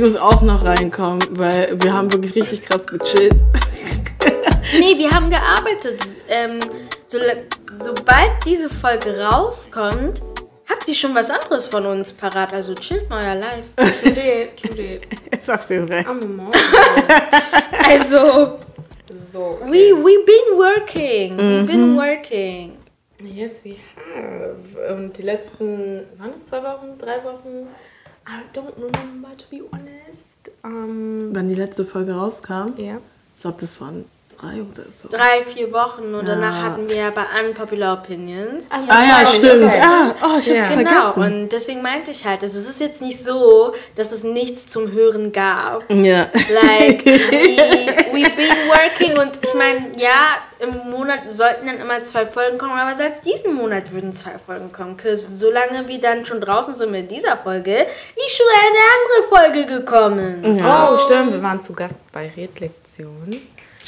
Ich muss auch noch reinkommen, weil wir haben wirklich richtig krass gechillt. Nee, wir haben gearbeitet. Ähm, so, sobald diese Folge rauskommt, habt ihr schon was anderes von uns parat. Also chillt mal euer Live. Today, today. Jetzt hast du recht. I'm a mom. Also, So. we, we been working. We been working. Yes, we have. Und die letzten, waren es zwei Wochen, drei Wochen? I don't remember, to be honest. Ähm, Wann die letzte Folge rauskam, ja. ich glaube, das waren drei oder so. Drei, vier Wochen und danach Ja. hatten wir aber Unpopular Opinions. Ah ja, stimmt. Okay. Ah, oh, ich hab Ja. Genau, vergessen. und deswegen meinte ich halt, also es ist jetzt nicht so, dass es nichts zum Hören gab. Ja. Like, we, we been working und ich meine, ja, im Monat sollten dann immer zwei Folgen kommen, aber selbst diesen Monat würden zwei Folgen kommen. Cause solange wir dann schon draußen sind mit dieser Folge, ist schon eine andere Folge gekommen. Oh, stimmt. Wir waren zu Gast bei Redlektion.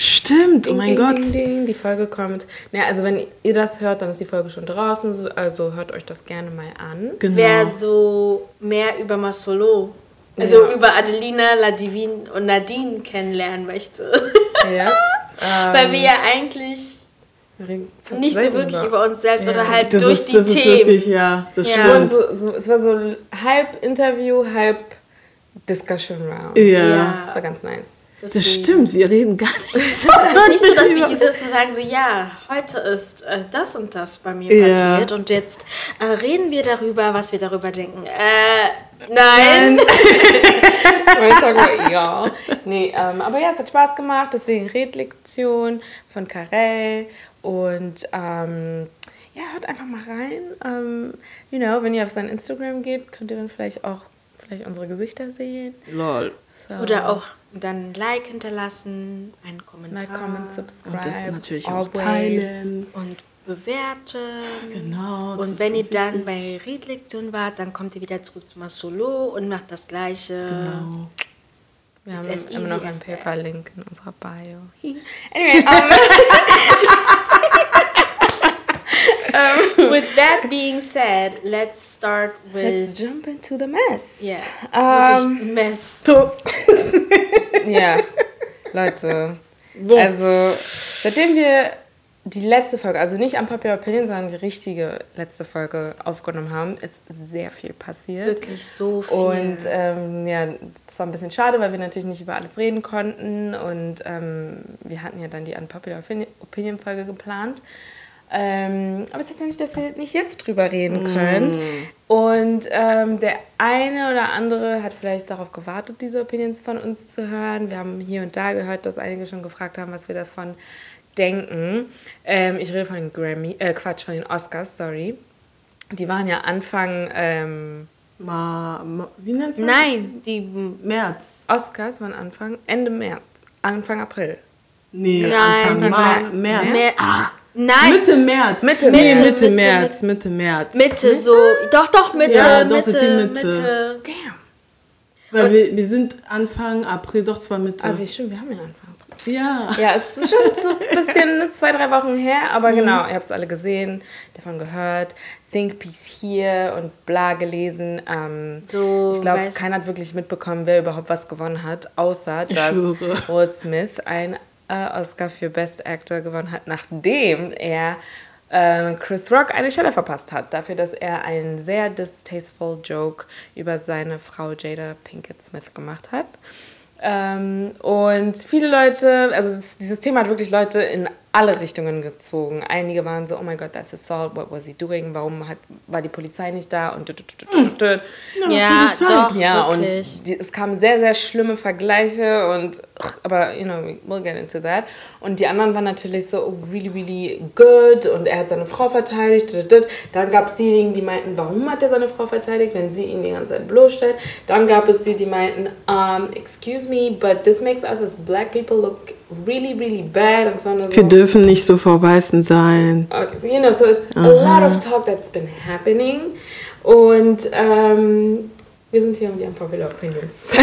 Stimmt, oh mein Ding, Gott. Ding, ding, die Folge kommt. Naja, also wenn ihr das hört, dann ist die Folge schon draußen. Also hört euch das gerne mal an. Genau. Wer so mehr über Masolo, also Ja. über Adelina, Ladivine und Nadine kennenlernen möchte. Ja. Weil wir ja eigentlich nicht so wirklich über uns selbst oder halt das durch ist, die das ist Themen. wirklich, ja, das Ja. stimmt. So, so, es war so halb Interview, halb Discussion Round. Ja. Das war ganz nice. Das Deswegen. stimmt, wir reden gar nicht so Es ist nicht so, dass wir hier sitzen und sagen so, ja, heute ist äh, das und das bei mir Ja. passiert und jetzt äh, reden wir darüber, was wir darüber denken. Äh, nein. Real Talk war- ja. Nee, ähm, aber ja, es hat Spaß gemacht, deswegen Redlektion von Karel und ähm, ja, hört einfach mal rein. Ähm, you know, wenn ihr auf sein Instagram geht, könnt ihr dann vielleicht auch vielleicht unsere Gesichter sehen. Lol. So. Oder auch dann ein Like hinterlassen, einen Kommentar Like, comment, subscribe. Und das natürlich auch always. teilen. und bewerten. Genau. Und wenn ihr dann bei Redlektion wart, dann kommt ihr wieder zurück zu Masolo und macht das Gleiche. Genau. Wir haben It's as immer easy noch einen Paper-Link in unserer Bio. Anyway, um, With that being said, let's start let's with jump into the mess. yeah, wirklich Mess. So. Ja, Leute. Also, seitdem wir die letzte Folge, also nicht am Popular Opinion, sondern die richtige letzte Folge aufgenommen haben, ist sehr viel passiert. Wirklich so viel. Und ähm, ja, das war ein bisschen schade, weil wir natürlich nicht über alles reden konnten. Und ähm, wir hatten ja dann die Unpopular Opinion- Opinion-Folge geplant. Ähm, aber es heißt ja nicht, dass wir nicht jetzt drüber reden können. Und ähm, der eine oder andere hat vielleicht darauf gewartet, diese Opinions von uns zu hören. Wir haben hier und da gehört, dass einige schon gefragt haben, was wir davon denken. Ähm, ich rede von den Grammy, äh, Quatsch, von den Oscars, sorry. Die waren ja Anfang ähm, Ma, ma, wie nennt's man? Nein, die März. Oscars waren Anfang, Ende März, Anfang April. Nee, Nein, Anfang die Ma waren- März. Mer- Nein, Mitte März. Mitte nee, März. Mitte, Mitte, März. Mitte März. Mitte so. Doch, doch, Mitte, Ja, doch, Mitte, Mitte. Mitte. Damn. Weil wir, wir sind Anfang April, doch zwar Mitte. Aber wie stimmt, wir haben ja Anfang April. ja. Ja, es ist schon so ein bisschen zwei, drei Wochen her, aber genau, ihr habt es alle gesehen, davon gehört. Think Peace hier und bla gelesen. Ähm, So, ich glaube, keiner hat wirklich mitbekommen, wer überhaupt was gewonnen hat, außer dass. Will Smith ein äh, Oscar für Best Actor gewonnen hat, nachdem er äh, Chris Rock eine Stelle verpasst hat, dafür, dass er einen sehr distasteful Joke über seine Frau Jada Pinkett Smith gemacht hat. Ähm, und viele Leute, also dieses Thema hat wirklich Leute in alle Richtungen gezogen. Einige waren so, oh my God, that's assault, what was he doing, warum hat, war die Polizei nicht da und dut, dut, dut, dut. Ja, Polizei. doch, Ja, wirklich. und die, es kamen sehr, sehr schlimme Vergleiche und, aber, you know, we'll get into that. Und die anderen waren natürlich so, oh, really, really good und er hat seine Frau verteidigt. Dann gab es diejenigen, die meinten, warum hat er seine Frau verteidigt, wenn sie ihn die ganze Zeit bloßstellt. Dann gab es die, die meinten, um, excuse me, but this makes us as black people look really, really bad. So, Wir dürfen nicht so vor Weißen sein. Okay, so, you know, so it's a lot of talk that's been happening. Und ähm, wir sind hier, um die Unpopular Opinions.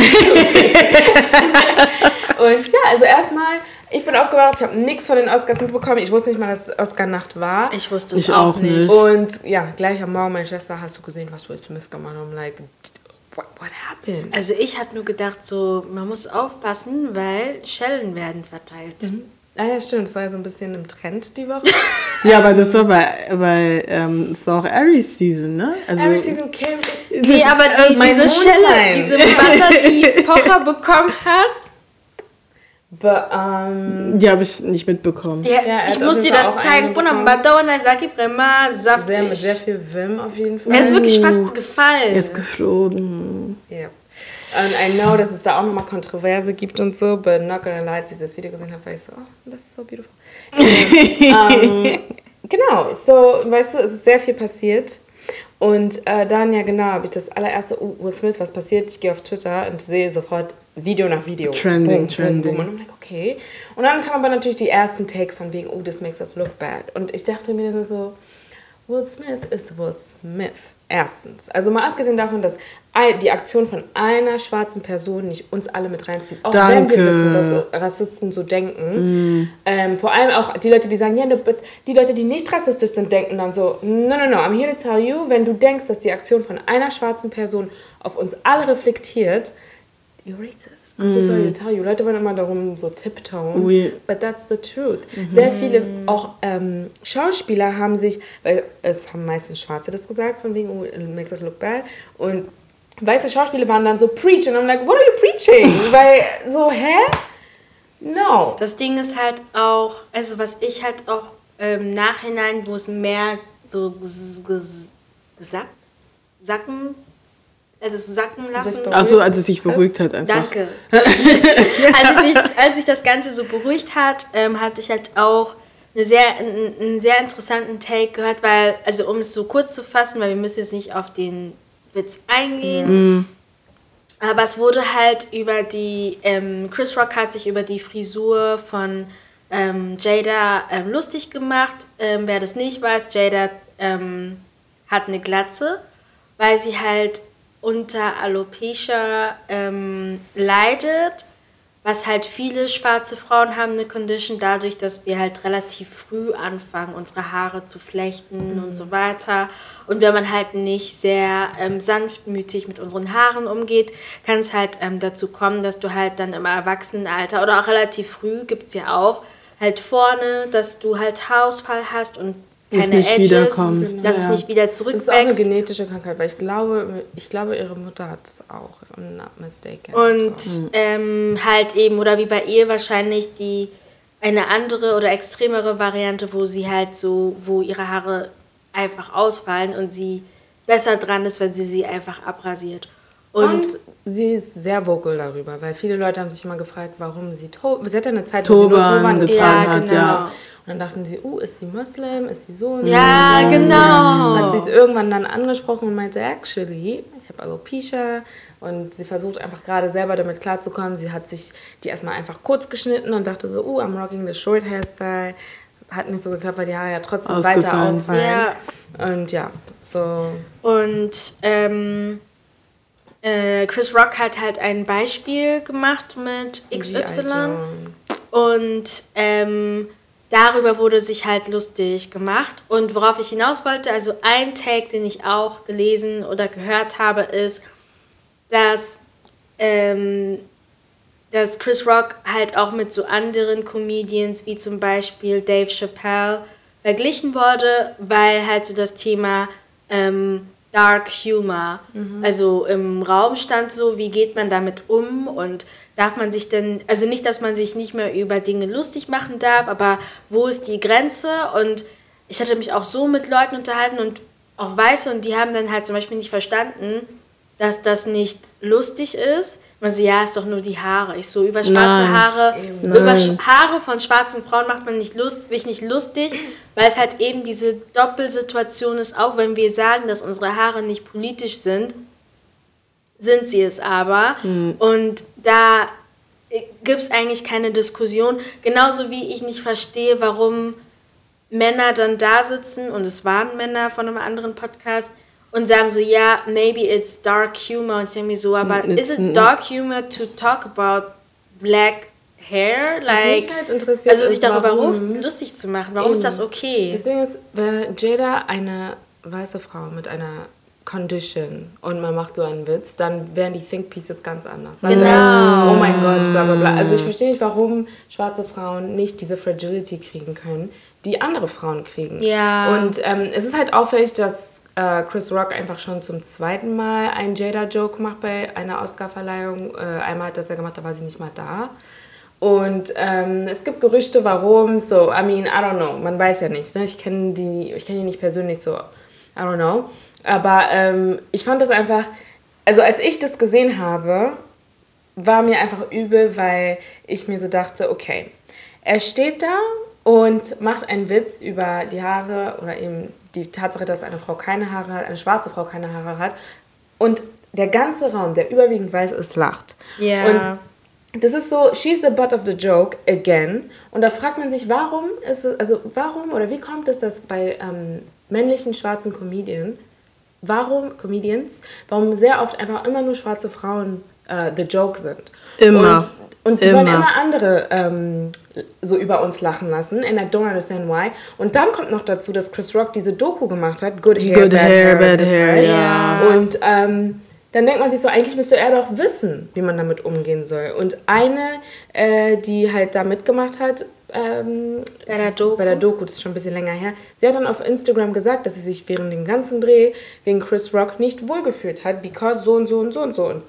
Und ja, also erstmal, ich bin aufgewacht, ich habe nichts von den Oscars mitbekommen. Ich wusste nicht mal, dass Oscar-Nacht war. Ich wusste es Ich auch, auch nicht. nicht. Und ja, gleich am Morgen, meine Schwester, hast du gesehen, was Will Smith gemacht hat? I'm like, what, what happened? Also ich habe nur gedacht, so, man muss aufpassen, weil Schellen werden verteilt. Ah ja, stimmt, das war ja so ein bisschen im Trend die Woche. Ja, aber das war bei, bei ähm, es war auch Aries Season, ne? Also, Every season came. Nee, aber die, mein diese Schelle, diese Butter, die Pocher bekommen hat, But, um, Die habe ich nicht mitbekommen. er hat ich muss dir das zeigen. und Saki sehr, mit saftig. sehr viel Vim auf jeden Fall. Mir ist wirklich fast gefallen. Er ist geflogen. Ja. Und I know, dass es da auch nochmal Kontroverse gibt und so, but not gonna lie, als ich das Video gesehen habe, war ich so, oh, das ist so beautiful. ähm, genau, so, weißt du, es ist sehr viel passiert. Und äh, dann, ja genau, habe ich das allererste, uh, Will Smith, was passiert? Ich gehe auf Twitter und sehe sofort Video nach Video. Trending, boom, trending. Boom, boom. Und I'm like, okay. Und dann kamen aber natürlich die ersten Takes von wegen, oh, this makes us look bad. Und ich dachte mir dann so, Will Smith ist Will Smith. Erstens. Also mal abgesehen davon, dass die Aktion von einer schwarzen Person nicht uns alle mit reinzieht. Auch wenn wir Danke. wissen, dass Rassisten so denken. Ähm, vor allem auch die Leute, die sagen, ja, but die Leute, die nicht rassistisch sind, denken dann so, no, no, no, I'm here to tell you, wenn du denkst, dass die Aktion von einer schwarzen Person auf uns alle reflektiert, you're racist. I'm so sorry to tell you. Leute wollen immer darum so tiptoen. Oui. But that's the truth. Sehr viele, auch ähm, Schauspieler haben sich, weil es haben meistens Schwarze das gesagt, von wegen, oh, it makes us look bad. Und weiße Schauspieler waren dann so preaching. I'm like, what are you preaching? weil so, hä? No. Das Ding ist halt auch, also was ich halt auch im Nachhinein, wo es mehr so ges- ges- gesackt, sacken, also es sacken lassen. Achso, als es sich beruhigt hat einfach. Danke. als, ich, als sich das Ganze so beruhigt hat, ähm, hatte ich halt auch eine sehr, einen, einen sehr interessanten Take gehört, weil, also um es so kurz zu fassen, weil wir müssen jetzt nicht auf den Witz eingehen, aber es wurde halt über die, ähm, Chris Rock hat sich über die Frisur von ähm, Jada ähm, lustig gemacht. Ähm, wer das nicht weiß, Jada ähm, hat eine Glatze, weil sie halt unter Alopecia ähm, leidet, was halt viele schwarze Frauen haben eine Condition dadurch, dass wir halt relativ früh anfangen, unsere Haare zu flechten und so weiter. Und wenn man halt nicht sehr ähm, sanftmütig mit unseren Haaren umgeht, kann es halt ähm, dazu kommen, dass du halt dann im Erwachsenenalter oder auch relativ früh gibt es ja auch halt vorne, dass du halt Haarausfall hast und keine nicht Edges, wiederkommt. dass es Ja. nicht wieder Das ist auch eine zurückwächst. genetische Krankheit, weil ich glaube, ich glaube, ihre Mutter hat es auch, if I'm not mistaken. Und so. ähm, halt eben, oder wie bei ihr wahrscheinlich die eine andere oder extremere Variante, wo sie halt so, wo ihre Haare einfach ausfallen und sie besser dran ist, wenn sie sie einfach abrasiert. Und, Und sie ist sehr vocal darüber, weil viele Leute haben sich immer gefragt, warum sie to Sie hatte eine Zeit, wo sie nur Turban Turban getragen getragen Ja, hat, genau. ja. Und dann dachten sie, uh, ist sie Muslim, ist sie so? ja, so. genau. Hat sie es irgendwann dann angesprochen und meinte, actually, ich habe Alopecia und sie versucht einfach gerade selber damit klarzukommen. Sie hat sich die erstmal einfach kurz geschnitten und dachte so, uh, I'm rocking the short hairstyle. Hat nicht so geklappt, weil die Haare ja trotzdem weiter Ausgefallen ausfallen. Ja. Und ja, so. Und ähm, äh, Chris Rock hat halt ein Beispiel gemacht mit XY. Und ähm, darüber wurde sich halt lustig gemacht. Und worauf ich hinaus wollte, also ein Take, den ich auch gelesen oder gehört habe, ist, dass, ähm, dass Chris Rock halt auch mit so anderen Comedians wie zum Beispiel Dave Chappelle verglichen wurde, weil halt so das Thema ähm, Dark Humor, also im Raum stand so, wie geht man damit um und darf man sich denn, also nicht, dass man sich nicht mehr über Dinge lustig machen darf, aber wo ist die Grenze? Und ich hatte mich auch so mit Leuten unterhalten und auch Weiße und die haben dann halt zum Beispiel nicht verstanden, dass das nicht lustig ist. Man so, ja, ist doch nur die Haare. Ich so, über schwarze Nein. Haare, Nein. über Haare von schwarzen Frauen macht man nicht lust, sich nicht lustig, weil es halt eben diese Doppelsituation ist, auch wenn wir sagen, dass unsere Haare nicht politisch sind, sind sie es aber. Und da gibt es eigentlich keine Diskussion. Genauso wie ich nicht verstehe, warum Männer dann da sitzen, und es waren Männer von einem anderen Podcast, und sagen so, ja, maybe it's dark humor. Und ich denke mir so, aber It's is it dark humor to talk about black hair? Like, halt also sich darüber warum- ru- lustig zu machen. Warum ist das okay? Das Ding ist, wenn Jada eine weiße Frau mit einer Condition und man macht so einen Witz, dann wären die Think Pieces ganz anders. Dann Genau. wär's, oh mein Gott, bla bla bla. Also ich verstehe nicht, warum schwarze Frauen nicht diese Fragility kriegen können, die andere Frauen kriegen. Ja. Und ähm, es ist halt auffällig, dass äh, Chris Rock einfach schon zum zweiten Mal einen Jada-Joke macht bei einer Oscar-Verleihung. Äh, einmal hat das er gemacht, da war sie nicht mal da. Und ähm, es gibt Gerüchte, warum. So, I mean, I don't know. Man weiß ja nicht. Ne? Ich kenne die, ich kenne die nicht persönlich so. I don't know. Aber ähm, ich fand das einfach. Also als ich das gesehen habe, war mir einfach übel, weil ich mir so dachte, okay, er steht da und macht einen Witz über die Haare oder eben die Tatsache, dass eine Frau keine Haare hat, eine schwarze Frau keine Haare hat. Und der ganze Raum, der überwiegend weiß ist, lacht. Ja. Und das ist so, she's the butt of the joke again. Und da fragt man sich, warum ist es, also warum oder wie kommt es, dass bei ähm, männlichen schwarzen Comedian, warum Comedians, warum sehr oft einfach immer nur schwarze Frauen äh, the joke sind. Immer. Und, und die wollen Immer. immer andere ähm, so über uns lachen lassen. And I don't understand why. Und dann kommt noch dazu, dass Chris Rock diese Doku gemacht hat. Good Hair, Good Bad Hair, Hair. Bad Hair, heißt. ja. Und ähm, dann denkt man sich so, eigentlich müsste er doch wissen, wie man damit umgehen soll. Und eine, äh, die halt da mitgemacht hat, ähm, Bei der Doku? bei der Doku, das ist schon ein bisschen länger her, sie hat dann auf Instagram gesagt, dass sie sich während dem ganzen Dreh wegen Chris Rock nicht wohlgefühlt hat, because so und so und so und so. Und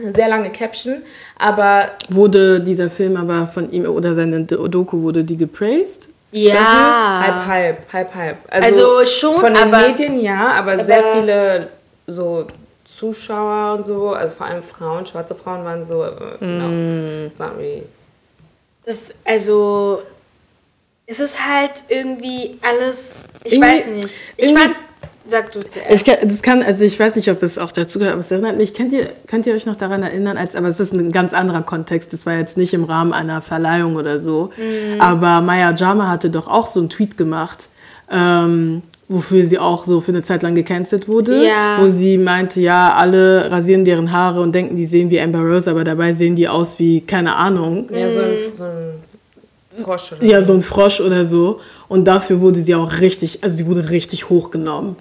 eine sehr lange Caption, aber Wurde dieser Film aber von ihm oder seine Do- Doku, wurde die gepraised? ja. halb, halb, halb, halb. Also schon, Von den aber- Medien ja, aber, sehr viele so Zuschauer und so, also vor allem Frauen, schwarze Frauen waren so, äh, no, it's not really. Das, also, es ist halt irgendwie alles, ich Irgendwie- weiß nicht. Ich fand, sag du zuerst. Kann, das kann, also ich weiß nicht, ob es auch dazu gehört, aber es erinnert mich, könnt ihr, könnt ihr euch noch daran erinnern, als, aber es ist ein ganz anderer Kontext, das war jetzt nicht im Rahmen einer Verleihung oder so, Mhm. aber Maya Jama hatte doch auch so einen Tweet gemacht, ähm, wofür sie auch so für eine Zeit lang gecancelt wurde, Ja. wo sie meinte, ja, alle rasieren deren Haare und denken, die sehen wie Amber Rose, aber dabei sehen die aus wie, keine Ahnung, Ja, so ein, so ein Frosch oder ja, so ein Frosch oder so. Und dafür wurde sie auch richtig, also sie wurde richtig hochgenommen.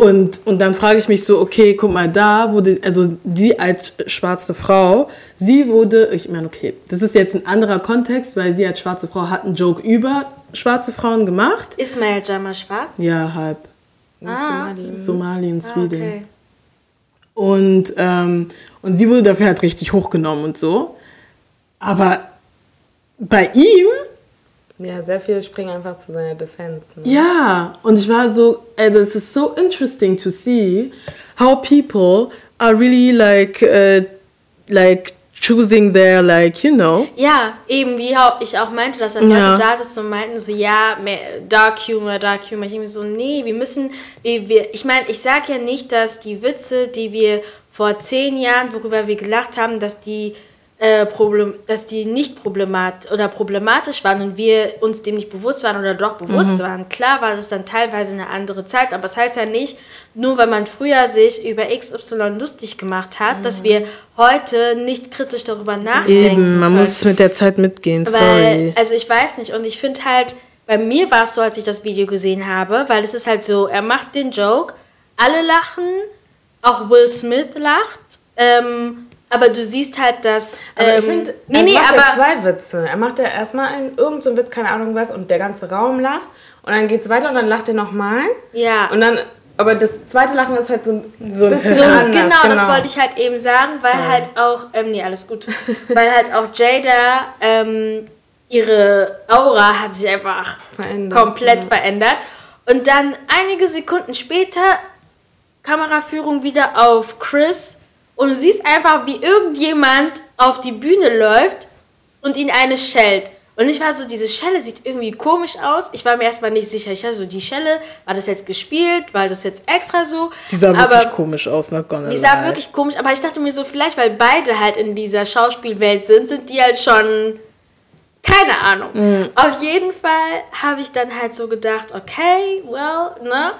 Und, und dann frage ich mich so, okay, guck mal, da wurde, also die als schwarze Frau, sie wurde, ich meine, okay, das ist jetzt ein anderer Kontext, weil sie als schwarze Frau hat einen Joke über schwarze Frauen gemacht. Ismail Jama schwarz? Ja, halb. so. Somali. Somali in Ah, Sweden. okay. Und, ähm, und sie wurde dafür halt richtig hochgenommen und so. Aber bei ihm Ja, sehr viele springen einfach zu seiner Defense. Ne? Ja, und ich war so, ey, das ist so interesting to see how people are really like, uh, like choosing their, like, you know. Ja, eben, wie ich auch meinte, dass dann Ja. Leute da sitzen und meinten so, ja, Dark Humor, Dark Humor. Ich irgendwie so, nee, wir müssen, wir, wir, ich meine, ich sage ja nicht, dass die Witze, die wir vor zehn Jahren, worüber wir gelacht haben, dass die, äh, Problem, dass die nicht problemat oder problematisch waren und wir uns dem nicht bewusst waren oder doch bewusst waren. Klar war das dann teilweise eine andere Zeit, aber es heißt ja nicht, nur weil man früher sich über XY lustig gemacht hat, dass wir heute nicht kritisch darüber nachdenken Eben, man können. muss mit der Zeit mitgehen, Weil, sorry. also ich weiß nicht. Und ich finde halt, bei mir war es so, als ich das Video gesehen habe, weil es ist halt so, er macht den Joke, alle lachen, auch Will Smith lacht, ähm, aber du siehst halt, dass... Aber ähm, ich finde, nee, also nee, macht aber... er zwei Witze. Er macht ja erstmal einen, irgend so Witz, keine Ahnung was, und der ganze Raum lacht. Und dann geht's weiter und dann lacht er nochmal. Ja. Und dann, aber das zweite Lachen ist halt so ein So ein bisschen So, anders. genau, das wollte ich halt eben sagen, weil halt auch, ähm, nee, alles gut, weil halt auch Jada, ähm, ihre Aura hat sich einfach Verändert, komplett verändert. Und dann einige Sekunden später, Kameraführung wieder auf Chris und du siehst einfach, wie irgendjemand auf die Bühne läuft und ihn eine schellt. Und ich war so, diese Schelle sieht irgendwie komisch aus. Ich war mir erstmal nicht sicher. Ich war so, die Schelle, war das jetzt gespielt? War das jetzt extra so? Die sah Aber wirklich komisch aus, gonna die sah lie. wirklich komisch, aber ich dachte mir so, vielleicht, weil beide halt in dieser Schauspielwelt sind, sind die halt schon. Keine Ahnung. Mhm. Auf jeden Fall habe ich dann halt so gedacht, okay, well, ne?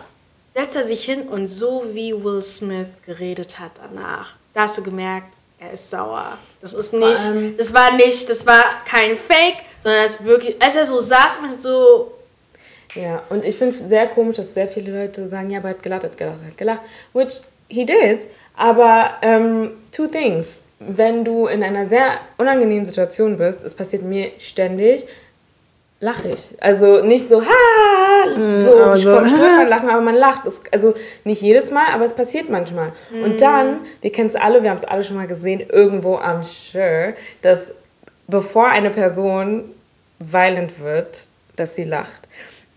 Setzt er sich hin und so wie Will Smith geredet hat danach, da hast du gemerkt, er ist sauer. Das ist nicht, das war nicht, das war kein Fake, sondern das wirklich, als er so saß, man so, Ja, und ich finde sehr komisch, dass sehr viele Leute sagen, ja, aber er hat gelacht, hat gelacht, hat gelacht. Which he did. Aber ähm, two things. Wenn du in einer sehr unangenehmen Situation bist, es passiert mir ständig, lache ich. Also nicht so, ha, so aber so, vom Stuhl lachen, aber man lacht. Das, also nicht jedes Mal, aber es passiert manchmal. Und dann, wir kennen es alle, wir haben es alle schon mal gesehen, irgendwo am sure, dass bevor eine Person violent wird, dass sie lacht.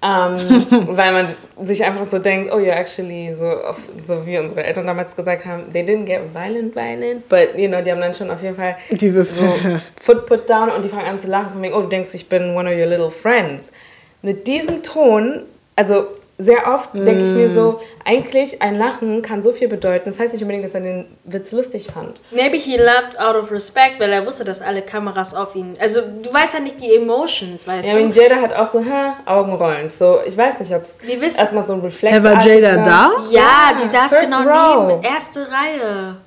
Ähm, weil man sich einfach so denkt, oh yeah, actually, so, auf, so wie unsere Eltern damals gesagt haben, they didn't get violent, violent, but, you know, die haben dann schon auf jeden Fall Dieses so Foot put down und die fangen an zu lachen, von wegen, oh, du denkst, ich bin one of your little friends. Mit diesem Ton, also sehr oft denke ich mir so, eigentlich ein Lachen kann so viel bedeuten. Das heißt nicht unbedingt, dass er den Witz lustig fand. Maybe he laughed out of respect, weil er wusste, dass alle Kameras auf ihn. Also du weißt ja nicht die Emotions, weißt Ja, du? I mean, Jada hat auch so, hä, Augenrollen. So, ich weiß nicht, ob es erstmal so ein Reflex war Jada da? ja, die saß first genau row. neben, erste Reihe.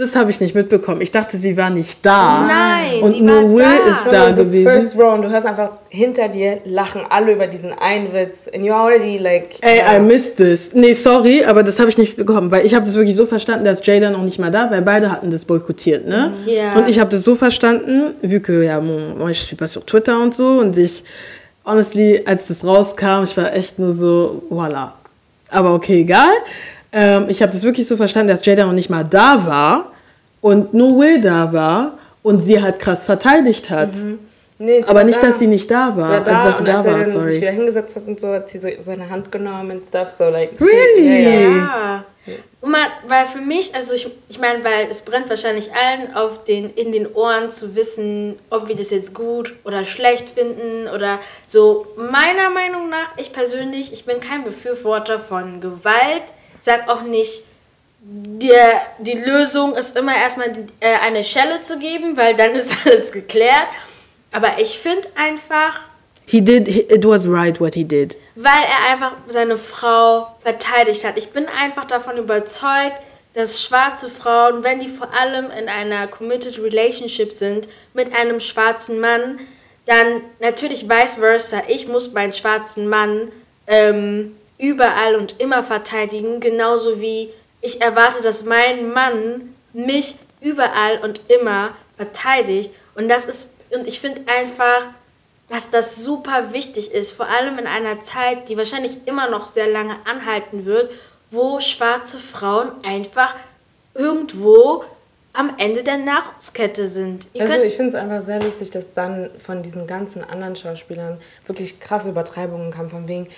Das habe ich nicht mitbekommen. Ich dachte, sie war nicht da. Nein, Und die nur war Will da. ist da gewesen. First row und du hörst einfach hinter dir lachen alle über diesen einen Witz. And you're already like. Ey, I missed this. Nee, sorry, aber das habe ich nicht bekommen, weil ich habe das wirklich so verstanden, dass Jada noch nicht mal da, weil beide hatten das boykottiert, ne? Ja. Und ich habe das so verstanden, vu que, ja, moi, je suis pas sur Twitter und so und ich, honestly, als das rauskam, ich war echt nur so, voila. Aber okay, egal. Ähm, ich habe das wirklich so verstanden, dass Jada noch nicht mal da war und nur Will da war und sie halt krass verteidigt hat. Nee, sie Aber nicht, da. dass sie nicht da war. Sie war da also, dass sie und da als er war, dann sorry. sich wieder hingesetzt hat und so, hat sie so seine Hand genommen und stuff, so like. Really? Ja, ja. Ja. Guck mal, weil für mich, also ich, ich meine, weil es brennt wahrscheinlich allen auf den, in den Ohren zu wissen, ob wir das jetzt gut oder schlecht finden oder so. Meiner Meinung nach, ich persönlich, ich bin kein Befürworter von Gewalt. Sag auch nicht, der, die Lösung ist immer erstmal äh, eine Schelle zu geben, weil dann ist alles geklärt. Aber ich finde einfach, He did, it was right what he did. weil er einfach seine Frau verteidigt hat. Ich bin einfach davon überzeugt, dass schwarze Frauen, wenn die vor allem in einer committed relationship sind mit einem schwarzen Mann, dann natürlich vice versa. Ich muss meinen schwarzen Mann ähm, überall und immer verteidigen, genauso wie ich erwarte, dass mein Mann mich überall und immer verteidigt. Und das ist, und ich finde einfach, dass das super wichtig ist, vor allem in einer Zeit, die wahrscheinlich immer noch sehr lange anhalten wird, wo schwarze Frauen einfach irgendwo am Ende der Nahrungskette sind. Ihr Also ich finde es einfach sehr lustig, dass dann von diesen ganzen anderen Schauspielern wirklich krasse Übertreibungen kamen, von wegen,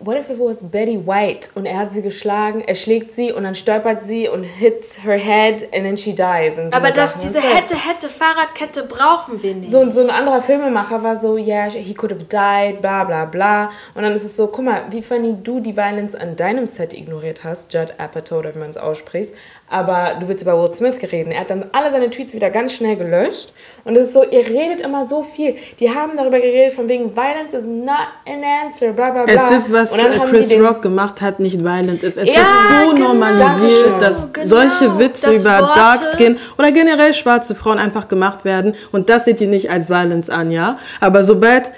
what if it was Betty White und er hat sie geschlagen, er schlägt sie und dann stolpert sie und hits her head and then she dies. So aber das, Sachen. diese So. hätte, hätte Fahrradkette brauchen wir nicht. So, so ein anderer Filmemacher war so, yeah, he could have died, bla bla bla. Und dann ist es so, guck mal, wie funny du die Violence an deinem Set ignoriert hast, Judd Apatow oder wie man es ausspricht, aber du willst über Will Smith reden. Er hat dann alle seine Tweets wieder ganz schnell gelöscht. Und es ist so, ihr redet immer so viel. Die haben darüber geredet, von wegen, Violence is not an answer, bla bla bla. As if was Chris Rock gemacht hat, nicht violent ist. Es Ja, ist so genau. normalisiert, dass Genau. solche Witze Dass über Worte- Dark Skin oder generell schwarze Frauen einfach gemacht werden. Und das seht ihr nicht als Violence an, ja? Aber sobald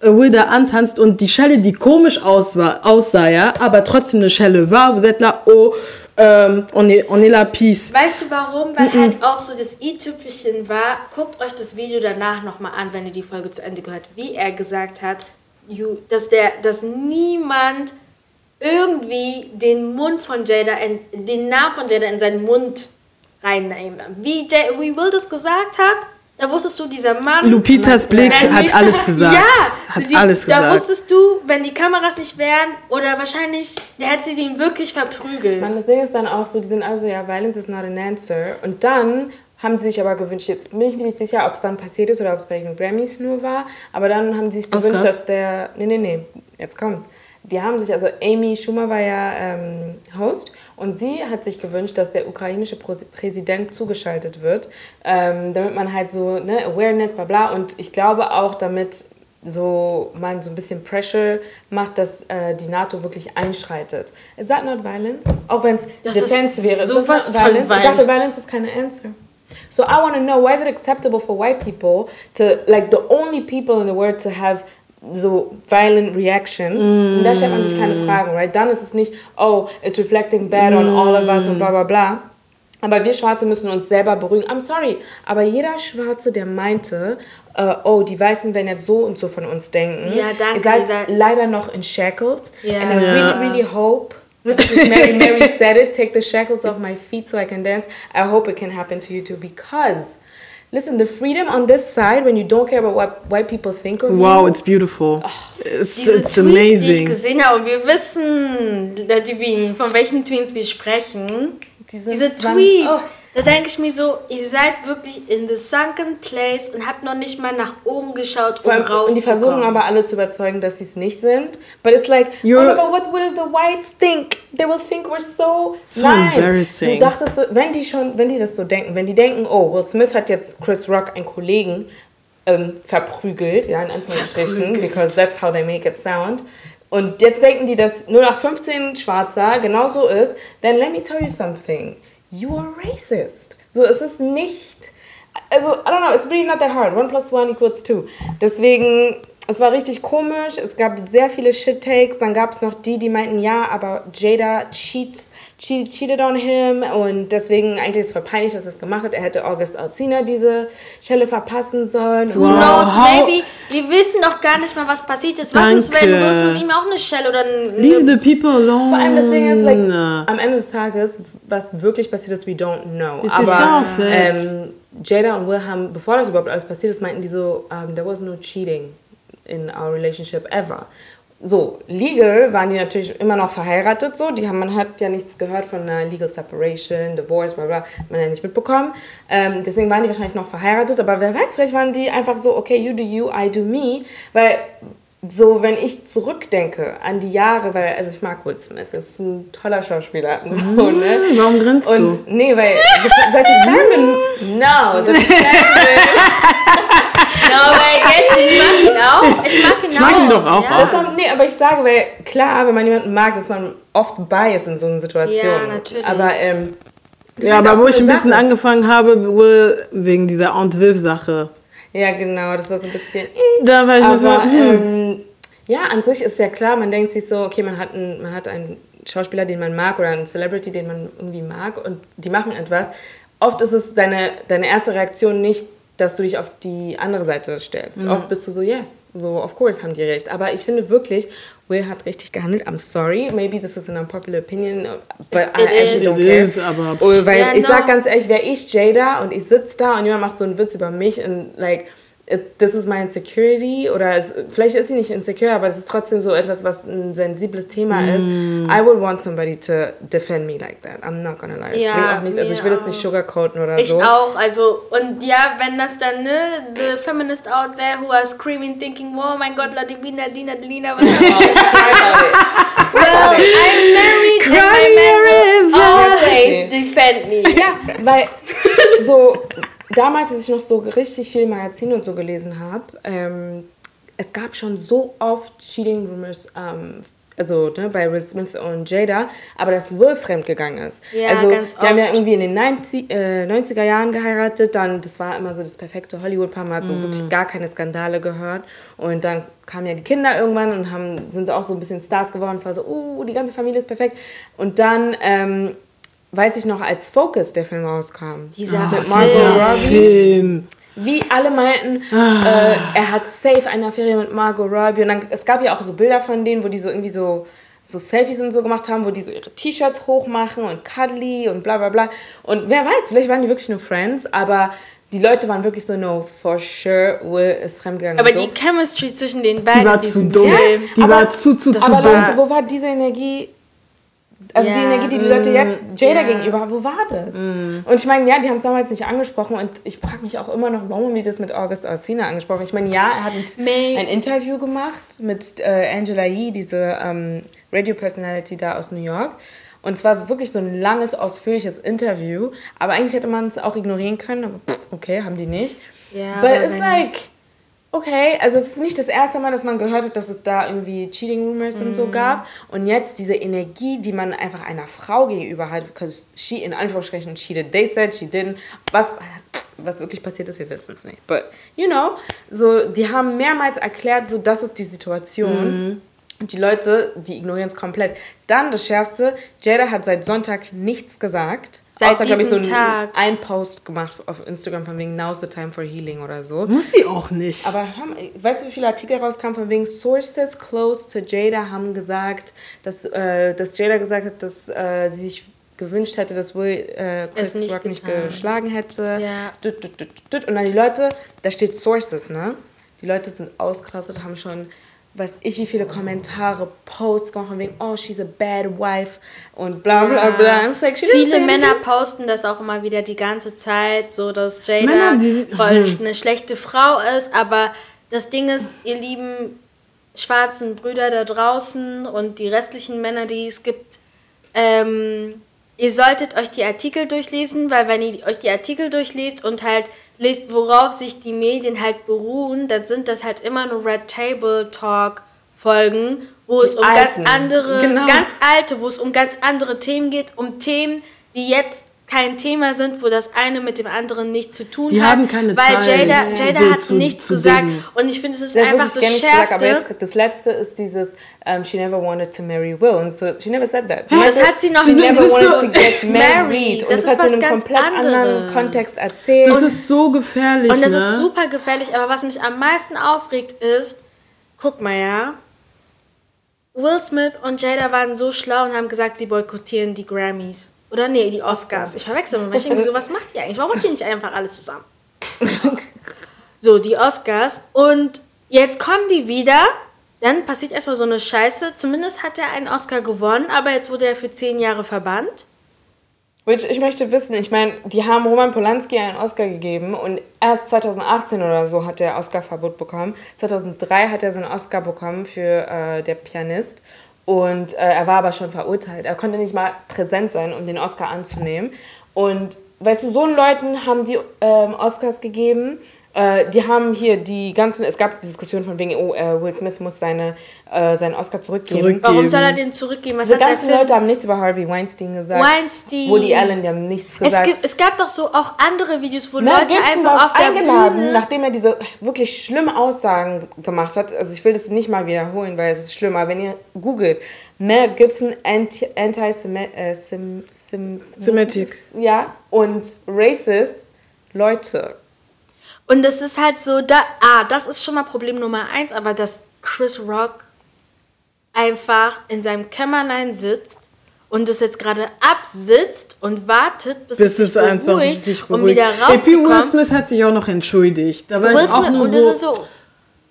Will da antanzt und die Schelle, die komisch aussah, aussah ja, aber trotzdem eine Schelle war, là, oh, ähm, on, est, on est la peace. Weißt du warum? Weil halt auch so das i-Tüpfelchen war, guckt euch das Video danach nochmal an, wenn ihr die Folge zu Ende gehört, wie er gesagt hat, you, dass, der, dass niemand irgendwie den Mund von Jada, in, den Namen von Jada in seinen Mund reinnehmen. Wie, Jay, wie Will das gesagt hat, da wusstest du, dieser Mann... Lupitas Blick hat alles gesagt. Ja, Hat sie, alles da gesagt. wusstest du, wenn die Kameras nicht wären, oder wahrscheinlich, der hätte sie den wirklich verprügelt. Mann, das Ding ist dann auch so, die sind also, ja, Violence is not an answer. Und dann haben sie sich aber gewünscht, jetzt bin ich mir nicht sicher, ob es dann passiert ist oder ob es bei den Grammys nur war, aber dann haben sie sich gewünscht, Oscars? dass der, nee, nee, nee, jetzt kommt's. Die haben sich, also Amy Schumer war ja ähm, Host und sie hat sich gewünscht, dass der ukrainische Präsident zugeschaltet wird, ähm, damit man halt so, ne, Awareness, bla bla und ich glaube auch, damit so man so ein bisschen Pressure macht, dass äh, die NATO wirklich einschreitet. Is that not violence? Auch wenn es Defense ist wäre. Sowas von violence? Ich violent. dachte, violence is keine answer. So I want to know why is it acceptable for white people to like the only people in the world to have so violent reactions. Mm. Und da stellt man sich keine Fragen, right? Dann ist es nicht, oh, it's reflecting bad mm. on all of us und bla bla bla. Aber wir Schwarze müssen uns selber beruhigen. I'm sorry, aber jeder Schwarze, der meinte, uh, oh, die Weißen werden jetzt so und so von uns denken, ja, danke, ihr seid leider noch in Shackles. Ja. And I really, really hope Mary, Mary said it, take the shackles off my feet so I can dance. I hope it can happen to you too because listen, the freedom on this side when you don't care about what white people think of Wow, you. it's beautiful. it's Diese it's Tweets, die ich amazing. gesehen habe, und wir wissen, da die, wie- von welchen Tweets wir sprechen. Die sind- Diese Tweets, oh. Da denke ich mir so, ihr seid wirklich in the sunken place und habt noch nicht mal nach oben geschaut, um allem, und die versuchen rauszukommen. aber alle zu überzeugen, dass sie es nicht sind. But it's like, You're- oh, but what will the whites think? They will think we're so... So Nein. embarrassing. Du dachtest, wenn die schon, wenn die das so denken, wenn die denken, oh, Will Smith hat jetzt Chris Rock, einen Kollegen, ähm, verprügelt, ja, in Anführungsstrichen, because that's how they make it sound. Und jetzt denken die, dass 0815 Schwarzer genauso ist, then let me tell you something. You are racist. So, es ist nicht, also, I don't know, it's really not that hard. One plus one equals two. Deswegen, es war richtig komisch. Es gab sehr viele Shit-Takes. Dann gab es noch die, die meinten, ja, aber Jada cheats, che cheated on him und deswegen eigentlich ist es voll peinlich, dass er es gemacht hat. Er hätte August Alsina diese Stelle verpassen sollen. Who Wow, knows, maybe. Wir wissen doch gar nicht mal, was passiert ist. Was ist, wenn Danke. Will Smith ihm auch eine Shell oder ein... Leave the people alone. Vor allem das Ding ist, like, am Ende des Tages, was wirklich passiert ist, we don't know. This is Aber ähm, Jada und Will haben, bevor das überhaupt alles passiert ist, meinten die so, um, there was no cheating in our relationship ever. So, legal waren die natürlich immer noch verheiratet, so. Die haben, man hat ja nichts gehört von einer Legal Separation, Divorce, bla bla, hat man ja nicht mitbekommen. Ähm, deswegen waren die wahrscheinlich noch verheiratet, aber wer weiß, vielleicht waren die einfach so, okay, you do you, I do me, weil so, wenn ich zurückdenke an die Jahre, weil, also ich mag Will Smith, das ist ein toller Schauspieler, so, ne? Warum grinst du? Und nee, weil das, seit ich klein bin, no, seit ich No, weil jetzt, ich mag ihn auch. Ich mag ihn Ich mag auch. ihn doch auch, Ja. auch. haben, nee, aber ich sage, weil klar, wenn man jemanden mag, ist man oft biased in so einer Situation. Ja, natürlich. Aber, ähm, Ja, aber auch wo so ich ein bisschen Sache. angefangen habe, wohl wegen dieser Aunt Viv-Sache. Ja, genau, das war so ein bisschen. Da war ich mir so, Aber hm. ähm, ja, an sich ist ja klar, man denkt sich so, okay, man hat, einen, man hat einen Schauspieler, den man mag oder einen Celebrity, den man irgendwie mag und die machen etwas. Oft ist es deine, deine erste Reaktion nicht, dass du dich auf die andere Seite stellst. Mhm. Oft bist du so, yes, so, of course haben die recht. Aber ich finde wirklich, Will hat richtig gehandelt. I'm sorry, maybe this is an unpopular opinion, but I It actually is. don't care. is, aber- Oh, weil Ja, ich no. sag ganz ehrlich, wäre ich Jada und ich sitze da und jemand macht so einen Witz über mich und like, it- this is my insecurity oder es, vielleicht ist sie nicht insecure, aber es ist trotzdem so etwas, was ein sensibles Thema ist. Mm. I would want somebody to defend me like that. I'm not gonna lie. Ja, bringt auch nichts. Also ich will das nicht auch. sugarcoaten oder Ich so. auch, also, und ja, wenn das dann, ne, the feminist out there who are screaming, thinking, oh mein Gott, la Divina, Dina, Delina, was Well, I'm married Cry and my man will always defend me. Ja, weil so damals, als ich noch so richtig viel Magazine und so gelesen habe, ähm, es gab schon so oft Cheating Rumors, ähm, also ne, bei Will Smith und Jada, aber dass Will fremdgegangen ist. Ja, also ganz die haben ja oft. irgendwie in den 90, äh, 90er Jahren geheiratet, dann das war immer so das perfekte Hollywood-Paar, man hat so wirklich gar keine Skandale gehört und dann kamen ja die Kinder irgendwann und haben, sind auch so ein bisschen Stars geworden. Es war so, uh, die ganze Familie ist perfekt. Und dann ähm, weiß ich noch, als Focus der Film rauskam. Dieser mit Margot Robbie. Film. Wie alle meinten, äh, er hat safe eine Affäre mit Margot Robbie. Und dann, es gab ja auch so Bilder von denen, wo die so irgendwie so, so Selfies und so gemacht haben, wo die so ihre T-Shirts hochmachen und cuddly und bla bla bla. Und wer weiß, vielleicht waren die wirklich nur Friends, aber die Leute waren wirklich so, no, for sure, Will ist fremdgegangen. Aber und so. die Chemistry zwischen den beiden Die war zu dumm. Film. Die Aber- war zu, zu, zu Aber dumm. Leute, wo war diese Energie? Also die Ja. Energie, die die Leute jetzt Jada Ja. gegenüber haben, wo war das? Und ich meine, ja, die haben es damals nicht angesprochen und ich frage mich auch immer noch, warum haben die das mit August Alsina angesprochen? Ich meine, ja, er hat ein, ein Interview gemacht mit äh, Angela Yee, diese ähm, Radio-Personality da aus New York. Und es war so wirklich so ein langes, ausführliches Interview. Aber eigentlich hätte man es auch ignorieren können. Aber pff, okay, haben die nicht. Ja, But aber it's like, okay, also es ist nicht das erste Mal, dass man gehört hat, dass es da irgendwie Cheating Rumors und Mhm. so gab. Und jetzt diese Energie, die man einfach einer Frau gegenüber hat, because she in Anführungsstrichen cheated, they said she didn't. Was, was wirklich passiert ist, wir wissen es nicht. But, you know, so, die haben mehrmals erklärt, so, das ist die Situation. Mhm. Und die Leute, die ignorieren es komplett. Dann das Schärfste, Jada hat seit Sonntag nichts gesagt. Seit außer, glaube ich, so diesem ein, Tag. ein Post gemacht auf Instagram von wegen Now's the time for healing oder so. Muss sie auch nicht. Aber haben, weißt du, wie viele Artikel rauskamen von wegen Sources close to Jada haben gesagt, dass, äh, dass Jada gesagt hat, dass äh, sie sich gewünscht hätte, dass Will äh, Chris nicht Rock nicht getan. geschlagen hätte. Ja. Dut, dut, dut, dut. Und dann die Leute, da steht Sources, ne? Die Leute sind ausgerastet, haben schon, weiß ich, wie viele Kommentare, Posts gemacht von wegen, oh, she's a bad wife und bla bla bla. Like, Viele Männer anything. posten das auch immer wieder die ganze Zeit, so dass Jada Männer, die- voll eine schlechte Frau ist. Aber das Ding ist, ihr lieben schwarzen Brüder da draußen und die restlichen Männer, die es gibt, ähm, ihr solltet euch die Artikel durchlesen, weil wenn ihr euch die Artikel durchliest und halt lest, worauf sich die Medien halt beruhen, dann sind das halt immer nur Red Table Talk Folgen, wo es um alten. ganz andere, Genau. ganz alte, wo es um ganz andere Themen geht, um Themen, die jetzt kein Thema sind, wo das eine mit dem anderen nichts zu tun Die hat. haben keine weil Zeit, Jada, so Jada hat zu- nichts zu gesagt. dingen. Und ich finde, es ist Der einfach das nicht gesagt, Schärfste. aber jetzt das letzte ist dieses um, she never wanted to marry Will und so she never said that. Das hat sie noch she nie never das ist wanted so- to get Married. und Das das, hat sie in einem komplett anderen anderes. Kontext erzählt. das ist so gefährlich, Und das ne? ist super gefährlich, aber was mich am meisten aufregt ist, guck mal, ja, Will Smith und Jada waren so schlau und haben gesagt, sie boykottieren die Grammys. Oder nee, die Oscars. Ich verwechsel weil ich irgendwie so, was macht ihr eigentlich? Warum macht ihr nicht einfach alles zusammen? so, die Oscars. Und jetzt kommen die wieder, dann passiert erstmal so eine Scheiße. Zumindest hat er einen Oscar gewonnen, aber jetzt wurde er für zehn Jahre verbannt. Which ich möchte wissen, ich meine, die haben Roman Polanski einen Oscar gegeben und erst 2018 oder so hat er Oscar-Verbot bekommen. 2003 hat er seinen Oscar bekommen für äh, Der Pianist und äh, er war aber schon verurteilt. Er konnte nicht mal präsent sein, um den Oscar anzunehmen. Und weißt du, so einen Leuten haben die ähm, Oscars gegeben. Äh, die haben hier die ganzen, es gab die Diskussion von wegen, oh, äh, Will Smith muss seine, äh, seinen Oscar zurückgeben. Zurück- Warum soll er den zurückgeben? Was Diese ganzen? Leute haben nichts über Harvey Weinstein gesagt. Weinstein. Woody Allen, die haben nichts Es, gesagt. gibt, es gab doch so auch andere Videos, wo Mel Leute einfach auf der eingeladen, Bühne... nachdem er diese wirklich schlimmen Aussagen gemacht hat. Also ich will das nicht mal wiederholen, weil es ist schlimm. Aber wenn ihr googelt, Mel Gibson anti- anti-Semitic, ja, und racist, Leute. Und das ist halt so, da, ah, das ist schon mal Problem Nummer eins, aber dass Chris Rock einfach in seinem Kämmerlein sitzt und es jetzt gerade absitzt und wartet, bis, Bis es sich es einfach beruhigt, sich um beruhigt. wieder Ey, P. Will rauszukommen. Smith hat sich auch noch entschuldigt. Da war Will ich auch Smith- nur und so, das ist so,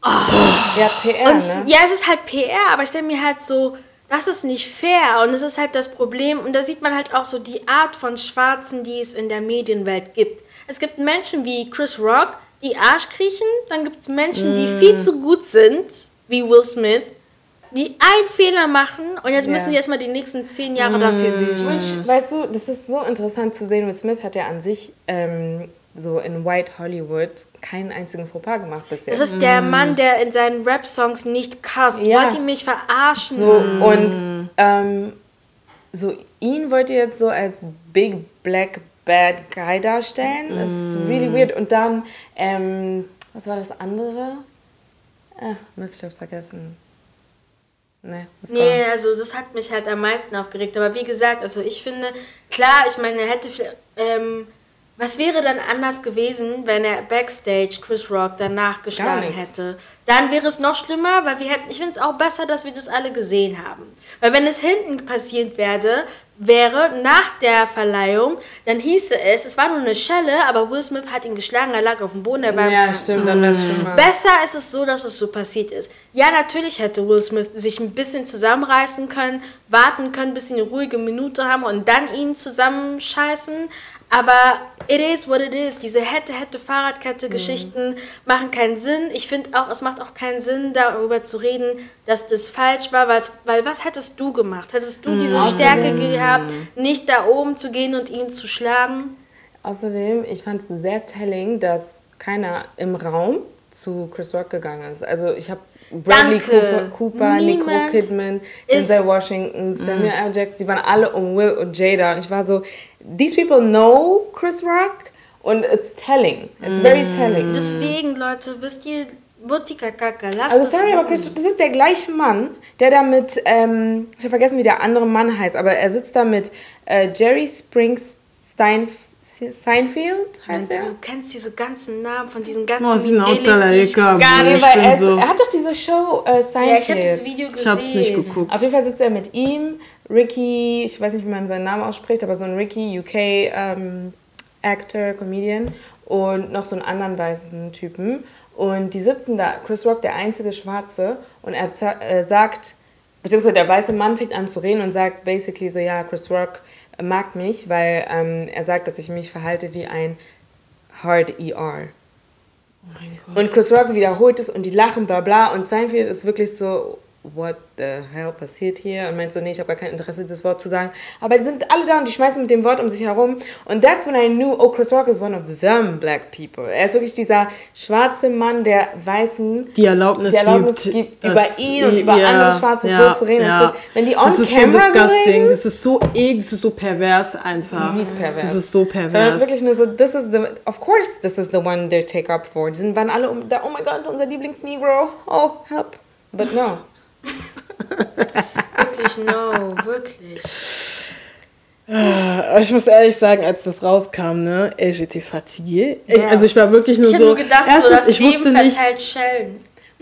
Ja, PR, Und ne? ja, es ist halt PR, aber ich denke mir halt so, das ist nicht fair und es ist halt das Problem und da sieht man halt auch so die Art von Schwarzen, die es in der Medienwelt gibt. Es gibt Menschen wie Chris Rock, die Arsch kriechen, dann gibt es Menschen, die viel zu gut sind, wie Will Smith, die einen Fehler machen und jetzt Ja. müssen die erstmal die nächsten zehn Jahre dafür büßen. Weißt du, das ist so interessant zu sehen. Will Smith hat ja an sich ähm, so in White Hollywood keinen einzigen Fauxpas gemacht bis jetzt. Das ist der Mann, der in seinen Rap-Songs nicht cast. Ja. Wollt ihr mich verarschen? So, und ähm, so ihn wollt ihr jetzt so als Big Black Bad Guy darstellen. Das ist really weird. Und dann, ähm, was war das andere? Ah, Mist, ich hab's vergessen. Nee, ist Nee, also das hat mich halt am meisten aufgeregt. Aber wie gesagt, also ich finde, klar, ich meine, er hätte, vielleicht- ähm, was wäre dann anders gewesen, wenn er Backstage Chris Rock danach geschlagen hätte? Dann wäre es noch schlimmer, weil wir hätten, ich finde es auch besser, dass wir das alle gesehen haben. Weil wenn es hinten passiert werde, wäre, nach der Verleihung, dann hieße es, es war nur eine Schelle, aber Will Smith hat ihn geschlagen, er lag auf dem Boden, er war Ja, stimmt, dann wär's schlimmer. Besser ist es so, dass es so passiert ist. Ja, natürlich hätte Will Smith sich ein bisschen zusammenreißen können, warten können, bis sie eine ruhige Minute haben und dann ihn zusammenscheißen. Aber it is what it is. Diese hätte, hätte Fahrradkette-Geschichten machen keinen Sinn. Ich finde auch, es macht auch keinen Sinn, darüber zu reden, dass das falsch war. Was, weil was hättest du gemacht? Hättest du diese Stärke gehabt, nicht da oben zu gehen und ihn zu schlagen? Außerdem, ich fand es sehr telling, dass keiner im Raum zu Chris Rock gegangen ist. Also ich habe Bradley Danke. Cooper, Cooper Nicole Kidman, Denzel Washington, Samuel L. Jackson, die waren alle um Will und Jada. Und ich war so, these people know Chris Rock Und it's telling. It's very Mm. telling. Deswegen, Leute, wisst ihr, Butika Kaka, lasst Also sorry, aber. Chris, das ist der gleiche Mann, der da mit, ähm, ich habe vergessen, wie der andere Mann heißt, aber er sitzt da mit äh, Jerry Springsteen Seinfeld, heißt er? du, kennst diese ganzen Namen von diesen ganzen Oh, sind auch da gar nicht... Ich weil er, so- er hat doch diese Show äh, Seinfeld. Ja, ich habe das Video gesehen. Ich hab's nicht geguckt. Auf jeden Fall sitzt er mit ihm, Ricky, ich weiß nicht, wie man seinen Namen ausspricht, aber so ein Ricky, UK ähm, Actor, Comedian und noch so einen anderen weißen Typen. Und die sitzen da, Chris Rock, der einzige Schwarze, und er äh, sagt, beziehungsweise der weiße Mann fängt an zu reden und sagt basically so, ja, Chris Rock mag mich, weil ähm, er sagt, dass ich mich verhalte wie ein Hard ER. Und Chris Rock wiederholt es und die lachen, bla bla. Und Seinfeld ist wirklich so, what the hell passiert hier? Und meint so, nee, ich habe gar kein Interesse, dieses Wort zu sagen. Aber die sind alle da und die schmeißen mit dem Wort um sich herum. Und that's when I knew, oh, Chris Rock is one of them black people. Er ist wirklich dieser schwarze Mann, der Weißen die Erlaubnis, die Erlaubnis gibt, gibt, über ihn und über andere Schwarze so zu reden. Das ist- wenn die on das ist so camera so disgusting, reden- das ist so eklig, das ist so pervers einfach. mies pervers. Das ist so pervers. wirklich nur so, this is the, of course, this is the one they take up for. Die sind, waren alle um, da, oh mein Gott, unser Lieblings-Negro, oh, help. But no. Wirklich, no, wirklich. Aber ich muss ehrlich sagen, als das rauskam, ne, ey, j'étais fatiguée. Ich, Ja. Also ich war wirklich nur Ich so, habe nur gedacht, so, erstens, das ich Leben wusste nicht, verteilt Schellen.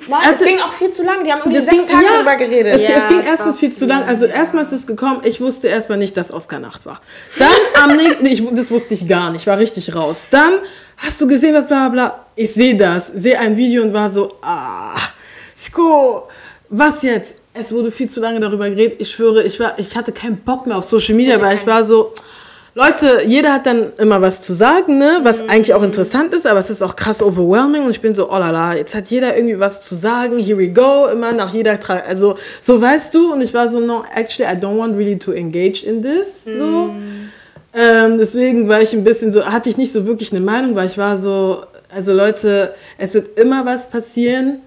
Mann, Also- es ging auch viel zu lang. Die haben irgendwie das sechs ging, Tage ja, drüber geredet. Es, Ja, es ging erstens war viel zu lang. Also erstmal ist es gekommen, ich wusste erstmal nicht, dass Oscar-Nacht war. Dann am nächsten, ich, das wusste ich gar nicht, war richtig raus. Dann hast du gesehen, was bla bla bla. Ich sehe das, sehe ein Video und war so, ah, Sko, was jetzt? Es wurde viel zu lange darüber geredet. Ich schwöre, ich, war, ich hatte keinen Bock mehr auf Social Media, weil ich war so, Leute, jeder hat dann immer was zu sagen, ne? was eigentlich auch interessant ist, aber es ist auch krass overwhelming und ich bin so, oh la la, jetzt hat jeder irgendwie was zu sagen, here we go, immer nach jeder, Tra also so weißt du und ich war so, no, actually, I don't want really to engage in this, so. Ähm, deswegen war ich ein bisschen so, hatte ich nicht so wirklich eine Meinung, weil ich war so, also Leute, es wird immer was passieren,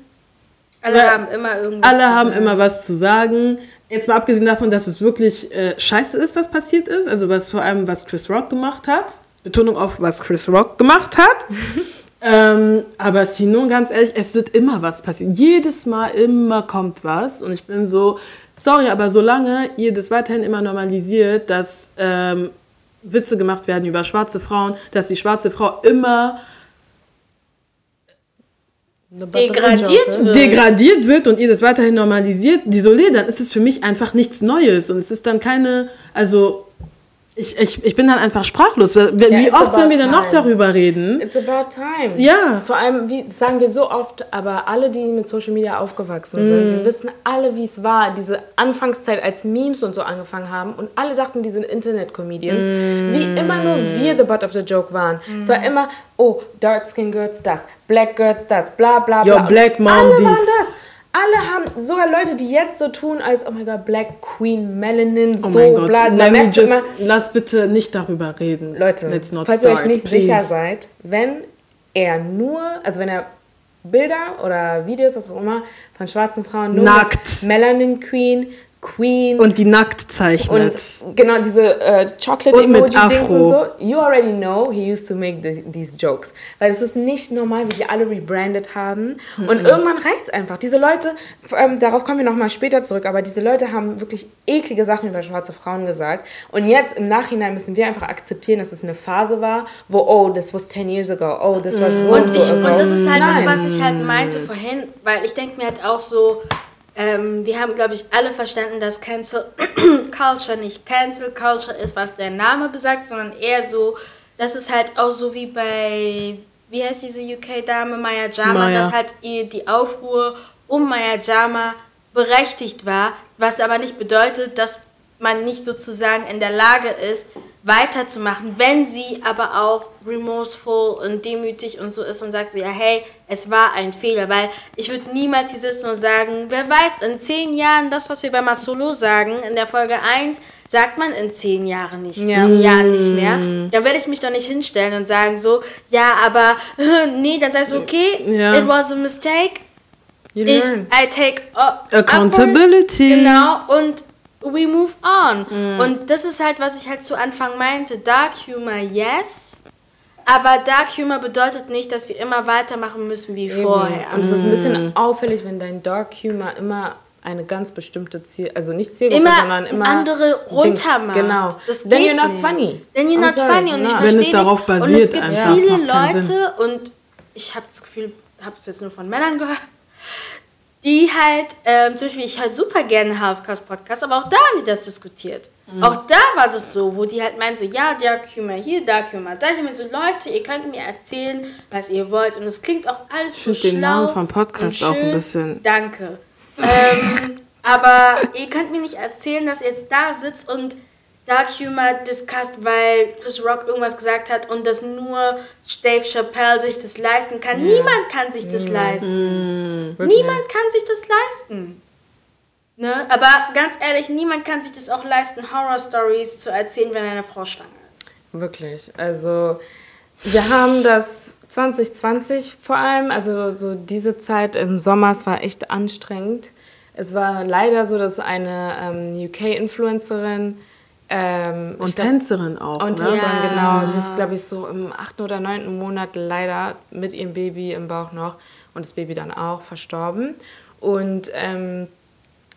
Alle Weil haben immer irgendwas alle zu haben sagen. immer was zu sagen. Jetzt mal abgesehen davon, dass es wirklich äh, scheiße ist, was passiert ist. Also was vor allem, was Chris Rock gemacht hat. Betonung auf, was Chris Rock gemacht hat. ähm, aber Sinon, ganz ehrlich, es wird immer was passieren. Jedes Mal immer kommt was. Und ich bin so, sorry, aber solange ihr das weiterhin immer normalisiert, dass ähm, Witze gemacht werden über schwarze Frauen, dass die schwarze Frau immer Degradiert wird. degradiert wird und ihr das weiterhin normalisiert, die Solé, dann ist es für mich einfach nichts Neues. Und es ist dann keine, also ich, ich, ich bin dann einfach sprachlos. Wie, it's oft sollen wir about denn noch time. darüber reden? It's about time. Ja. Vor allem, wie das sagen wir so oft, aber alle, die mit Social Media aufgewachsen sind, Mm. wir wissen alle, wie es war, diese Anfangszeit, als Memes und so angefangen haben und alle dachten, die sind Internet-Comedians. Wie immer nur wir the butt of the joke waren. Es war immer, oh, Dark Skin Girls das, Black Girls das, bla bla Yo, bla. Und Black Mom alle waren dies. Alle haben, sogar Leute, die jetzt so tun, als, oh mein Gott, Black Queen, Melanin, Oh so, mein Gott, bla. Me merkt just, lass bitte nicht darüber reden. Leute, falls ihr start, euch nicht please. sicher seid, wenn er nur, also wenn er Bilder oder Videos, was auch immer, von schwarzen Frauen nur Nackt. Melanin Queen, Queen Und die nackt zeichnet. und genau diese äh, chocolate Und mit emoji dings und so, Afro. you already know he used to make the, these jokes. Weil es ist nicht normal, wie die alle rebrandet haben. Und irgendwann reicht es einfach. Diese Leute, allem, darauf kommen wir nochmal später zurück, aber diese Leute haben wirklich eklige Sachen über schwarze Frauen gesagt. Und jetzt im Nachhinein müssen wir einfach akzeptieren, dass es eine Phase war, wo, oh, this was 10 years ago, oh, this was so Und, so ich, ago. und das ist halt Nein. das, was ich halt meinte vorhin, weil ich denke mir halt auch so, ähm, wir haben, glaube ich, alle verstanden, dass Cancel Culture nicht Cancel Culture ist, was der Name besagt, sondern eher so, dass es halt auch so wie bei, wie heißt diese UK-Dame, Maya Jama, Maya. dass halt ihr die Aufruhr um Maya Jama berechtigt war, was aber nicht bedeutet, dass man nicht sozusagen in der Lage ist, weiterzumachen, wenn sie aber auch remorseful und demütig und so ist und sagt so, ja, hey, es war ein Fehler, weil ich würde niemals hier sitzen und sagen, wer weiß, in zehn Jahren, das, was wir bei Masolo sagen, in der Folge 1, sagt man in zehn Jahren nicht, Ja. Jahren nicht mehr. Da werde ich mich doch nicht hinstellen und sagen so, ja, aber nee, dann sagst du, okay, Ja. it was a mistake, You ich, learn. I take uh, Accountability. upward, Genau, und we move on. Und das ist halt, was ich halt zu Anfang meinte. Dark Humor, yes. Aber Dark Humor bedeutet nicht, dass wir immer weitermachen müssen wie vorher. Und es ist ein bisschen auffällig, wenn dein Dark Humor immer eine ganz bestimmte Ziel, also nicht Zielgruppe, Immer sondern immer andere runtermacht. Genau. Das Then you're not nicht. funny. Then you're I'm not sorry, funny und ich no. verstehe Wenn es nicht. darauf und es basiert gibt einfach, es viele Leute und ich habe das Gefühl, habe es jetzt nur von Männern gehört, die halt, ähm, zum Beispiel, ich höre super gerne Halfcast Podcast, aber auch da haben die das diskutiert. Mhm. Auch da war das so, wo die halt meinen so, ja, Dark Humor hier, Dark Humor da. Ich habe mir so, Leute, ihr könnt mir erzählen, was ihr wollt. Und es klingt auch alles so Ich finde den schlau Namen vom Podcast auch ein schön. bisschen- Danke. ähm, aber ihr könnt mir nicht erzählen, dass ihr jetzt da sitzt und Dark Humor discussed, weil Chris Rock irgendwas gesagt hat und dass nur Dave Chappelle sich das leisten kann. Niemand kann sich das leisten. Wirklich. Niemand kann sich das leisten. Ne? Aber ganz ehrlich, niemand kann sich das auch leisten, Horror-Stories zu erzählen, wenn eine Frau schwanger ist. Wirklich. Also wir haben das 2020 vor allem, also so diese Zeit im Sommer, es war echt anstrengend. Es war leider so, dass eine ähm, UK-Influencerin ähm, Und glaub- Tänzerin auch, und ne? Tänzerin, Ja. genau. Sie ist, glaube ich, so im achten oder neunten Monat leider mit ihrem Baby im Bauch noch und das Baby dann auch verstorben. Und ähm,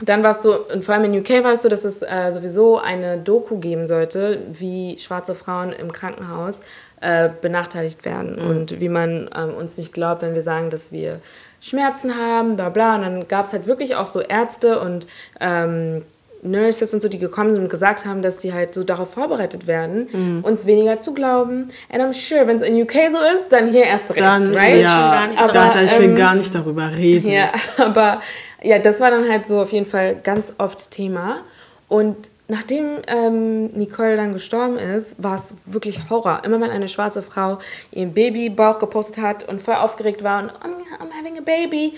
dann war es so, und vor allem in UK war es so, dass es äh, sowieso eine Doku geben sollte, wie schwarze Frauen im Krankenhaus äh, benachteiligt werden und wie man ähm, uns nicht glaubt, wenn wir sagen, dass wir Schmerzen haben, bla bla. Und dann gab es halt wirklich auch so Ärzte und ähm, Nurses und so, die gekommen sind und gesagt haben, dass die halt so darauf vorbereitet werden, uns weniger zu glauben. And I'm sure, wenn es in UK so ist, dann hier erst recht, Dann, right? ja, ganz ehrlich, ich will ähm, gar nicht darüber reden. Ja, aber ja, das war dann halt so auf jeden Fall ganz oft Thema. Und nachdem ähm, Nicole dann gestorben ist, war es wirklich Horror. Immer wenn eine schwarze Frau ihren Babybauch gepostet hat und voll aufgeregt war und I'm, I'm having a baby,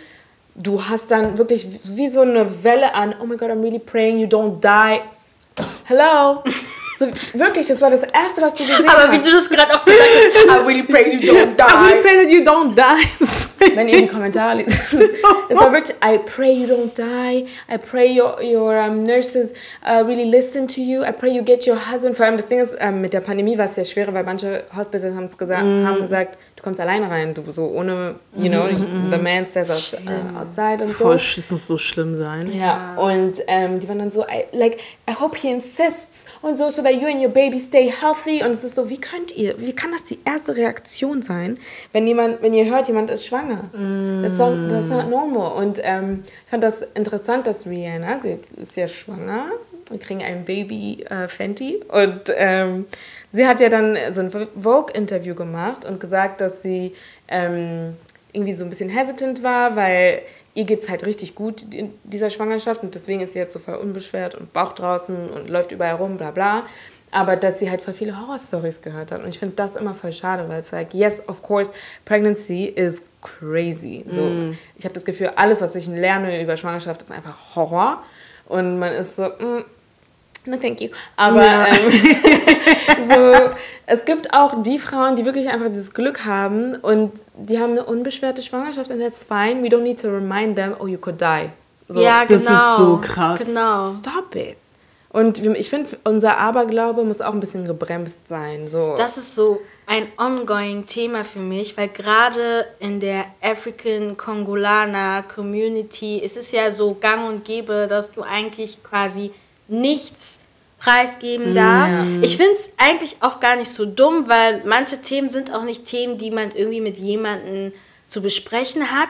du hast dann wirklich wie so eine Welle an, oh my God, I'm really praying you don't die. Hello. So, wirklich, das war das Erste, was du gesehen Aber hast. wie du das gerade auch gesagt hast, I really pray you don't I really die. pray that you don't die. wenn ihr die Kommentare liest. es war wirklich, I pray you don't die. I pray your, your um, nurses uh, really listen to you. I pray you get your husband. Vor allem das Ding ist, ähm, mit der Pandemie war es sehr schwer, weil manche Hospitals haben gesagt, haben gesagt, du kommst alleine rein, du so ohne, you know, the man says out, uh, outside und so. voll, sch- das muss so schlimm sein. Ja, und ähm, die waren dann so, I, like, I hope he insists und so, so that you and your baby stay healthy. Und es ist so, wie könnt ihr, wie kann das die erste Reaktion sein, wenn jemand, wenn ihr hört, jemand ist schwanger? That's, not, that's not normal. Und ähm, ich fand das interessant, dass Rihanna, sie ist ja schwanger, wir kriegen ein Baby äh, Fenty und ähm, sie hat ja dann so ein Vogue-Interview gemacht und gesagt, dass sie ähm, irgendwie so ein bisschen hesitant war, weil ihr geht es halt richtig gut in dieser Schwangerschaft und deswegen ist sie jetzt so voll unbeschwert und Bauch draußen und läuft überall rum, bla bla. Aber dass sie halt voll viele Horror-Stories gehört hat. Und ich finde das immer voll schade, weil es like, yes, of course, pregnancy is crazy. So, Ich habe das Gefühl, alles, was ich lerne über Schwangerschaft, ist einfach Horror. Und man ist so, mm, no thank you. Aber Ja. ähm, so, es gibt auch die Frauen, die wirklich einfach dieses Glück haben und die haben eine unbeschwerte Schwangerschaft and that's fine. We don't need to remind them, oh, you could die. So, Ja, Das ist genau. so krass. Genau. stop it. Und ich finde, unser Aberglaube muss auch ein bisschen gebremst sein. So. Das ist so ein ongoing Thema für mich, weil gerade in der African Congolana Community ist es ja so gang und gäbe, dass du eigentlich quasi nichts preisgeben darfst. Ich finde es eigentlich auch gar nicht so dumm, weil manche Themen sind auch nicht Themen, die man irgendwie mit jemandem zu besprechen hat.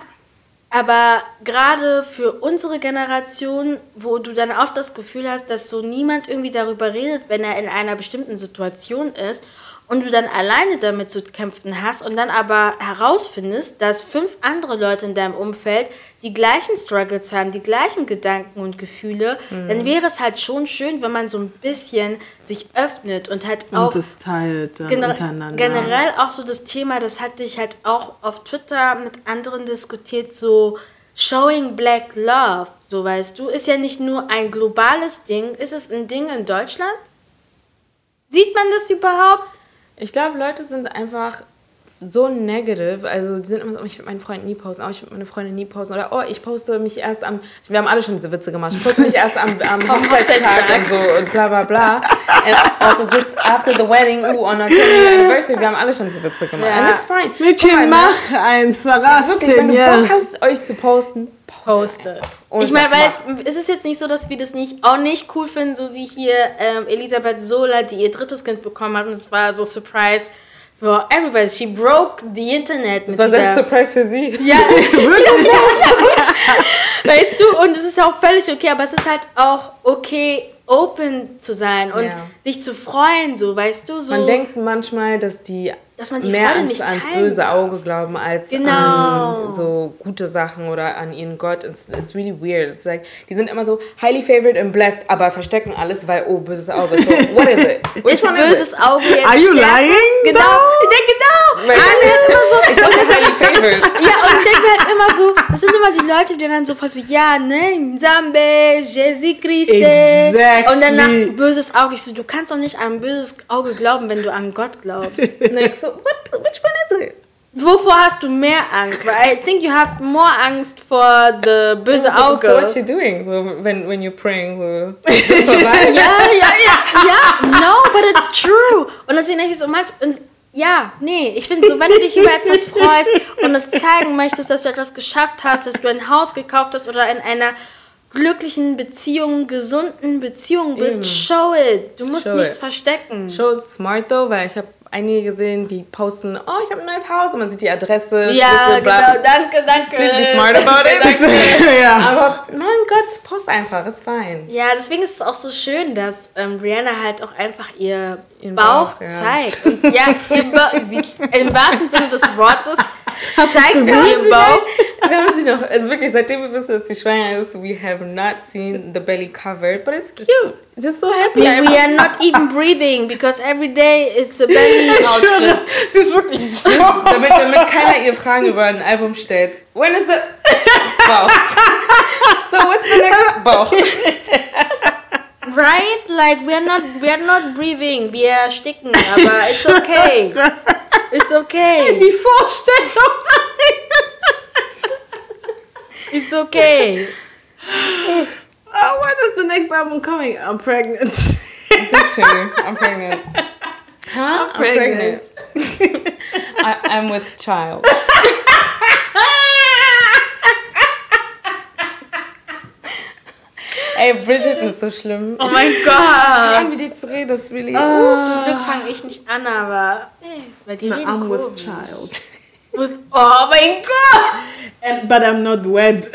Aber gerade für unsere Generation, wo du dann oft das Gefühl hast, dass so niemand irgendwie darüber redet, wenn er in einer bestimmten Situation ist und du dann alleine damit zu kämpfen hast und dann aber herausfindest, dass fünf andere Leute in deinem Umfeld die gleichen Struggles haben, die gleichen Gedanken und Gefühle, dann wäre es halt schon schön, wenn man so ein bisschen sich öffnet und halt auch Und das teilt dann Gener untereinander. generell auch so das Thema, das hatte ich halt auch auf Twitter mit anderen diskutiert, so Showing Black Love, so weißt du, ist ja nicht nur ein globales Ding, ist es ein Ding in Deutschland? Sieht man das überhaupt? Ich glaube, Leute sind einfach so negative. Also die sind immer so, oh, ich will meinen Freund nie posten, oh, ich will meine Freundin nie posten. Oder oh, ich poste mich erst am. Wir haben alle schon diese Witze gemacht. Ich poste mich erst am, am Hochzeitstag und so und bla bla bla. And also just after the wedding, ooh, on our 10 anniversary, wir haben alle schon diese Witze gemacht. Ja. And it's fine. Mädchen, mal, ne? mach einfach Wirklich, wenn du. Bock hast, euch zu posten, Poste. Und ich meine, weil es, es ist jetzt nicht so, dass wir das nicht auch nicht cool finden, so wie hier ähm, Elisabeth Sola, die ihr drittes Kind bekommen hat und es war so Surprise for everybody. She broke the Internet mit Das war dieser... selbst Surprise für sie. Ja, weißt du, und es ist auch völlig okay, aber es ist halt auch okay, open zu sein und Ja. sich zu freuen, so, weißt du, so. Man denkt manchmal, dass die, Dass man die mehr Freude ans, nicht ans böse. Auge glauben als Genau. an so gute Sachen oder an ihren Gott. It's, it's really weird. It's like, die sind immer so highly favored and blessed, aber verstecken alles, weil, oh, böses Auge. So, what is it? Which ist one is it? böses Auge jetzt Are you stärker? lying, Genau, though? ich denke genau. Weil- Anne hat immer so, Ich dachte, das ist highly favored. Ja, und ich denke mir halt immer so, das sind immer die Leute, die dann so fast so, ja, ne, Zambe, Jesus Christ. Exactly. Und danach böses Auge. Ich so, du kannst doch nicht an ein böses Auge glauben, wenn du an Gott glaubst. So, what, which one is it? Wovor hast du mehr Angst? Weil I think you have more Angst vor the böse So, so Auge. what you doing? So, when, when you're praying, so? Ja, ja, ja, ja, no, but it's true. Und deswegen denke ich so, manch, und ja, nee, ich finde so, wenn du dich über etwas freust und es zeigen möchtest, dass du etwas geschafft hast, dass du ein Haus gekauft hast oder in einer glücklichen Beziehung, gesunden Beziehung bist, Eben. show it. Du musst Show nichts it. verstecken. Schon smart though, weil ich habe einige gesehen, die posten, oh, ich habe ein neues Haus und man sieht die Adresse, Ja, Schlüssel, bla. genau, danke, danke. Please be smart about it. ja. Aber mein Gott, post einfach, ist fein. Ja, deswegen ist es auch so schön, dass ähm, Rihanna halt auch einfach ihr Ihren Bauch, Bauch, ja. zeigt. Und ja, ihr ba sie, im wahrsten Sinne des Wortes zeigt sie ihren Bauch. Wir haben sie noch, also wirklich, seitdem wir wissen, dass sie schwanger ist, we have not seen the belly covered, but it's cute. Sie ist so happy. We, we are not even breathing because every day it's a belly Ich outfit. schwöre, sie ist wirklich so. damit, damit keiner ihr Fragen über ein Album stellt. When is the Bauch? So what's the next Bauch? Right? Like we are not we are not breathing. Wir ersticken, aber it's okay. It's okay. Die Vorstellung. It's okay. Oh, when is the next album coming? I'm pregnant. Picture, I'm pregnant. Huh? I'm pregnant. pregnant. I, I'm with child. Ey, Bridget ist so schlimm. Oh mein Gott. Fragen, wie die zu reden, das ist really. Zum Glück fange ich nicht an, aber ey, weil die No, reden I'm with komisch. child. With, oh mein Gott. And, but I'm not wed.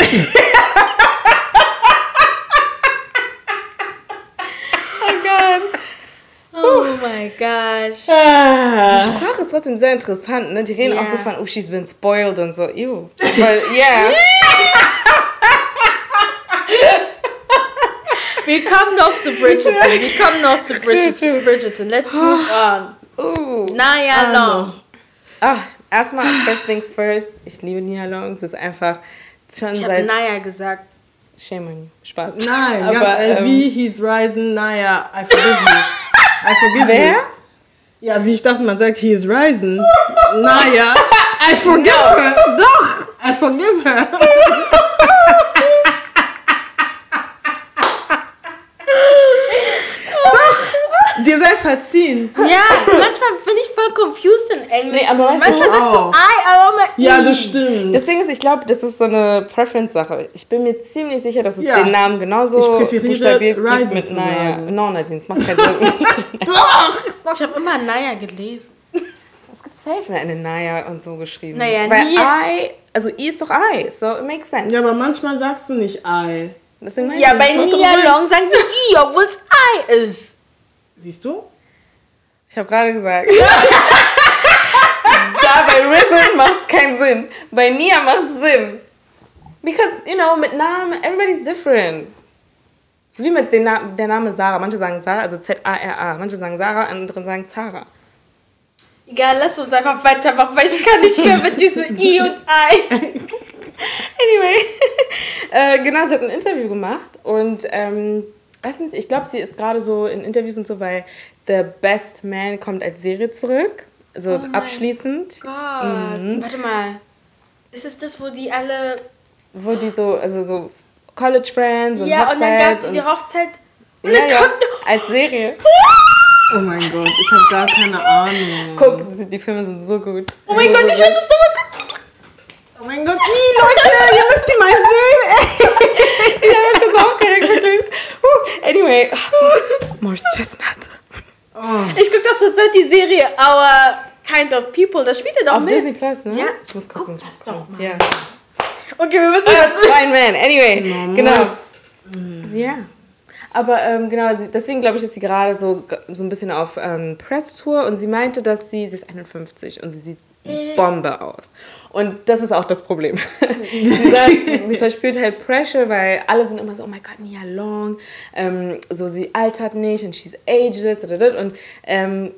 Oh mein gosh. Die Ah. Sprache ist trotzdem sehr interessant, ne? Die reden auch Ja. so von, oh, she's been spoiled und so. Ew. Weil, yeah. Wir kommen noch zu Bridgerton. Wir kommen noch zu Bridgerton. true. Bridgerton. Let's move on. Uh. Naya Ah, Long. Ah, erstmal, first things first. Ich liebe Nia Long. Es ist einfach schon Ich habe seit. Naya gesagt. Shame on you. Spaß. Nein, Aber, ganz ehrlich, ähm, wie hieß Ryzen? Naja, I forgive you. I forgive Wer? you. Ja, wie ich dachte, man sagt, he is Ryzen. Naja, I forgive her. Doch, I forgive her. Doch, dir sei verziehen. Ja, manchmal bin ich voll confused in Englisch. Nee, aber weißt du, manchmal sagst du auch. I, aber immer Ja, I. das stimmt. Das Ding ist, ich glaube, das ist so eine Preference-Sache. Ich bin mir ziemlich sicher, dass es Ja. den Namen genauso Ich präferiere buchstabiert gibt mit Naya. No, Nadine, es macht keinen Sinn. Doch. Ich habe immer Naya gelesen. es gibt safe eine Naya und so geschrieben. Naja, Weil nie. I, also I ist doch I, so it makes sense. Ja, aber manchmal sagst du nicht I. Deswegen meine Ja, ich, bei Nia. Long sagen wir I, obwohl es I ist. Siehst du? Ich habe gerade gesagt. da bei Risen macht es keinen Sinn. Bei Nia macht es Sinn. Because, you know, mit Namen, everybody's different. So wie mit Na der Name Sarah. Manche sagen Sarah, also Z-A-R-A. Manche sagen Sarah, andere sagen Zara. Egal, lass uns einfach weitermachen, weil ich kann nicht mehr mit diesem I und I. Anyway, äh, genau, sie hat ein Interview gemacht und ähm, erstens, ich glaube, sie ist gerade so in Interviews und so, weil The Best Man kommt als Serie zurück so Oh mein abschließend, Gott. Warte mal. Ist es das, wo die alle. wo die so, also so College Friends und ja, Hochzeit und dann gab es die Hochzeit. Und ja, es ja, kommt. als Serie. Oh mein Gott, ich habe gar keine Ahnung. Guck, die, die Filme sind so gut. Oh mein Gott, ich will das doch mal gucken. Oh mein Gott, ih, Leute, ihr müsst die mal sehen. ey. Ich bin schon so aufgeregt, wirklich. Anyway, Morse Chestnut. Ich gucke doch zurzeit die Serie Our Kind of People. Da spielt er doch Auf mit. Disney Plus, ne? Ja. Ich muss gucken. Guck das doch mal. Ja. Okay, wir müssen Ah, jetzt. Fine Man. Anyway, genau. muss. Ja. Aber ähm, genau, deswegen glaube ich, ist sie gerade so, so ein bisschen auf ähm, Presstour und sie meinte, dass sie, sie ist 51 und sie sieht Bombe aus. Und das ist auch das Problem. sie verspürt halt Pressure, weil alle sind immer so, oh mein Gott, Nia Long, ähm, so sie altert nicht und she's ageless und ähm,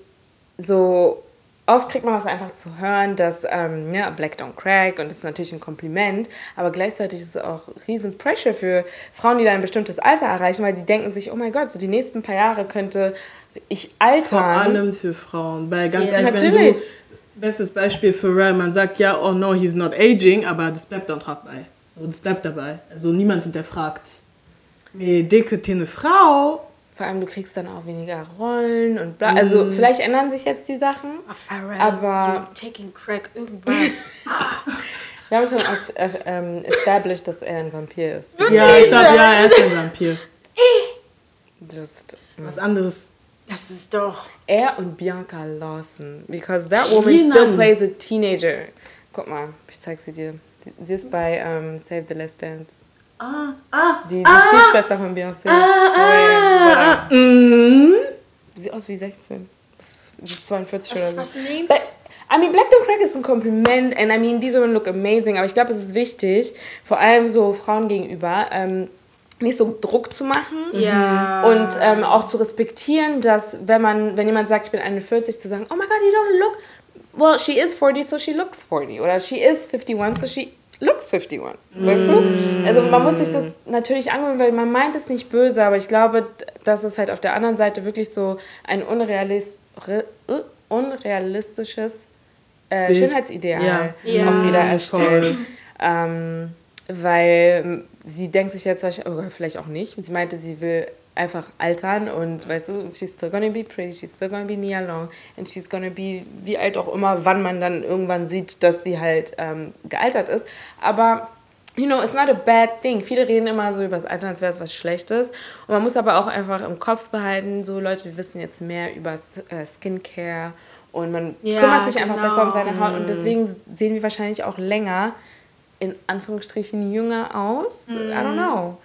so oft kriegt man das einfach zu hören, dass ähm, ja, Black don't crack und das ist natürlich ein Kompliment, aber gleichzeitig ist es auch riesen Pressure für Frauen, die dann ein bestimmtes Alter erreichen, weil die denken sich, oh mein Gott, so die nächsten paar Jahre könnte ich altern. Vor allem für Frauen. Weil ganz Ja, ehrlich, wenn natürlich. du, bestes Beispiel für Pharrell, man sagt ja, oh no, he's not aging, aber das bleibt dann dabei. So, das bleibt dabei. Also niemand hinterfragt. Mais dès que t'es eine Frau, Vor allem, du kriegst dann auch weniger Rollen und bla. Also vielleicht ändern sich jetzt die Sachen. Oh, Pharrell, Aber- taking crack, irgendwas. Wir haben schon aus, äh, ähm, established, dass er ein Vampir ist. ja, ich glaube, ja, er ist ein Vampir. Just, Was anderes. Das ist doch. er und Bianca Lawson. Because that woman Tina. still plays a teenager. Guck mal, ich zeig sie dir. Sie- ist bei ähm, Save the Last Dance. Ah, ah, Die, die Stiefschwester von Beyoncé. Ah, mm. Sieht aus wie 16. Ist 42 Was, oder so. was nehmen? But, I mean, Black Don't Crack ist ein Kompliment and I mean, these women look amazing, aber ich glaube, es ist wichtig, vor allem so Frauen gegenüber, ähm, nicht so Druck zu machen Ja. und ähm, auch zu respektieren, dass wenn man, wenn jemand sagt, ich bin 41, zu sagen, oh my God, you don't look, well, she is 40, so she looks 40 oder she is 51, so she looks 51, weißt du? Also man muss sich das natürlich angewöhnen, weil man meint es nicht böse, aber ich glaube, dass es halt auf der anderen Seite wirklich so ein unrealist, re, äh, unrealistisches äh. Schönheitsideal Ja. Auch wieder erstellt. Ähm, weil sie denkt sich jetzt, vielleicht auch nicht, sie meinte, sie will einfach altern und weißt du, she's still gonna be pretty, she's still gonna be Nia Long and she's gonna be, wie alt auch immer, wann man dann irgendwann sieht, dass sie halt ähm, gealtert ist. Aber You know, it's not a bad thing. Viele reden immer so über das Altern, als wäre es was Schlechtes. Und man muss aber auch einfach im Kopf behalten, so Leute, wir wissen jetzt mehr über äh, Skincare und man Ja, kümmert sich einfach genau. besser um seine Haut. Und deswegen sehen wir wahrscheinlich auch länger, in Anführungsstrichen, jünger aus. I don't know.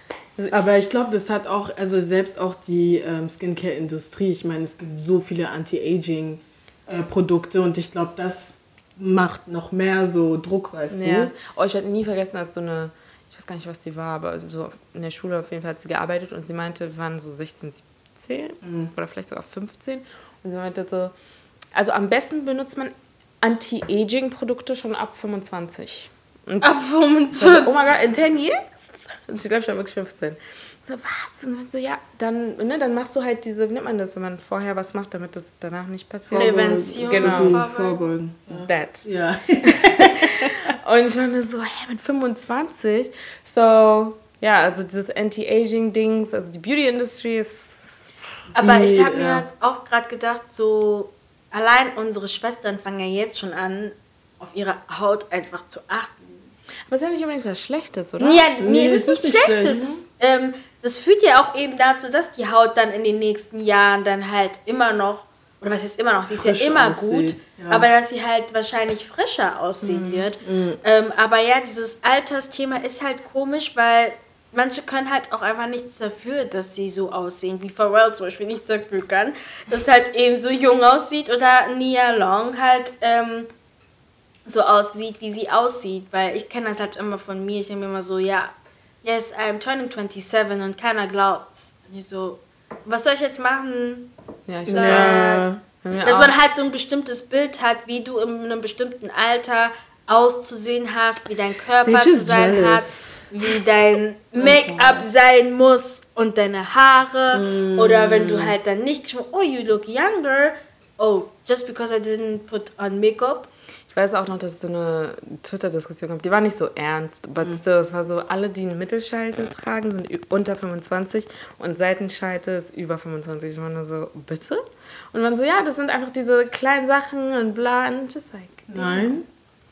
Aber ich glaube, das hat auch, also selbst auch die ähm, Skincare-Industrie, ich meine, es gibt so viele Anti-Aging-Produkte und ich glaube, das macht noch mehr so Druck, weißt Ja. du? Oh, ich werde nie vergessen, als so eine, ich weiß gar nicht, was die war, aber so in der Schule auf jeden Fall hat sie gearbeitet und sie meinte, wir waren so 16, 17 oder vielleicht sogar 15. Und sie meinte so, also am besten benutzt man Anti-Aging-Produkte schon ab 25. Und Ab so, 25. oh mein Gott, in 10 years? Und ich glaube, ich war wirklich 15. So, was? Und dann so, ja, dann, ne, dann machst du halt diese, wie nennt man das, wenn man vorher was macht, damit das danach nicht passiert? Prävention. Genau. Vorbeugen. Vorbeugen. That. Ja. Und ich war nur so, hä, mit 25? So, ja, also dieses Anti-Aging-Dings, also die Beauty-Industry ist. Aber Die, ich habe mir ja. halt auch gerade gedacht, so allein unsere Schwestern fangen ja jetzt schon an, auf ihre Haut einfach zu achten. Aber ist ja nicht unbedingt was Schlechtes, oder? Ja, nee, Nee, es ist es nichts ist nicht Schlechtes. schlecht, Das, ähm, das führt ja auch eben dazu, dass die Haut dann in den nächsten Jahren dann halt immer noch, oder was heißt immer noch, sie ist ja immer aussieht, gut, ja. aber dass sie halt wahrscheinlich frischer aussehen wird. Ähm, aber ja, dieses Altersthema ist halt komisch, weil manche können halt auch einfach nichts dafür, dass sie so aussehen, wie Pharrell zum Beispiel nichts dafür kann, dass halt eben so jung aussieht oder Nia Long halt ähm, so aussieht, wie sie aussieht, weil ich kenne das halt immer von mir. Ich denke mir immer so, ja, yes, I'm turning 27 und keiner glaubt's. Und ich so, was soll ich jetzt machen? Ja, ich Ja. Bei mir Dass man halt so ein bestimmtes Bild hat, wie du in einem bestimmten Alter auszusehen hast, wie dein Körper zu sein jealous. hat, wie dein Make-up sein muss und deine Haare. Mm. Oder wenn du halt dann nicht, oh, you look younger, oh, just because I didn't put on makeup. Ich weiß auch noch, dass es so eine Twitter-Diskussion gab. Die war nicht so ernst, aber Mhm. still, es war so, alle, die eine Mittelschalte tragen, sind unter 25 und Seitenschalte ist über 25. Ich war nur so, bitte? Und man so, ja, das sind einfach diese kleinen Sachen und bla. Und just like, Nein.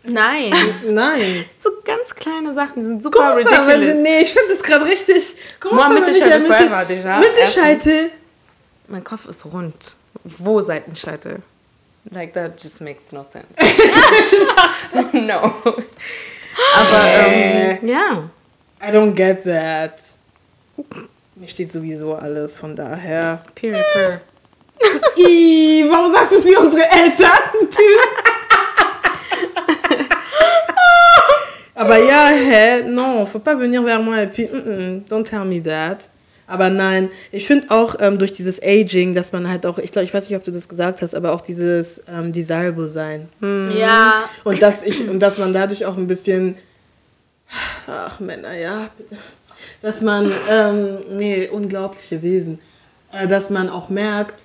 Nein. Nein. so ganz kleine Sachen, die sind super Guck mal, wenn, ridiculous. nee, ich finde das gerade richtig. Ja forever, déjà. Mittelscheitel. Mein Kopf ist rund. Wo Seitenscheitel? Like, that just makes no sense. no. Aber, ähm, ja. I don't get that. Mir steht sowieso alles, von daher. Period, per. Ih, warum sagst du es wie unsere Eltern? Aber ja, hä? Non, faut pas venir vers moi et puis, mm, mm, don't tell me that. Aber nein, ich finde auch ähm, durch dieses Aging, dass man halt auch, ich glaube, ich weiß nicht, ob du das gesagt hast, aber auch dieses ähm, Desirable sein. Ja. Und dass ich, und dass man dadurch auch ein bisschen, ach Männer, ja, bitte. dass man, ähm, nee, unglaubliche Wesen, äh, dass man auch merkt,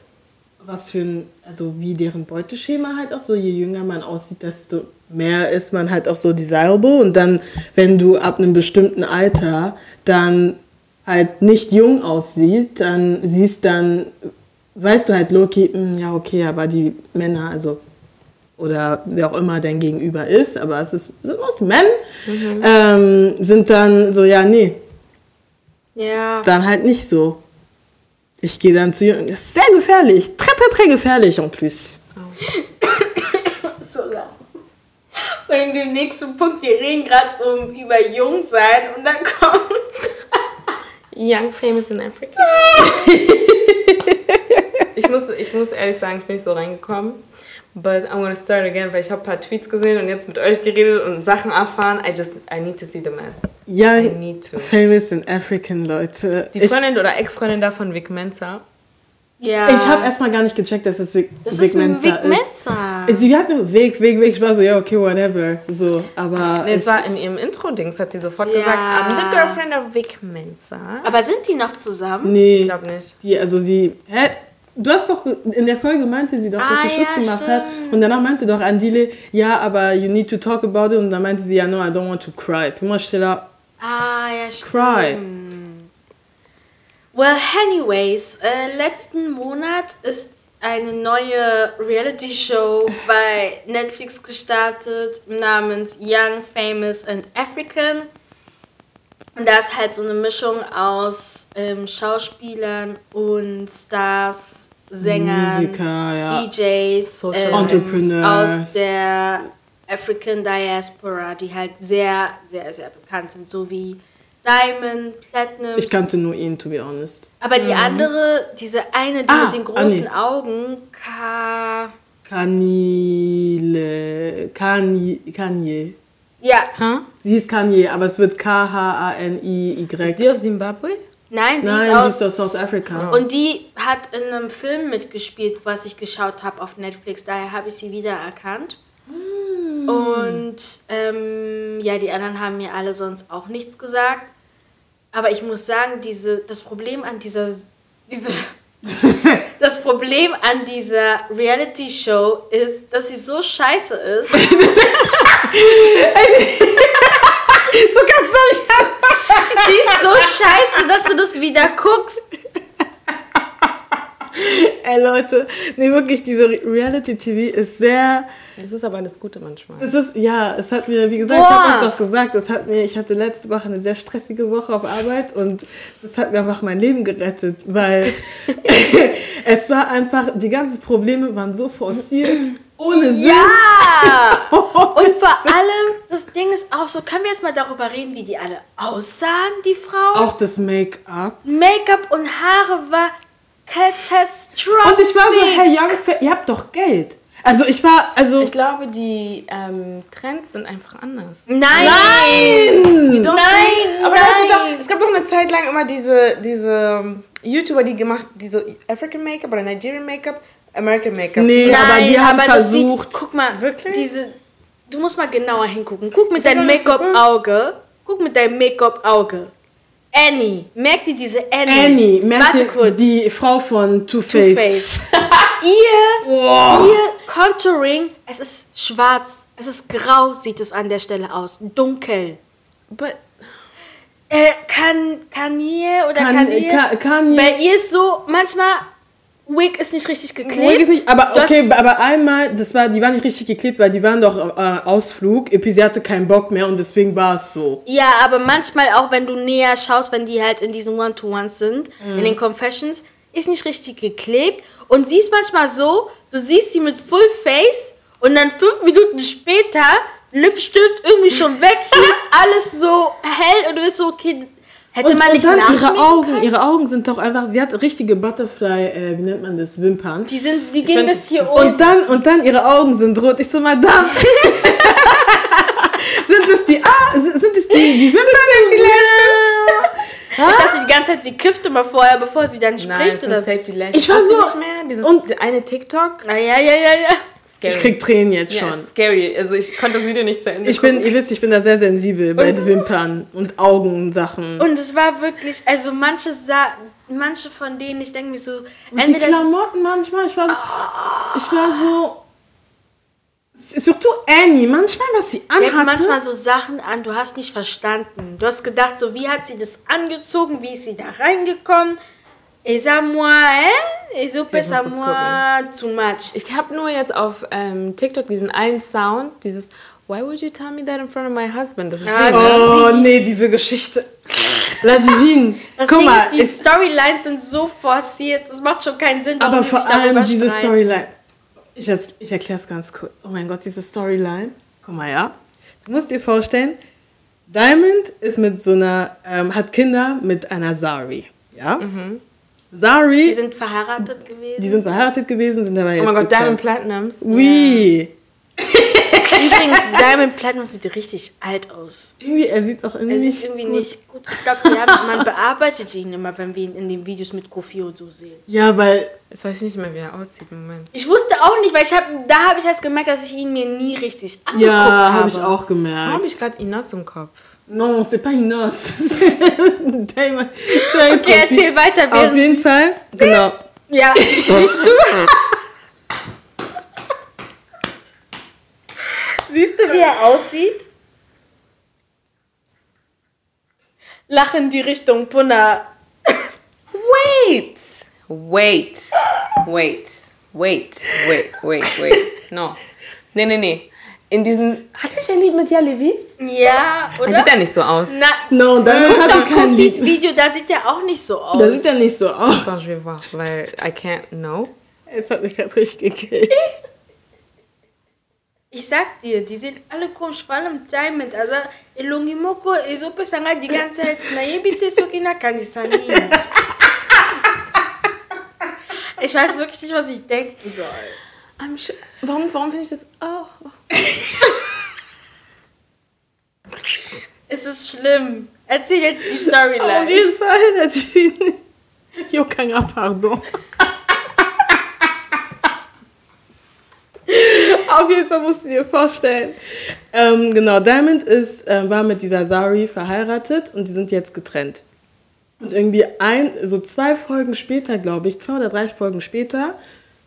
was für ein, also wie deren Beuteschema halt auch so, je jünger man aussieht, desto mehr ist man halt auch so desirable und dann, wenn du ab einem bestimmten Alter dann halt nicht jung aussieht, dann siehst dann, weißt du halt, Loki, hm, ja okay, aber die Männer, also oder wer auch immer dein Gegenüber ist, aber es ist, sind most Men, ähm, sind dann so, ja, nee, Ja. dann halt nicht so. Ich gehe dann zu jung. Das ist sehr gefährlich. Très, très, très gefährlich en plus. So lang. Und in dem nächsten Punkt, wir reden gerade um über Jungsein und dann kommt. Young, famous in Africa. ich, muss, ich muss ehrlich sagen, ich bin nicht so reingekommen. But I'm gonna start again, weil ich habe ein paar Tweets gesehen und jetzt mit euch geredet und Sachen erfahren. I just, I need to see the mess. I Young, need to. famous and African, Leute. Die ich Freundin oder Ex-Freundin davon, Vic Mensa. Ja. ich habe erstmal gar nicht gecheckt, dass es Vic, Das Vic ist ein Mensa Vic ist. Mensa. Sie hat nur Weg, Weg, Weg. Ich war so, ja, okay, whatever. So, aber. Nee, es war in ihrem Intro-Dings, hat sie sofort Ja. gesagt, I'm the girlfriend of Vic Mensa. Aber sind die noch zusammen? nee. Ich glaube nicht. Die, also sie. Hä? Du hast doch, in der Folge meinte sie doch, dass Ah, sie Schluss ja, gemacht hat. stimmt. Und danach meinte doch Andile, ja, aber you need to talk about it. Und dann meinte sie, ja, no, I don't want to cry. Puis moi, j'étais là, Ah, ja, stimmt. cry. Well, anyways, äh, letzten Monat ist eine neue Reality-Show bei Netflix gestartet namens Young, Famous and African. Und da ist halt so eine Mischung aus ähm, Schauspielern und Stars, Sängern, Musiker, ja. DJs, Social ähm, Entrepreneurs. aus der African Diaspora, die halt sehr, sehr, sehr bekannt sind, so wie Diamond, Platinum, Ich kannte nur ihn, to be honest. aber die andere, diese eine, die Ah, mit den ah, großen nee. Augen, Ka. Kanile, Kanye, Kanye. Ja, Huh? Sie hieß Kanye, aber es wird K-H-A-N-I-Y. Die aus Zimbabwe? nein, die Nein, ist die aus ist aus South Africa. Und die hat in einem Film mitgespielt, was ich geschaut habe auf Netflix. Daher habe ich sie wiedererkannt. Hm. Und ähm, ja, die anderen haben mir alle sonst auch nichts gesagt. Aber ich muss sagen, diese, das Problem an dieser, diese, das Problem an dieser Reality-Show ist, dass sie so scheiße ist. so kannst du nicht Die ist so scheiße, dass du das wieder guckst. Ey Leute, nee, wirklich, diese Reality-TV ist sehr. Das ist aber das Gute manchmal. Es ist, ja, es hat mir, wie gesagt, ich Boah. habe euch doch gesagt, es hat mir, ich hatte letzte Woche eine sehr stressige Woche auf Arbeit und das hat mir einfach mein Leben gerettet, weil es war einfach, die ganzen Probleme waren so forciert, ohne Sinn. Ja! Und vor allem, das Ding ist auch so, können wir jetzt mal darüber reden, wie die alle aussahen, die Frauen? Auch das Make-up. Make-up und Haare war catastrophic. Und ich war so, Herr Young, ihr habt doch Geld. Also ich war, also... Ich glaube, die ähm, Trends sind einfach anders. Nein! Nein! Nein, aber nein. Doch, es gab doch eine Zeit lang immer diese, diese ähm, YouTuber, die gemacht, diese African Make-up oder Nigerian Make-up, American Make-up. Nee, Nein, aber die haben aber das sieht- versucht... guck mal, Wirklich? Diese, du musst mal genauer hingucken. Guck mit deinem Make-up-Auge. Guck mit deinem Make-up-Auge. Annie. Merkt ihr diese Annie? Annie, merkt Warte ihr, kurz. die Frau von Two-Face. Two-Face. ihr, ihr Contouring, es ist schwarz. Es ist grau, sieht es an der Stelle aus. Dunkel. But Äh, kann Kanye oder Kan- Kanye? Ka- Kanye- Bei ihr ist so, manchmal, Wig ist nicht richtig geklebt. Ruhig ist nicht, aber okay, aber einmal, das war, die waren nicht richtig geklebt, weil die waren doch äh, Ausflug. Epi, sie hatte keinen Bock mehr und deswegen war es so. Ja, aber manchmal auch, wenn du näher schaust, wenn die halt in diesen One-to-Ones sind, in den Confessions, ist nicht richtig geklebt. Und sie ist manchmal so, du siehst sie mit Full Face und dann fünf Minuten später, Lippenstift irgendwie schon weg, hier ist alles so hell und du bist so, okay, hätte Und, man und nicht dann ihre Augen, können? ihre Augen sind doch einfach, sie hat richtige Butterfly, äh, wie nennt man das, Wimpern. Die, sind, die gehen find, bis das hier oben. Und dann, und dann ihre Augen sind rot. Ich so, Madame. sind es die, ah, sind sind es die, die Wimpern? ich dachte die ganze Zeit, sie kifft immer vorher, bevor sie dann nein, spricht. es oder sind. Safety Lashes. Ich war so- nicht mehr dieses und- eine TikTok. Ah, ja, ja, ja, ja. Scary. Ich krieg Tränen jetzt ja, schon. scary. Also ich konnte das Video nicht zu Ende Ich bin, ihr wisst, ich bin da sehr sensibel bei Und- Wimpern und Augensachen. Und es war wirklich, also manche sa manche von denen, ich denke mir so, Und die Klamotten manchmal, ich war so, ich war so, surtout Annie, manchmal, was sie sie hat anhatte. manchmal so Sachen an, du hast nicht verstanden. Du hast gedacht, so wie hat sie das angezogen, wie ist sie da reingekommen? Ist moi, hein? Ist moi, too much. Ich habe nur jetzt auf ähm, TikTok diesen einen Sound, dieses Why would you tell me that in front of my husband? Das ist Ah, so- Oh, nee, diese Geschichte. La Divine. Das Guck Ding mal, ist, die Storylines sind so forciert, das macht schon keinen Sinn. aber vor allem diese streiten. Storyline. Ich, ich erkläre es ganz kurz. Oh mein Gott, diese Storyline. Guck mal, ja. Du musst dir vorstellen, Diamond ist mit so einer, ähm, hat Kinder mit einer Sari. Ja? Sari, Die sind verheiratet gewesen. die sind verheiratet gewesen, sind aber jetzt Oh mein Gott, getrennt. Diamond Platinums. Oui. Übrigens, Diamond Platinum sieht richtig alt aus. Irgendwie, er sieht auch irgendwie Er sieht nicht irgendwie gut. nicht gut. Ich glaube, man bearbeitet ihn immer, wenn wir ihn in den Videos mit Kofi und so sehen. Ja, weil Jetzt weiß ich nicht mehr, wie er aussieht im Moment. Ich wusste auch nicht, weil ich habe, da habe ich erst gemerkt, dass ich ihn mir nie richtig angeguckt ja, habe. habe ich auch Warum gemerkt. habe ich gerade Inos im Kopf? Non, c'est pas. Diamond. Sorry, Okay, Profi. erzähl weiter, Auf jeden Fall, genau. Ja, siehst du? siehst du, wie er aussieht? Lach in die Richtung Punna. Wait! Wait! Wait! Wait! Wait! Wait! Wait! No. Nee, nee, nee. In diesen. Hatte ich ein Lied mit Ja Levis? Ja, Er oder? sieht ja nicht so aus. Na, No, Diamond guck hatte doch kein Lied. Video, da sieht er auch nicht so aus. Das sieht ja nicht so aus. Attends, je vais voir, weil I can't know. Jetzt hat mich gerade richtig gekillt. Ich sag dir, die sind alle komisch, vor allem Diamond. Also, elongi moko ezopesanga die ganze Zeit nayebi te soki nakanisa nini. Ich weiß wirklich nicht, was ich denken soll. I'm sure. Warum, warum finde ich das. Oh. Es ist schlimm. Erzähl jetzt die Auf Storyline. jeden Fall, natürlich. Jokanga, pardon. Auf jeden Fall musst du dir vorstellen. Ähm, genau, Diamond ist, äh, war mit dieser Sari verheiratet und die sind jetzt getrennt. Und irgendwie ein, so zwei Folgen später, glaube ich, zwei oder drei Folgen später,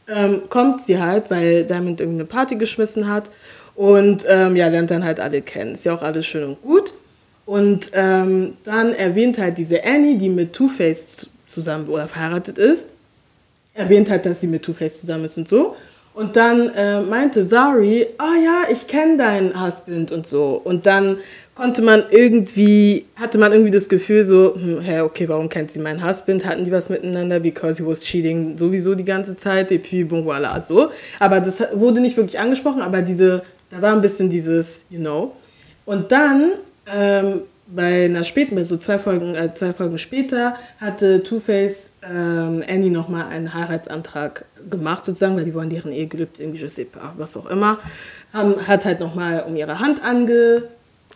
ähm, kommt sie halt, weil Diamond irgendwie eine Party geschmissen hat und ähm, ja, lernt dann halt alle kennen. Ist ja auch alles schön und gut. Und ähm, dann erwähnt halt diese Annie, die mit Two-Face zu- zusammen oder verheiratet ist, erwähnt halt, dass sie mit Two-Face zusammen ist und so. Und dann äh, meinte Sari, ah ja, ich kenne deinen Husband und so. Und dann konnte man irgendwie, hatte man irgendwie das Gefühl so, hm, hä, okay, warum kennt sie meinen Husband? Hatten die was miteinander? Because he was cheating sowieso die ganze Zeit. Et puis, bon, voilà, so. Aber das wurde nicht wirklich angesprochen, aber diese, da war ein bisschen dieses, you know. Und dann, ähm, bei einer späten, bei so zwei Folgen, äh, zwei Folgen später, hatte Two-Face ähm, Annie nochmal einen Heiratsantrag gemacht, sozusagen, weil die wollen deren Ehegelübde irgendwie, je sais pas, was auch immer. Haben, hat halt nochmal um ihre Hand ange,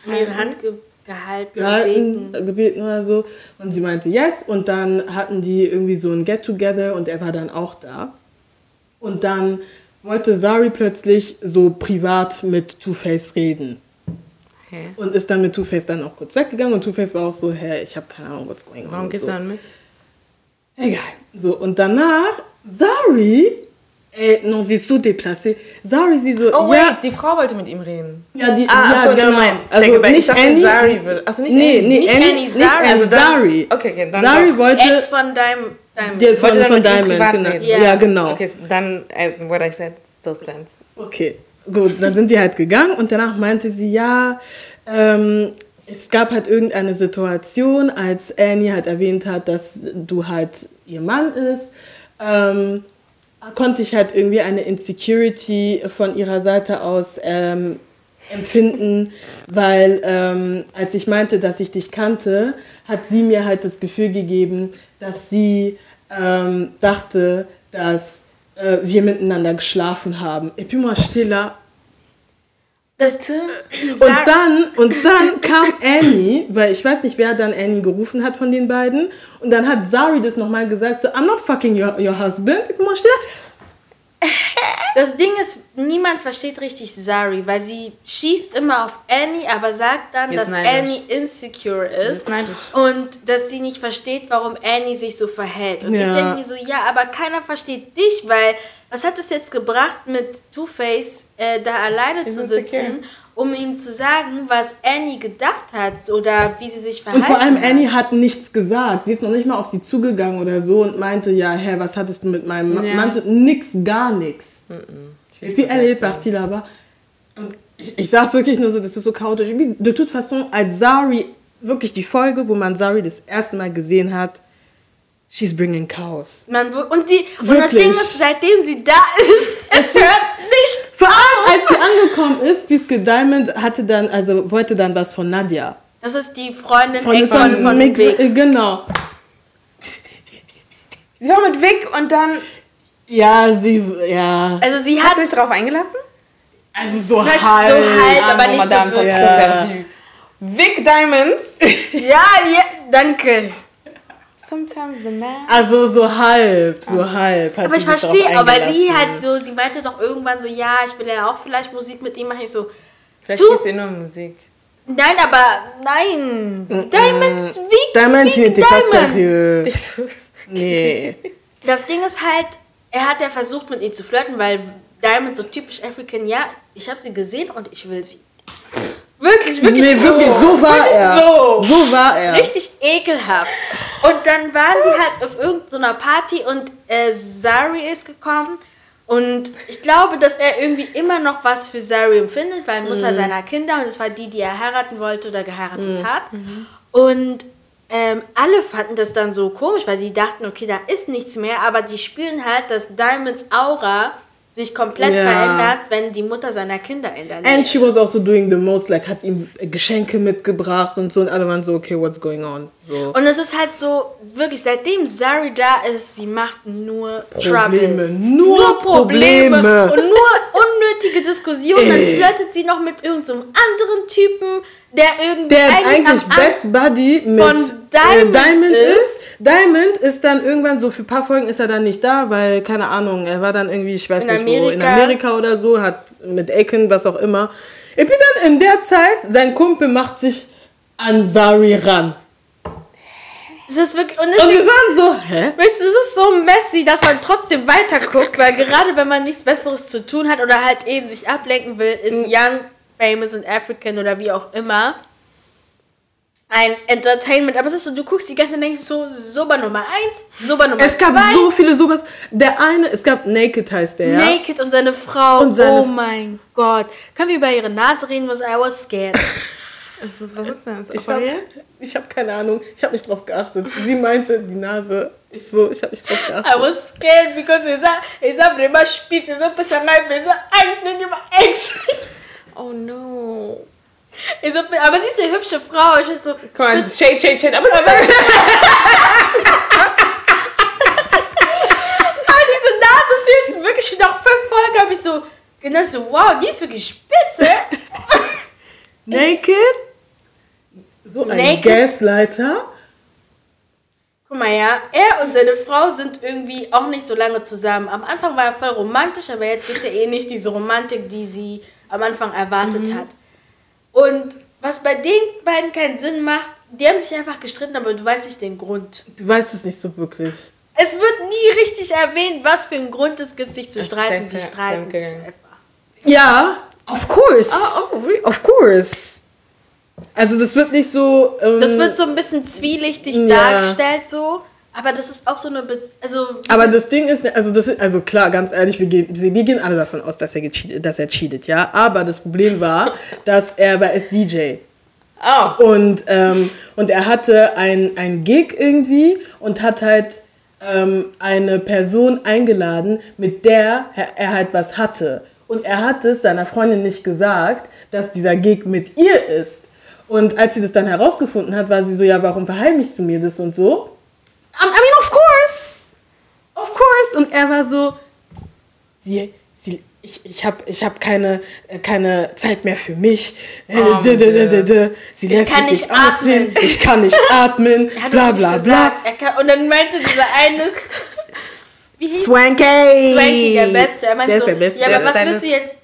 ihre Hand ge gehalten, gehalten, gebeten. gebeten oder so. Und sie meinte yes. Und dann hatten die irgendwie so ein Get-Together und er war dann auch da. Und dann wollte Sari plötzlich so privat mit Two-Face reden. Hä? Und ist dann mit Two-Face dann auch kurz weggegangen und Two-Face war auch so, hä, ich habe keine Ahnung, what's going on. Warum gehst so. du dann mit? Egal. So, und danach, Sari, ey, non, sie ist so déplacé. Sari, sie so, Oh, ja, wait, die Frau wollte mit ihm reden. ja, die, Ah, ja, achso, genau. mind. Also back. Ich nicht Annie. Sari würde- achso, nicht nee, Annie. nee, Nicht Annie, Annie, nicht Sari. Annie, Also Sari. okay, okay, dann Sari doch. wollte, Ex von deinem, deinem der von, Wollte von Diamond, genau. reden. Ja. Genau. Okay, so dann, uh, what I said still stands. Okay, gut, dann sind die halt gegangen und danach meinte sie, ja, ähm, es gab halt irgendeine Situation, als Annie halt erwähnt hat, dass du halt ihr Mann ist, ähm, konnte ich halt irgendwie eine Insecurity von ihrer Seite aus ähm, empfinden, weil ähm, als ich meinte, dass ich dich kannte, hat sie mir halt das Gefühl gegeben, dass sie ähm, dachte, dass äh, wir miteinander geschlafen haben. Puis moi, j'étais là. Das Und dann, und dann kam Annie, weil ich weiß nicht, wer dann Annie gerufen hat von den beiden. Und dann hat Zari das nochmal gesagt, so, I'm not fucking your, your husband. Das Ding ist, niemand versteht richtig Sari, weil sie schießt immer auf Annie, aber sagt dann, dass neidisch. Annie insecure ist. ist. Und dass sie nicht versteht, warum Annie sich so verhält. Und ich Ja. denke mir so, ja, aber keiner versteht dich, weil was hat es jetzt gebracht, mit Two-Face äh, da alleine zu sitzen, um ihm zu sagen, was Annie gedacht hat oder wie sie sich verhalten Und vor allem hat. Annie hat nichts gesagt. Sie ist noch nicht mal auf sie zugegangen oder so und meinte, ja, hä, was hattest du mit meinem Mann? Ja. Meinte nix, gar nichts. Et puis elle est partie là-bas. Und ich, ich sag's wirklich nur so, das ist so chaotisch. De toute façon, als Zari, wirklich die Folge, wo man Zari das erste Mal gesehen hat, she's bringing chaos. Man, und, die, und das. Ding ist, seitdem sie da ist, es hört nicht Vor allem, als sie angekommen ist, puisque Diamond hatte dann, also wollte dann was von Nadia. Das ist die Freundin Von, Ex von, von Mick- Vic. äh, Genau. Sie war mit Vic und dann Ja, sie, ja. Also sie hat hat sich darauf eingelassen? Also so halb. so halb, aber nicht so Madame wirklich. Ja. Vic Diamonds. Ja, ja, danke. Sometimes the man. Also so halb, so halb. Hat Aber ich verstehe, aber sie halt so, sie meinte doch irgendwann so, ja, ich will ja auch vielleicht Musik mit ihm machen. Ich so, Vielleicht geht es ihr nur um Musik. nein, aber nein. Diamonds, wie Diamond, wie n'était pas Diamond. Nee. Das Ding ist halt, er hat ja versucht mit ihr zu flirten, weil Diamond so typisch African, ja, ich habe sie gesehen und ich will sie. Wirklich, wirklich Nee, so. wirklich, so war Wirklich er. So. So war er. Richtig ekelhaft. Und dann waren die halt auf irgendeiner Party und äh, Zari ist gekommen. Und ich glaube, dass er irgendwie immer noch was für Zari empfindet, weil Mutter seiner Kinder und es war die, die er heiraten wollte oder geheiratet hat. Und ähm, alle fanden das dann so komisch, weil die dachten, okay, da ist nichts mehr, aber die spüren halt, dass Diamonds Aura sich komplett Ja. verändert, wenn die Mutter seiner Kinder in der Nähe And she was also doing the most, like hat ihm Geschenke mitgebracht und so und alle waren so, okay, what's going on? So. Und es ist halt so, wirklich, seitdem Zari da ist, sie macht nur Probleme, Trouble. nur Probleme. Und nur unnötige Diskussionen. Dann flirtet sie noch mit irgendeinem anderen Typen, der irgendwie der eigentlich An- Best Buddy mit von Diamond Diamond ist. ist. Diamond ist dann irgendwann so, für ein paar Folgen ist er dann nicht da, weil, keine Ahnung, er war dann irgendwie, ich weiß In nicht wo, in Amerika. Amerika oder so, hat mit Aiken, was auch immer. Ich bin dann in der Zeit, sein Kumpel macht sich an Sari ran. Es ist wirklich, und Und deswegen, wir waren so, hä? weißt du, es ist so messy, dass man trotzdem weiterguckt, weil gerade wenn man nichts Besseres zu tun hat oder halt eben sich ablenken will, ist. Young, Famous and African oder wie auch immer ein Entertainment. Aber es ist so, du guckst die ganze Zeit so, Soba Nummer 1, Soba Nummer 2. Es gab so viele sowas. Der eine, es gab Naked heißt der, ja? Naked und seine Frau. Und seine oh F- mein Gott. Können wir über ihre Nase reden? Was I was scared. Ist das, was ist denn das? Ich habe hab keine Ahnung, ich habe nicht drauf geachtet. Sie meinte, die Nase. Ich so, ich habe nicht drauf geachtet. I was scared because esa, esa prima spitz, esa personal, esa Angst, nicht über Angst. Oh no. Esa, aber sie ist eine hübsche Frau. Ich bin so, Guck mal, Shade, Shade, Shade. Aber, aber ah, diese Nase ist jetzt wirklich nach fünf Folgen habe ich so gedacht, so, wow, die ist wirklich spitze. Naked? So ein Naked? Gaslighter. Guck mal, ja, er und seine Frau sind irgendwie auch nicht so lange zusammen. Am Anfang war er voll romantisch, aber jetzt gibt er eh nicht diese Romantik, die sie am Anfang erwartet hat. Und was bei den beiden keinen Sinn macht, die haben sich einfach gestritten, aber du weißt nicht den Grund. Du weißt es nicht so wirklich. Es wird nie richtig erwähnt, was für einen Grund es gibt, sich zu ist streiten. Die streiten sich einfach. Ja, of course. Oh, oh, really? Of course. Also das wird nicht so. Ähm, Das wird so ein bisschen zwielichtig Ja. dargestellt, so. Aber das ist auch so eine. Be also, aber das Ding ist, also das ist, also klar, ganz ehrlich, wir gehen, wir gehen alle davon aus, dass er gecheatet, dass er cheatet, ja. Aber das Problem war, dass er war als DJ. Oh. Und, ähm, und er hatte ein, ein Gig irgendwie und hat halt ähm, eine Person eingeladen, mit der er, er halt was hatte. Und er hat es seiner Freundin nicht gesagt, dass dieser Gig mit ihr ist. Und als sie das dann herausgefunden hat, war sie so, ja, warum verheimlichst du mir das und so? I mean, of course! Of course! Und er war so, sie, sie, ich, ich habe ich hab keine, äh, keine Zeit mehr für mich. Äh, Oh, d- d- d- Mann. d- d- Sie lässt kann mich nicht ausreden. atmen. Ich kann nicht atmen. er hat bla bla bla. Er kann, und dann meinte dieser eine. Swanky! Swanky, der Beste. Er meinte Der ist so, der Beste. ja, aber was willst du jetzt?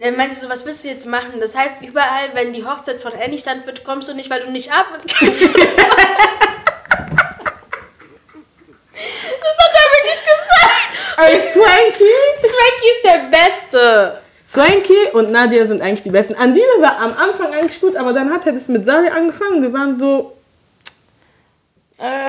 Er meinte so, was willst du jetzt machen? Das heißt, überall, wenn die Hochzeit von Annie stand wird, kommst du nicht, weil du nicht atmen kannst. wirklich gesagt. Ey, Swanky! Swanky ist der Beste. Swanky und Nadia sind eigentlich die Besten. Andine war am Anfang eigentlich gut, aber dann hat er das mit Sari angefangen. Wir waren so,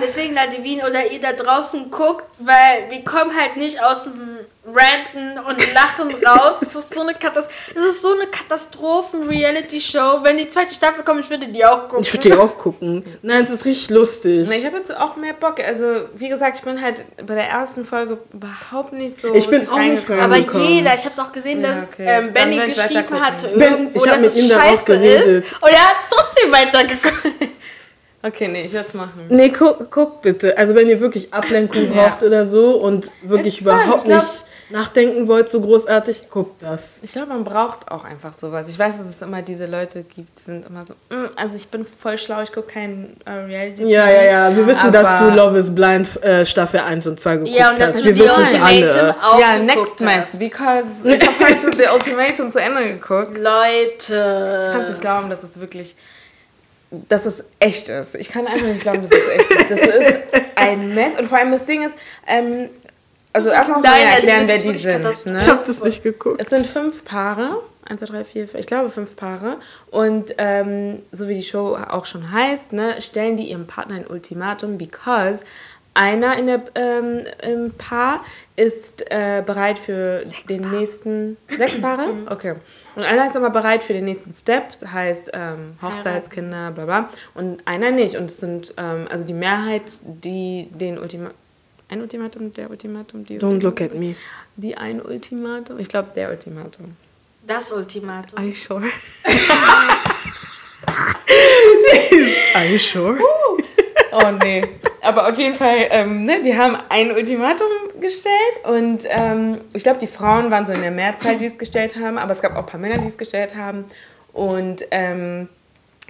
Deswegen, Leute, Wien oder ihr da draußen guckt, weil wir kommen halt nicht aus dem Ranten und Lachen raus. Es ist so eine Katastrophe. Es ist so eine Katastrophen-Reality-Show. Wenn die zweite Staffel kommt, ich würde die auch gucken. ich würde die auch gucken. Nein, es ist richtig lustig. Ich habe jetzt auch mehr Bock. Also, wie gesagt, ich bin halt bei der ersten Folge überhaupt nicht so. Ich bin auch nicht reingekommen. Aber jeder, ich habe es auch gesehen, Ja, dass okay. ähm, Benny geschrieben hatte irgendwo, dass mit es scheiße ist. Und er hat es trotzdem weitergeguckt. Okay, nee, ich werde es machen. Nee, guck, guck bitte. Also wenn ihr wirklich Ablenkung Ja. braucht oder so und wirklich It's fun. überhaupt glaub- nicht nachdenken wollt, so großartig, guckt das. Ich glaube, man braucht auch einfach sowas. Ich weiß, dass es immer diese Leute gibt, die sind immer so, "Mm, also ich bin voll schlau, ich gucke kein äh, reality Ja, ja, ja. Wir wissen, dass du Love is Blind äh, Staffel 1 und 2 geguckt Ja, und hast. Wir wissen es alle. Ultimatum auch Ja, next mess, because ich habe heute The Ultimatum zu Ende geguckt. Leute. Ich kann es nicht glauben, dass es wirklich, dass es echt ist. Ich kann einfach nicht glauben, dass es echt ist. Das ist ein Mess. Und vor allem das Ding ist, ähm, also erstmal muss man ja erklären, das wer die sind. Ich Ne? habe das nicht geguckt. Es sind fünf Paare. Eins, zwei, drei, vier, fünf, ich glaube fünf Paare. Und ähm, so wie die Show auch schon heißt, ne, stellen die ihrem Partner ein Ultimatum, because einer in der, ähm, im Paar ist äh, bereit für den nächsten. Sechs Paare? Okay. Und einer ist aber bereit für den nächsten Step, das heißt ähm, Hochzeitskinder, bla bla. Und einer nicht. Und es sind ähm, also die Mehrheit, die den Ultimatum. Ein Ultimatum, der Ultimatum, die Don't look at me. die ein Ultimatum? Ich glaube, der Ultimatum. Das Ultimatum. Are you sure? Are you sure? Oh nee. Aber auf jeden Fall, ähm, ne, die haben ein Ultimatum gestellt und ähm, ich glaube, die Frauen waren so in der Mehrzahl, die es gestellt haben, aber es gab auch ein paar Männer, die es gestellt haben. Und ähm,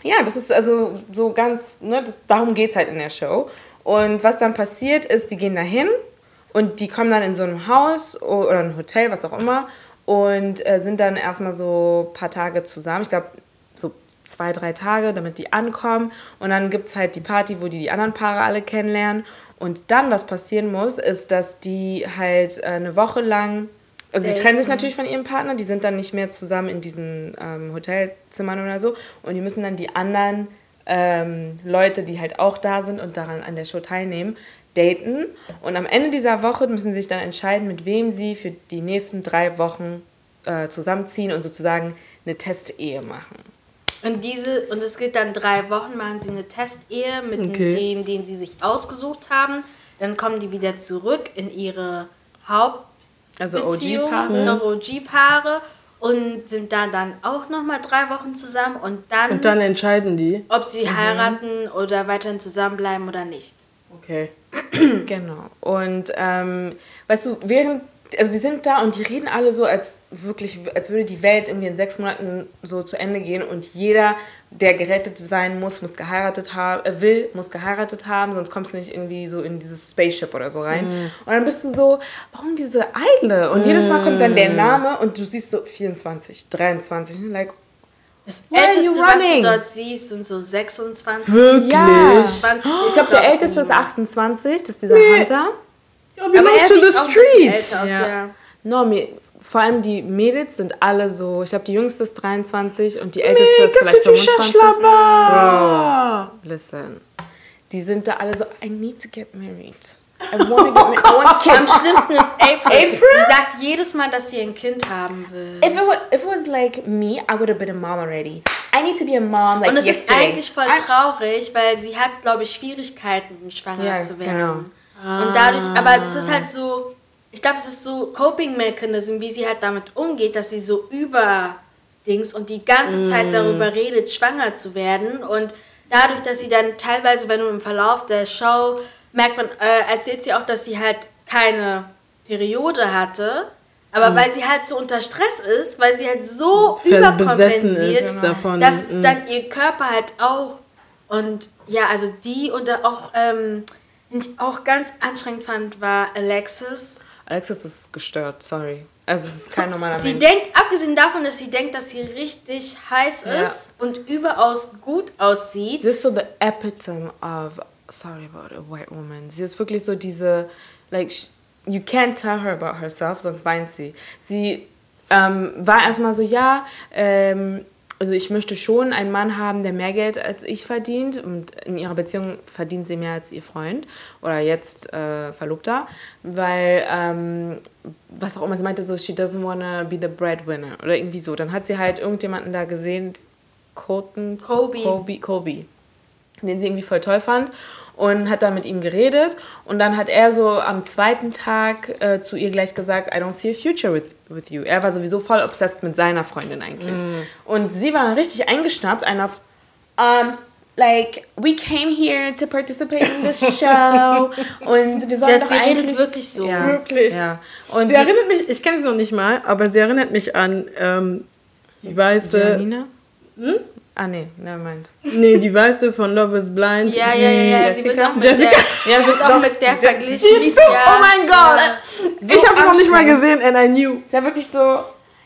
ja, das ist also so ganz, ne, das, darum geht es halt in der Show. Und was dann passiert ist, die gehen dahin und die kommen dann in so einem Haus oder ein Hotel, was auch immer, und äh, sind dann erstmal so ein paar Tage zusammen. Ich glaube, zwei, drei Tage, damit die ankommen. Und dann gibt es halt die Party, wo die die anderen Paare alle kennenlernen. Und dann, was passieren muss, ist, dass die halt äh, eine Woche lang, also die trennen sich natürlich von ihrem Partner, die sind dann nicht mehr zusammen in diesen ähm, Hotelzimmern oder so. Und die müssen dann die anderen ähm, Leute, die halt auch da sind und daran an der Show teilnehmen, daten. Und am Ende dieser Woche müssen sie sich dann entscheiden, mit wem sie für die nächsten drei Wochen äh, zusammenziehen und sozusagen eine Testehe machen. Und diese, und es geht dann drei Wochen, machen sie eine Testehe mit Okay. dem, den sie sich ausgesucht haben. Dann kommen die wieder zurück in ihre Haupt Also OG-Paare. noch OG-Paare und sind da dann auch nochmal drei Wochen zusammen und dann, Und dann entscheiden die. ob sie heiraten oder weiterhin zusammenbleiben oder nicht. Okay. Genau. Und ähm, weißt du, während, also die sind da und die reden alle so, als wirklich, als würde die Welt irgendwie in sechs Monaten so zu Ende gehen und jeder, der gerettet sein muss, muss geheiratet haben, äh, will, muss geheiratet haben, sonst kommst du nicht irgendwie so in dieses Spaceship oder so rein. Und dann bist du so, warum diese Eile? Und jedes Mal kommt dann der Name und du siehst so 24, 23, like, Das Why Älteste, was du dort siehst, sind so 26. Wirklich? Ja. 20 Ich glaube, der älteste ist niemand. 28, das ist dieser Nee. Hunter. Ja, we Aber er to sieht the auch streets. älter aus, Ja. ja. No, mir, vor allem die Mädels sind alle so, ich glaube, die jüngste ist 23 und die älteste ist Qu'est-ce que vielleicht tu cherches 25. là-bas? Listen, die sind da alle so, I need to get married. I wanna get married. I want Am schlimmsten ist April. April? Sie sagt jedes Mal, dass sie ein Kind haben will. If it, was, if it was like me, I would have been a mom already. I need to be a mom like Und es ist yesterday. eigentlich voll traurig, weil sie hat, glaube ich, Schwierigkeiten, schwanger Ja, zu werden. genau. Und dadurch, aber es ist halt so, ich glaube, es ist so Coping Mechanism, wie sie halt damit umgeht, dass sie so über Dings und die ganze Zeit darüber redet, schwanger zu werden. Und dadurch, dass sie dann teilweise, wenn du im Verlauf der Show merkt man, äh, erzählt sie auch, dass sie halt keine Periode hatte. Aber weil sie halt so unter Stress ist, weil sie halt so überkompensiert, ist davon. dass Mhm. dann ihr Körper halt auch und ja, also die und auch, ähm, den ich auch ganz anstrengend fand, war Alexis. Alexis ist gestört, sorry. Also es ist kein normaler Sie Mensch. denkt, abgesehen davon, dass sie denkt, dass sie richtig heiß Ja. ist und überaus gut aussieht, Sie ist so the epitome of sorry about a white woman. Sie ist wirklich so diese like you can't tell her about herself, sonst weint sie. Sie ähm, war erstmal so ja. Ähm, also ich möchte schon einen Mann haben, der mehr Geld als ich verdient und in ihrer Beziehung verdient sie mehr als ihr Freund oder jetzt äh, Verlobter, weil ähm, was auch immer sie meinte so she doesn't wanna be the breadwinner oder irgendwie so. Dann hat sie halt irgendjemanden da gesehen, Colton Kobe. Kobe, Kobe den sie irgendwie voll toll fand und hat dann mit ihm geredet und dann hat er so am zweiten Tag äh, zu ihr gleich gesagt, I don't see a future with, with you. Er war sowieso voll obsessed mit seiner Freundin eigentlich. Und sie war richtig eingeschnappt, einer auf, um, like, we came here to participate in this show und wir sollen doch sie redet eigentlich... wirklich so. Ja, Wirklich? Ja. Und Sie erinnert mich, ich kenne sie noch nicht mal, aber sie erinnert mich an ähm, die weiße, Janina? Hm? Ah, nee, never mind. nee, die weiße von Love is Blind. ja, die, ja, ja, ja, sie wird Jessica? auch mit Jessica? der, Ja, sie wird auch mit der verglichen. Siehst du? Ja. Oh mein Gott! So ich habe es noch nicht mal gesehen and I knew. Es war wirklich so,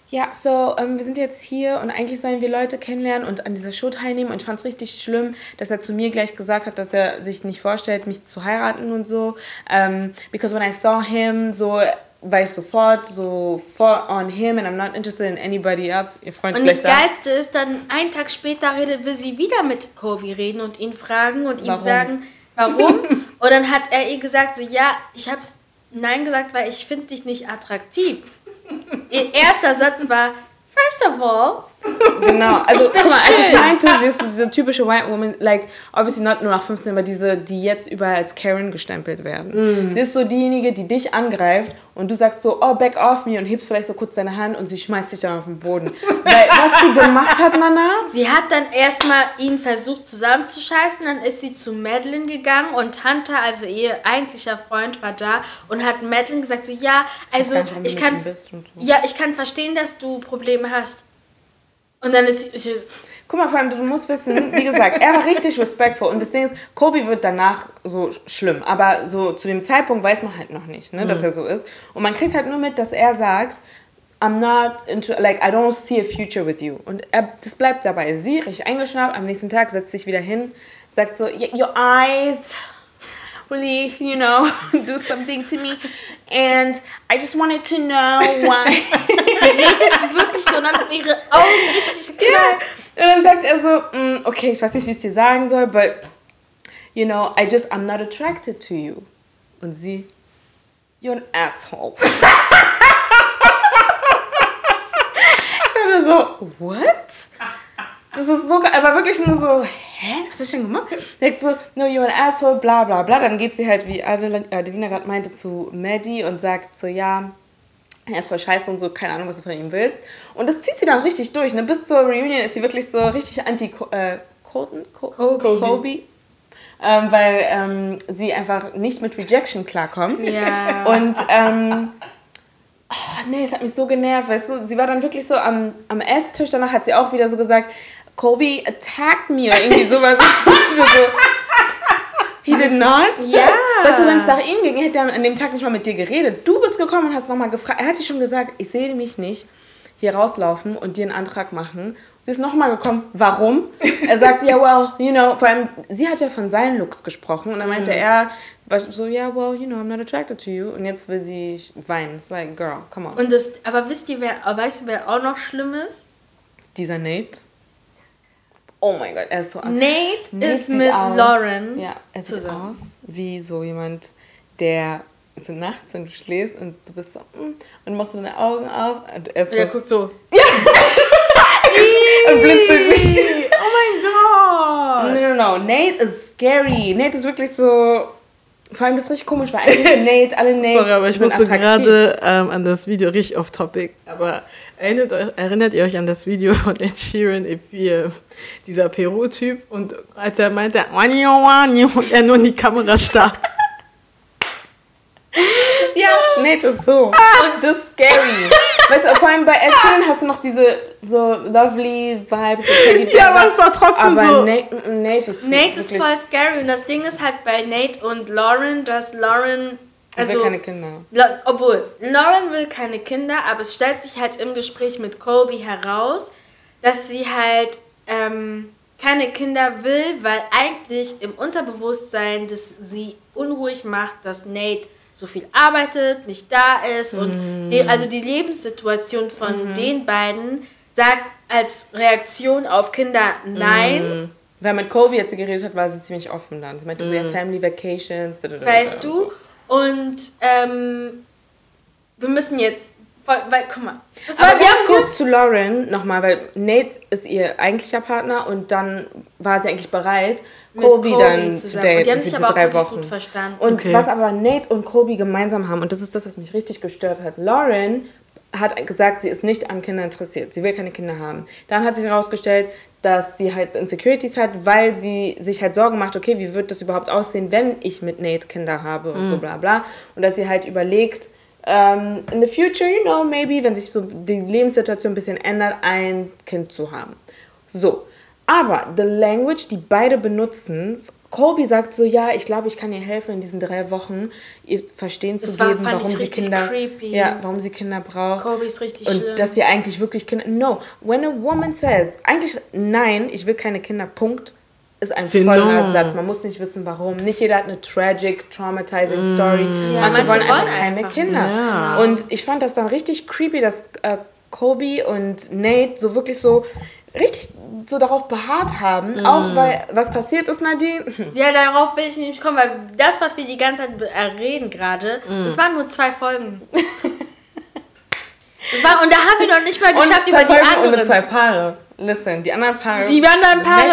ja, so, ähm, wir sind jetzt hier und eigentlich sollen wir Leute kennenlernen und an dieser Show teilnehmen. Und ich fand es richtig schlimm, dass er zu mir gleich gesagt hat, dass er sich nicht vorstellt, mich zu heiraten und so. Ähm, because when I saw him, so war ich sofort so for on him and I'm not interested in anybody else. Ihr Freund Und das da. Geilste ist, dann einen Tag später will sie wieder mit Kobe reden und ihn fragen und ihm Warum? sagen, warum. und dann hat er ihr gesagt, so, ja, ich hab's Nein gesagt, weil ich finde dich nicht attraktiv. Ihr erster Satz war, first of all, Genau, also Ich bin guck mal, als ich meinte, sie ist so diese typische White Woman, like, obviously not nur nach 15, aber diese, die jetzt überall als Karen gestempelt werden. Sie ist so diejenige, die dich angreift und du sagst so, oh, back off me und hebst vielleicht so kurz deine Hand und sie schmeißt dich dann auf den Boden. Weil, was sie gemacht hat, Nana, sie hat dann erstmal ihn versucht zusammenzuscheißen, dann ist sie zu Madeline gegangen und Hunter, also ihr eigentlicher Freund, war da und hat Madeline gesagt, so, ja, also ich mit kann, so. ja, ich kann verstehen, dass du Probleme hast. Und dann ist ich, Guck mal, vor allem, du musst wissen, wie gesagt, er war richtig respektvoll. Und das Ding ist, Kobe wird danach so schlimm. Aber so zu dem Zeitpunkt weiß man halt noch nicht, ne, dass er so ist. Und man kriegt halt nur mit, dass er sagt, I'm not into, like, I don't see a future with you. Und er, das bleibt dabei. Sie, richtig eingeschnappt, am nächsten Tag setzt sich wieder hin, sagt so, "Y- your eyes really, you know, do something to me. And I just wanted to know why. redet wirklich so und dann ihre Augen richtig klein. Und dann sagt er so, "Mm, okay, ich weiß nicht, wie ich es dir sagen soll, but, you know, I just, I'm not attracted to you. Und sie, you're an asshole. ich war so, what? Das ist so geil. Er war wirklich nur so, hä, was hab ich denn gemacht? Sagt so, no, you're an asshole, bla bla bla. Dann geht sie halt, wie Adel- Adelina gerade meinte, zu Maddie und sagt so, ja, er ist voll scheiße und so, keine Ahnung, was du von ihm willst. Und das zieht sie dann richtig durch. Ne? Bis zur Reunion ist sie wirklich so richtig anti äh, Colton? Co Kobe. Kobe. Ähm, weil ähm, sie einfach nicht mit Rejection klarkommt. Ja. Und ähm, oh, nee, es hat mich so genervt, weißt du, sie war dann wirklich so am, am Esstisch, danach hat sie auch wieder so gesagt, Kobe attacked me oder irgendwie sowas. Ich war so, He did not? Ja. Weißt du, wenn es nach ihm ging, hätte er an dem Tag nicht mal mit dir geredet. Du bist gekommen und hast nochmal gefragt. Er hat dir schon gesagt, ich sehe mich nicht hier rauslaufen und dir einen Antrag machen. Sie ist nochmal gekommen. Warum? Er sagt, ja, well, you know, vor allem, sie hat ja von seinen Looks gesprochen und dann meinte Mhm. er, so, ja, yeah, well, you know, I'm not attracted to you. Und jetzt will sie weinen. It's like, girl, come on. Und das, aber wisst ihr, wer, weißt du, wer auch noch schlimm ist? Dieser Nate. Oh mein Gott, er ist so an. Nate, Nate ist mit aus- Lauren Ja, er sieht zusammen. aus wie so jemand, der so nachts, wenn du schläfst und du bist so, mm, und machst deine Augen auf und er so, Der guckt so. und blinzelt mich. Oh mein Gott! No, no, no. Nate ist scary. Nate ist wirklich so. Vor allem ist richtig komisch, weil eigentlich Nate, alle Nates Sorry, aber ich sind musste gerade ähm, an das Video richtig off topic. Aber erinnert, euch, erinnert ihr euch an das Video von Ed Sheeran, wie dieser Peru-Typ und als er meinte, "Wanio, wanio", und er nur in die Kamera starrt. Ja, Nate ist so. Ah. Und just scary. Weißt du, vor allem bei Ed Sheeran hast du noch diese so lovely Vibes. So Ja, aber es war trotzdem aber so. Nate, mm, Nate ist Nate ist voll scary und das Ding ist halt bei Nate und Lauren, dass Lauren. Er will Also, keine Kinder. La obwohl, Lauren will keine Kinder, aber es stellt sich halt im Gespräch mit Colby heraus, dass sie halt ähm, keine Kinder will, weil eigentlich im Unterbewusstsein das sie unruhig macht, dass Nate so viel arbeitet, nicht da ist und die, also die Lebenssituation von den beiden sagt als Reaktion auf Kinder nein. Wer mit Kobe jetzt geredet hat, war sie ziemlich offen dann. Sie meinte so, ja, Mhm. Family Vacations. Weißt du? Und ähm, wir müssen jetzt, voll, weil, guck mal, das Aber war, wir ganz haben kurz zu Lauren nochmal, weil Nate ist ihr eigentlicher Partner und dann war sie eigentlich bereit, Colby dann zu daten Und die haben für sich aber auch drei Wochen. gut verstanden. Und Okay. was aber Nate und Colby gemeinsam haben, und das ist das, was mich richtig gestört hat, Lauren hat gesagt, sie ist nicht an Kindern interessiert. Sie will keine Kinder haben. Dann hat sich herausgestellt, dass sie halt Insecurities hat, weil sie sich halt Sorgen macht, okay, wie wird das überhaupt aussehen, wenn ich mit Nate Kinder habe und so bla bla. Und dass sie halt überlegt, ähm, in the future, you know, maybe, wenn sich so die Lebenssituation ein bisschen ändert, ein Kind zu haben. So. Aber the language, die beide benutzen, Colby sagt so, ja, ich glaube, ich kann ihr helfen in diesen drei Wochen, ihr verstehen zu Das war- geben, warum sie Kinder, creepy. ja, warum sie Kinder braucht. Colby ist richtig und schlimm. dass sie eigentlich wirklich Kinder. No, when a woman says, eigentlich nein, ich will keine Kinder. Punkt. Ist ein voller. Satz. Man muss nicht wissen, warum. Nicht jeder hat eine tragic, traumatizing Story. Ja, manche, manche wollen einfach wollen keine einfach Kinder. Ja. Und ich fand das dann richtig creepy, dass äh, Colby und Nate so wirklich so richtig so darauf beharrt haben. Mm. Auch bei was passiert ist, Nadine. Ja, darauf will ich nämlich kommen, weil das, was wir die ganze Zeit äh, reden gerade, Mm. das waren nur zwei Folgen. Das war, und da haben wir noch nicht mal geschafft, über zwei die Folgen und anderen. zwei Paare. Listen, die anderen Paare. Die anderen Paare,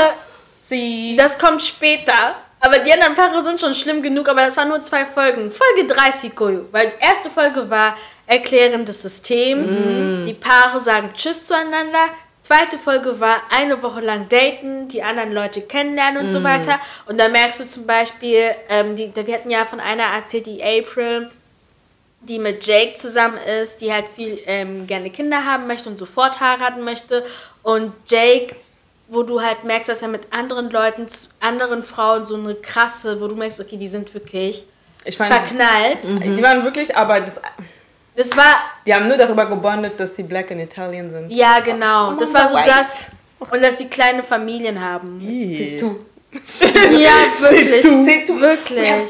Messi. das kommt später. Aber die anderen Paare sind schon schlimm genug, aber das waren nur zwei Folgen. Folge 30, Koyo. Weil die erste Folge war Erklären des Systems. Die Paare sagen Tschüss zueinander. Zweite Folge war eine Woche lang daten, die anderen Leute kennenlernen und so weiter. Und da merkst du zum Beispiel, ähm, die, wir hatten ja von einer erzählt, die April, die mit Jake zusammen ist, die halt viel ähm, gerne Kinder haben möchte und sofort heiraten möchte. Und Jake, wo du halt merkst, dass er mit anderen Leuten, anderen Frauen so eine krasse, wo du merkst, okay, die sind wirklich Ich fand, verknallt. die waren wirklich, aber das, Das war, die haben nur darüber gebondet, dass sie Black in Italien sind. ja genau, das war so white. das. Und dass sie kleine Familien haben. Tu. Ja, wirklich. Sie tu. We Wirklich. have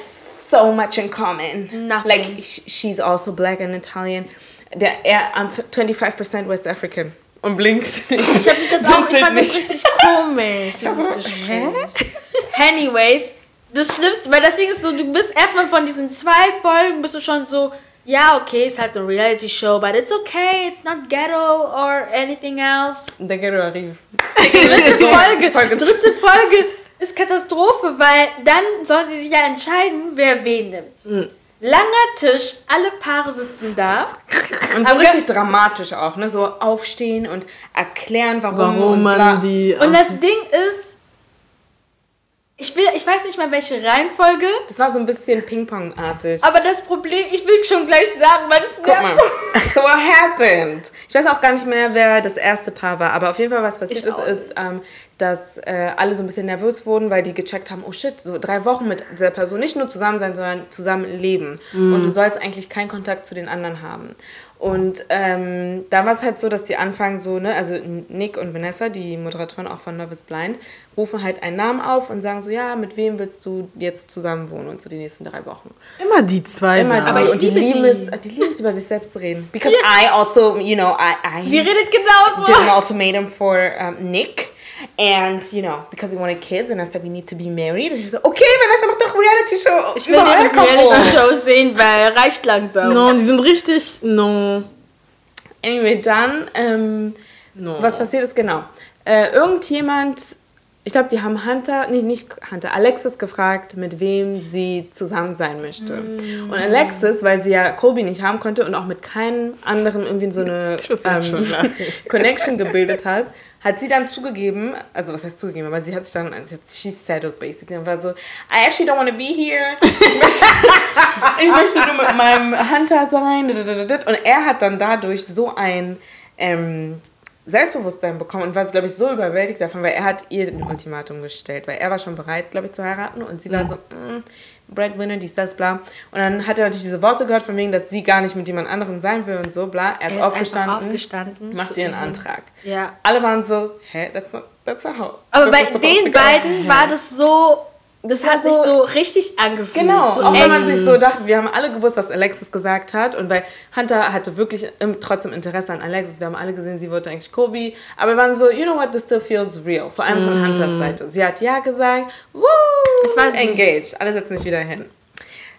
so much in common. Nothing. Like, sh- she's also black and Italian. Der, er, I'm 25% West African. Und blinkt. Ich habe mich das auch, ich fand das nicht. richtig komisch, dieses Gespräch. Anyways, das Schlimmste, weil das Ding ist so, du bist erstmal von diesen zwei Folgen, bist du schon so, ja, okay, ist halt eine Reality-Show, but it's okay, it's not ghetto or anything else. Der Ghetto Arrive. Dritte Folge, dritte Folge ist Katastrophe, weil dann sollen sie sich ja entscheiden, wer wen nimmt. Langer Tisch, alle Paare sitzen da. Und so richtig dramatisch auch, ne? So aufstehen und erklären, warum. Warum man die. Und das Ding ist, ich, will, ich weiß nicht mal welche Reihenfolge, Das war so ein bisschen Ping-Pong-artig. aber das Problem, ich will schon gleich sagen, weil es Guck mal. So what happened? Ich weiß auch gar nicht mehr, wer das erste Paar war, aber auf jeden Fall, was passiert Ich ist, ist, ähm, dass äh, alle so ein bisschen nervös wurden, weil die gecheckt haben, oh shit, so drei Wochen mit dieser Person nicht nur zusammen sein, sondern zusammen leben. Mhm. Und du sollst eigentlich keinen Kontakt zu den anderen haben. Und ähm, da war es halt so, dass die anfangen so, ne, also Nick und Vanessa, die Moderatoren auch von Love is Blind, rufen halt einen Namen auf und sagen so, ja, mit wem willst du jetzt zusammen wohnen und so die nächsten drei Wochen. Immer die zwei Immer die, Aber ich und die liebe lieben die. es, die lieben es über sich selbst zu reden. Because I also, you know, I, Die I redet genauso. did an ultimatum for um, Nick. And, you know, because they wanted kids and I said, we need to be married. Und ich so, okay, Vanessa, mach doch Reality Show. Ich will die Reality-Shows sehen, weil reicht langsam. No, die sind richtig. No. Anyway, dann, ähm, No. was passiert ist, genau. Äh, irgendjemand, ich glaube, die haben Hunter, nee, nicht Hunter, Alexis gefragt, mit wem sie zusammen sein möchte. Mm. Und Alexis, weil sie ja Colby nicht haben konnte und auch mit keinem anderen irgendwie so eine lachen. Connection gebildet hat, hat sie dann zugegeben, also was heißt zugegeben, aber sie hat sich dann, sie hat, she settled basically und war so, I actually don't want to be here. Ich möchte, ich möchte nur mit meinem Hunter sein. Und er hat dann dadurch so ein ähm, Selbstbewusstsein bekommen und war, glaube ich, so überwältigt davon, weil er hat ihr ein Ultimatum gestellt, weil er war schon bereit, glaube ich, zu heiraten und sie war so, mm, Breadwinner, dies, das, bla. Und dann hat er natürlich diese Worte gehört, von wegen, dass sie gar nicht mit jemand anderem sein will und so, bla. Er ist, Er ist aufgestanden, aufgestanden. macht ihr einen Antrag. Ja. Alle waren so, hä, that's not, that's not how. Aber this bei den beiden war das so, das hat sich so richtig angefühlt. Genau, so auch wenn man echt. sich so dachte, wir haben alle gewusst, was Alexis gesagt hat. Und weil Hunter hatte wirklich trotzdem Interesse an Alexis, wir haben alle gesehen, sie wollte eigentlich Kobe, aber wir waren so, you know what, this still feels real, vor allem von Hunters Seite. Sie hat ja gesagt, woo, Es war engaged, alle setzen sich wieder hin.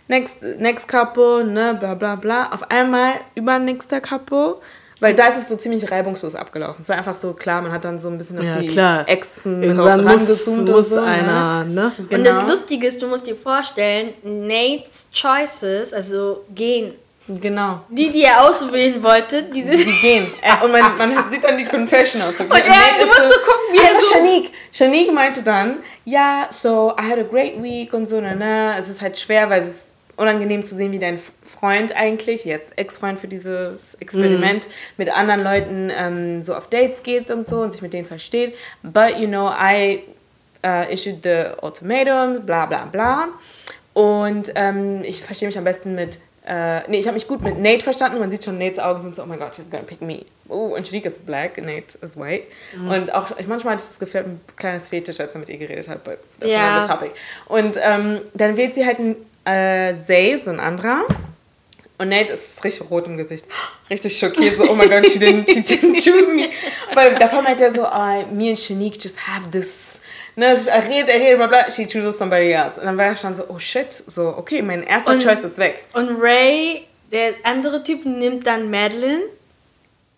Next, next couple, ne, bla bla bla, auf einmal übernächster couple, weil da ist es so ziemlich reibungslos abgelaufen. Es war einfach so klar, man hat dann so ein bisschen auf Ja, die klar. Exen Irgendwann muss, und muss so, ne? einer, ne? Und Genau. das Lustige ist, du musst dir vorstellen, Nates Choices, also gehen, Genau. die, die er auswählen wollte, diese Die gehen. Äh, Und man, man sieht dann die Confessionals. Okay? Und er- Nate du musst so gucken, wie er also so- Shanique. Shanique meinte dann, ja, so, I had a great week und so, na, na. Es ist halt schwer, weil es ist unangenehm zu sehen, wie dein Freund eigentlich, jetzt Ex-Freund für dieses Experiment, mit anderen Leuten ähm, so auf Dates geht und so und sich mit denen versteht. But, you know, I uh, issued the ultimatum, bla bla bla. Und ähm, ich verstehe mich am besten mit, äh, nee, ich habe mich gut mit Nate verstanden. Man sieht schon, Nates Augen sind so, oh my God, she's gonna pick me. Oh, und Shanique ist black, Nate ist white. Und auch, ich, manchmal hatte ich das Gefühl, ein kleines Fetisch, als er mit ihr geredet hat, but that's Ja. another topic. Und ähm, dann wählt sie halt ein äh, Zay, so ein anderer. Und Nate ist richtig rot im Gesicht. Richtig schockiert, so, oh my God, she didn't, she didn't choose me. Weil davor meint er so, oh, me and Shanique just have this. Ne, also er redet, er redet, bla bla, she chooses somebody else. Und dann war er schon so, oh shit, so, okay, mein erster Und- Choice ist weg. Und Ray, der andere Typ, nimmt dann Madeline.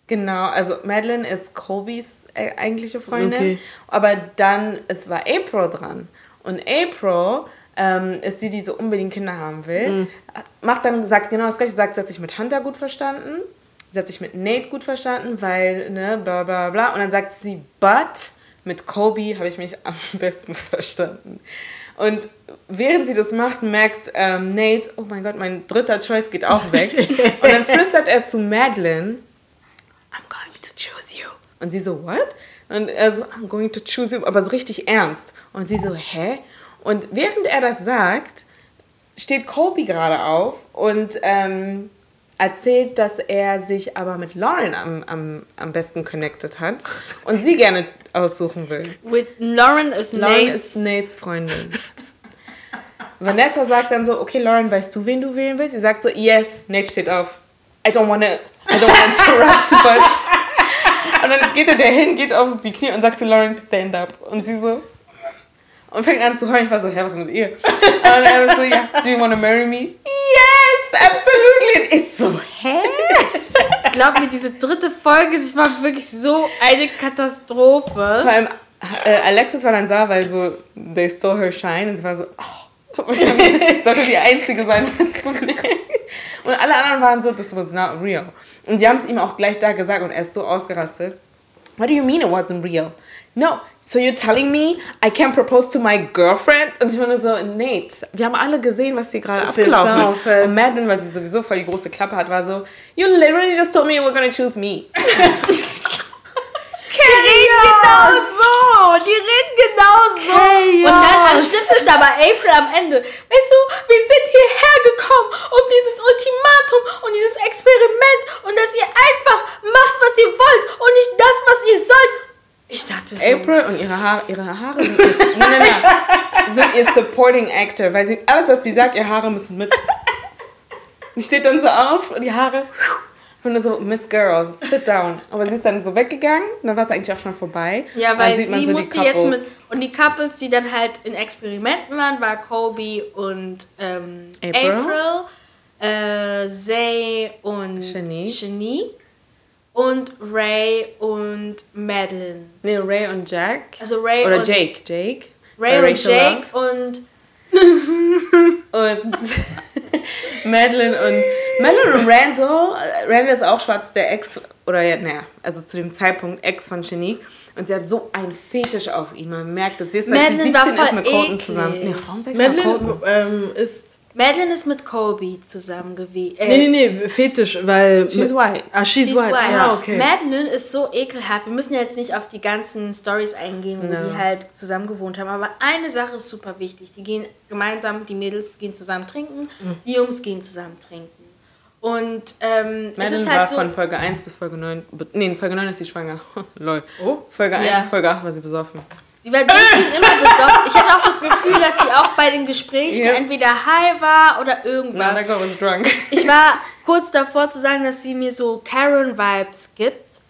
Genau, also Madeline ist Colbys äh, eigentliche Freundin, Okay. aber dann, es war April dran. Und April ähm, ist die, die so unbedingt Kinder haben will, macht dann, sagt genau das gleiche, sagt, sie hat sich mit Hunter gut verstanden, sie hat sich mit Nate gut verstanden, weil, ne, bla bla bla. Und dann sagt sie, but mit Kobe habe ich mich am besten verstanden. Und während sie das macht, merkt ähm, Nate, oh mein Gott, mein dritter Choice geht auch weg. Und dann flüstert er zu Madeline, I'm going to choose you. Und sie so, what? Und er so, I'm going to choose you, aber so richtig ernst. Und sie so, hä? Und während er das sagt, steht Kobe gerade auf und ähm, erzählt, dass er sich aber mit Lauren am, am, am besten connected hat und sie gerne aussuchen will. With Lauren ist Lauren Nates. ist Nates Freundin. Vanessa sagt dann so, okay, Lauren, weißt du, wen du wählen willst? Sie sagt so, yes. Nate steht auf. I don't wanna, I don't wanna interrupt, but... Und dann geht er dahin, geht auf die Knie und sagt zu Lauren, stand up. Und sie so... Und fängt an zu heulen. Ich war so, hä, was ist mit ihr? Und er so, ja, do you wanna marry me? Yes, absolutely. Und ich so, hä? Glaub mir, diese dritte Folge, es war wirklich so eine Katastrophe. Vor allem, äh, Alexis war dann da, weil so, they stole her shine. Und sie war so, oh, ich sollte die Einzige sein. und alle anderen waren so, this was not real. Und die haben es ihm auch gleich da gesagt und er ist so ausgerastet. What do you mean it wasn't real? No, so you're telling me I can't propose to my girlfriend? Und ich meine so, Nate, wir haben alle gesehen, was hier gerade ist abgelaufen ist. Und Madeline, weil sie sowieso voll die große Klappe hat, war so, you literally just told me you were gonna choose me. genau so. Die reden genau so. Chaos. Und dann schlimmsten ist aber April am Ende. Weißt du, wir sind hierher gekommen, um dieses Ultimatum und dieses Experiment und dass ihr einfach macht, was ihr wollt und nicht das, was ihr sollt. Ich dachte so. April und ihre Haare, ihre Haare sind, ihr, nein, nein, nein, sind ihr Supporting Actor, weil sie alles, was sie sagt, ihre Haare müssen mit. Sie steht dann so auf und die Haare. Und nur so, Miss Girls, sit down. Aber sie ist dann so weggegangen, dann war es eigentlich auch schon vorbei. Ja, Dann weil sie so musste jetzt mit. Und die Couples, die dann halt in Experimenten waren, war Kobe und ähm, April. April, äh, Zay und Shani. Shani und Ray und Madeline. Nee, Ray und Jack. Also Ray Oder und Jake. Jake. Ray und Jake Love. und Und Madeline und Madeline und Randall. Randall ist auch schwarz, der Ex, oder ja, naja, also zu dem Zeitpunkt Ex von Shanique. Und sie hat so einen Fetisch auf ihn. Man merkt das. Sie ist seit sie Madeline war 17 ist voll mit Colton eklig. zusammen. Nee, warum sag ich mal Madeline Colton? ähm, ist. Madeline ist mit Kobe zusammen gewesen. Äh, Nee, nee, nee, Fetisch, weil. She's white. Ah, she's, She's white. white. Ah, okay. Madeline ist so ekelhaft. Wir müssen jetzt nicht auf die ganzen Stories eingehen, wo No. die halt zusammen gewohnt haben. Aber eine Sache ist super wichtig. Die gehen gemeinsam, die Mädels gehen zusammen trinken, Mhm. die Jungs gehen zusammen trinken. Und ähm, es Madeline ist war halt so. von Folge 1 bis Folge 9. be- Nee, in Folge 9 ist sie schwanger. Lol. Oh. Folge 1 Ja. bis Folge 8 war sie besoffen. Sie war durchgehend immer besoffen. Ich hatte auch das Gefühl, dass sie auch bei den Gesprächen Ja. entweder high war oder irgendwas. Na, that girl was drunk. Ich war kurz davor zu sagen, dass sie mir so Karen-Vibes gibt,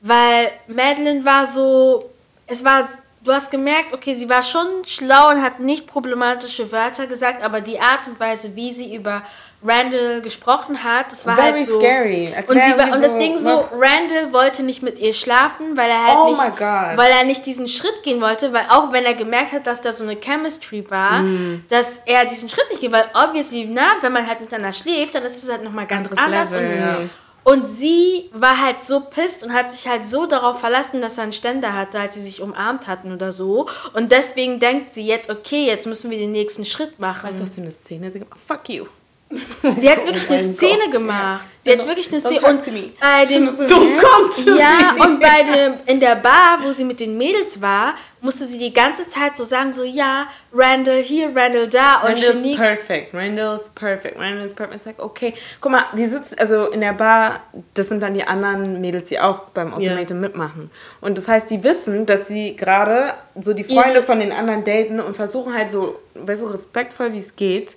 weil Madeline war so, es war, du hast gemerkt, okay, sie war schon schlau und hat nicht problematische Wörter gesagt, aber die Art und Weise, wie sie über Randall gesprochen hat, das war Very halt so. scary. Als Und, war, und das so- Ding so, Randall wollte nicht mit ihr schlafen, weil er halt Oh nicht, weil er nicht diesen Schritt gehen wollte, weil auch wenn er gemerkt hat, dass da so eine Chemistry war, Mm. dass er diesen Schritt nicht geht, weil obviously, na, wenn man halt miteinander schläft, dann ist es halt nochmal ganz Anderes anders. Level, und, ja. und sie war halt so pisst und hat sich halt so darauf verlassen, dass er einen Ständer hatte, als sie sich umarmt hatten oder so. Und deswegen denkt sie jetzt, okay, jetzt müssen wir den nächsten Schritt machen. Weißt du, was für eine Szene sie gemacht Fuck you. Sie hat wirklich Oh eine Szene Gott, gemacht. Sie Don't- hat wirklich eine Szene. Und bei dem come to ja, me. und bei dem, in der Bar, wo sie mit den Mädels war, musste sie die ganze Zeit so sagen, so, ja, Randall hier, Randall da und Randall's Shanique. perfect. Randall's perfect. Randall's perfect. Ich sag, okay. Guck mal, die sitzt, also in der Bar, das sind dann die anderen Mädels, die auch beim Ultimatum mitmachen. Und das heißt, die wissen, dass sie gerade so die Freunde Ihre- von den anderen daten und versuchen halt so, weißt du, respektvoll wie es geht,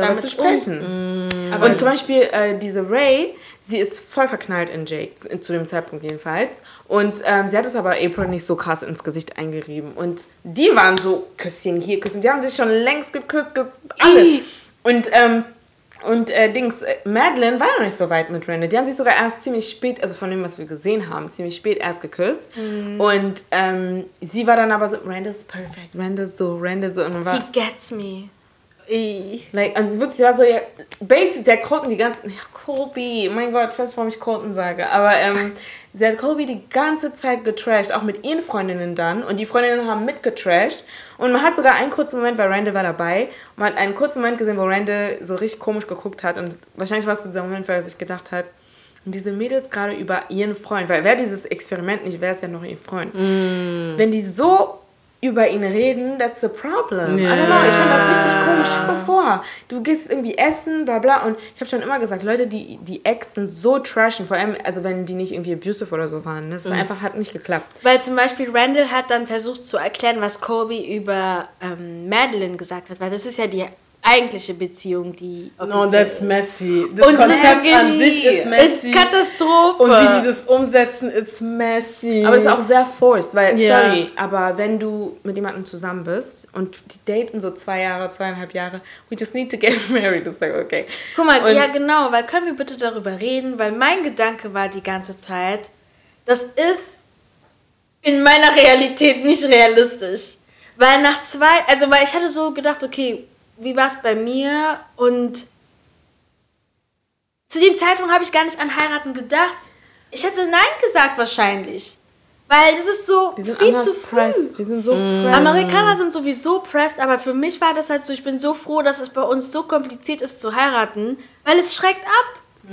darüber Damit zu sprechen. Aber Und zum Beispiel äh, diese Ray, sie ist voll verknallt in Jake, zu- dem Zeitpunkt jedenfalls. Und ähm, sie hat es aber April nicht so krass ins Gesicht eingerieben. Und die waren so, Küsschen hier, Küsschen, die haben sich schon längst geküsst, ge alles. Und, ähm, und äh, Dings, äh, Madeline war noch nicht so weit mit Randall. Die haben sich sogar erst ziemlich spät, also von dem, was wir gesehen haben, ziemlich spät erst geküsst. Und ähm, sie war dann aber so, Randall's perfect, Randall so, Randall so. Und war, he gets me. Like, und sie wirklich, war so, ja, basic, sie hat Colton die ganze, ja, Colby, mein Gott, ich weiß warum ich Colton sage, aber ähm, sie hat Colby die ganze Zeit getrashed, auch mit ihren Freundinnen dann, und die Freundinnen haben mitgetrashed, und man hat sogar einen kurzen Moment, weil Randall war dabei, man hat einen kurzen Moment gesehen, wo Randall so richtig komisch geguckt hat, und wahrscheinlich war es dieser Moment, weil er sich gedacht hat, und diese Mädels gerade über ihren Freund, weil wäre dieses Experiment nicht, wäre es ja noch ihr Freund. Wenn die so über ihn reden, that's the problem. I don't know, ich finde das richtig komisch. Stell dir vor, du gehst irgendwie essen, bla bla. Und ich habe schon immer gesagt, Leute, die, die Ex sind so trashen, vor allem, also wenn die nicht irgendwie abusive oder so waren. Das ist einfach hat nicht geklappt. Weil zum Beispiel Randall hat dann versucht zu erklären, was Kobe über ähm, Madeline gesagt hat, weil das ist ja die eigentliche Beziehung, die No, that's messy. Das Und das ist Konzept an sich ist messy. ist Katastrophe. Und wie die das umsetzen, it's messy. Aber es ist auch sehr forced, weil, Ja. sorry, aber wenn du mit jemandem zusammen bist und die daten so zwei Jahre, zweieinhalb Jahre, we just need to get married, ist like, okay. Guck mal, Und- ja genau, weil können wir bitte darüber reden, weil mein Gedanke war die ganze Zeit, das ist in meiner Realität nicht realistisch. Weil nach zwei, also weil ich hatte so gedacht, okay, wie war es bei mir und zu dem Zeitpunkt habe ich gar nicht an heiraten gedacht. Ich hätte nein gesagt wahrscheinlich. Weil das ist so Die sind viel zu früh. pressed. Die sind so pressed. Amerikaner sind sowieso pressed, aber für mich war das halt so, ich bin so froh, dass es bei uns so kompliziert ist zu heiraten, weil es schreckt ab.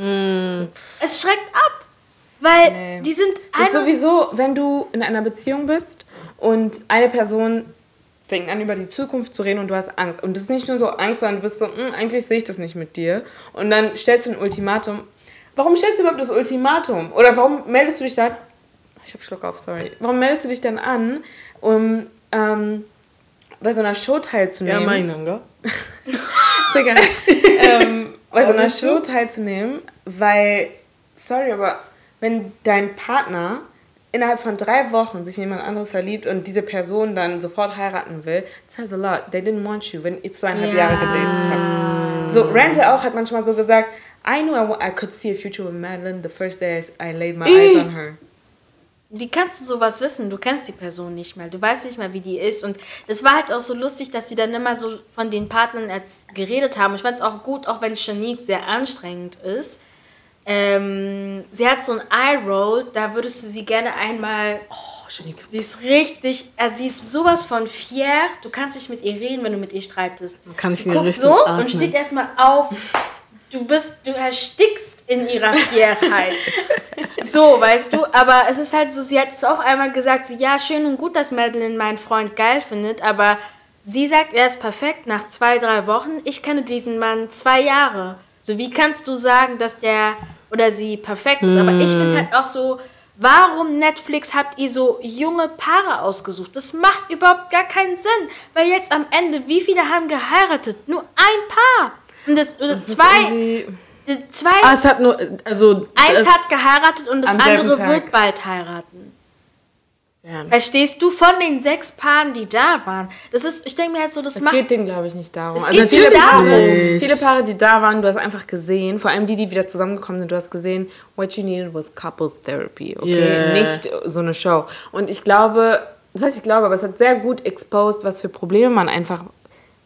Es schreckt ab. Weil Nee. die sind ist sowieso, wenn du in einer Beziehung bist und eine Person fängt an, über die Zukunft zu reden und du hast Angst. Und das ist nicht nur so Angst, sondern du bist so, "Hm, eigentlich sehe ich das nicht mit dir. Und dann stellst du ein Ultimatum. Warum stellst du überhaupt das Ultimatum? Oder warum meldest du dich dann? Ich hab Schluck auf, sorry. Warum meldest du dich dann an, um ähm, bei so einer Show Ja, teilzunehmen? meine, gell? Sehr gerne. ähm, bei so einer? Show teilzunehmen, weil, sorry, aber wenn dein Partner innerhalb von drei Wochen sich in jemand anderes verliebt und diese Person dann sofort heiraten will, it says a lot. They didn't want you, wenn ihr zweieinhalb Ja. Jahre gedatet habt. So, Rente auch hat manchmal so gesagt, I knew I, I could see a future with Madeline the first day I laid my eyes on her. Wie kannst du sowas wissen? Du kennst die Person nicht mal. Du weißt nicht mal, wie die ist. Und es war halt auch so lustig, dass die dann immer so von den Partnern geredet haben. Ich fand es auch gut, auch wenn Shanique sehr anstrengend ist. Ähm, sie hat so ein Eye-Roll, da würdest du sie gerne einmal. Oh, Shanique. Sie ist richtig, also sie ist sowas von fier. Du kannst nicht mit ihr reden, wenn du mit ihr streitest. kann nicht die guckt Richtung so atmen. und steht erstmal auf. Du bist, du erstickst in ihrer Fierheit. So, weißt du, aber es ist halt so, sie hat es auch einmal gesagt, so, ja, schön und gut, dass Madeline meinen Freund geil findet, aber sie sagt, er ist perfekt nach zwei, drei Wochen. Ich kenne diesen Mann zwei Jahre. So, wie kannst du sagen, dass der oder sie perfekt ist? Aber ich finde halt auch so, warum Netflix habt ihr so junge Paare ausgesucht? Das macht überhaupt gar keinen Sinn, weil jetzt am Ende, wie viele haben geheiratet? Nur ein Paar. Und das, oder Das zwei, zwei Ah, es hat nur, also... Eins hat geheiratet und das andere wird bald heiraten. Ja. Verstehst du von den sechs Paaren, die da waren? Das ist, ich denke mir halt so, das Es macht. geht denen, glaube ich, nicht darum. Es also geht viele darum. viele Paare, die da waren, du hast einfach gesehen, vor allem die, die wieder zusammengekommen sind, du hast gesehen, what you needed was couples therapy, okay? Yeah. Nicht so eine Show. Und ich glaube, das heißt, ich glaube, aber es hat sehr gut exposed, was für Probleme man einfach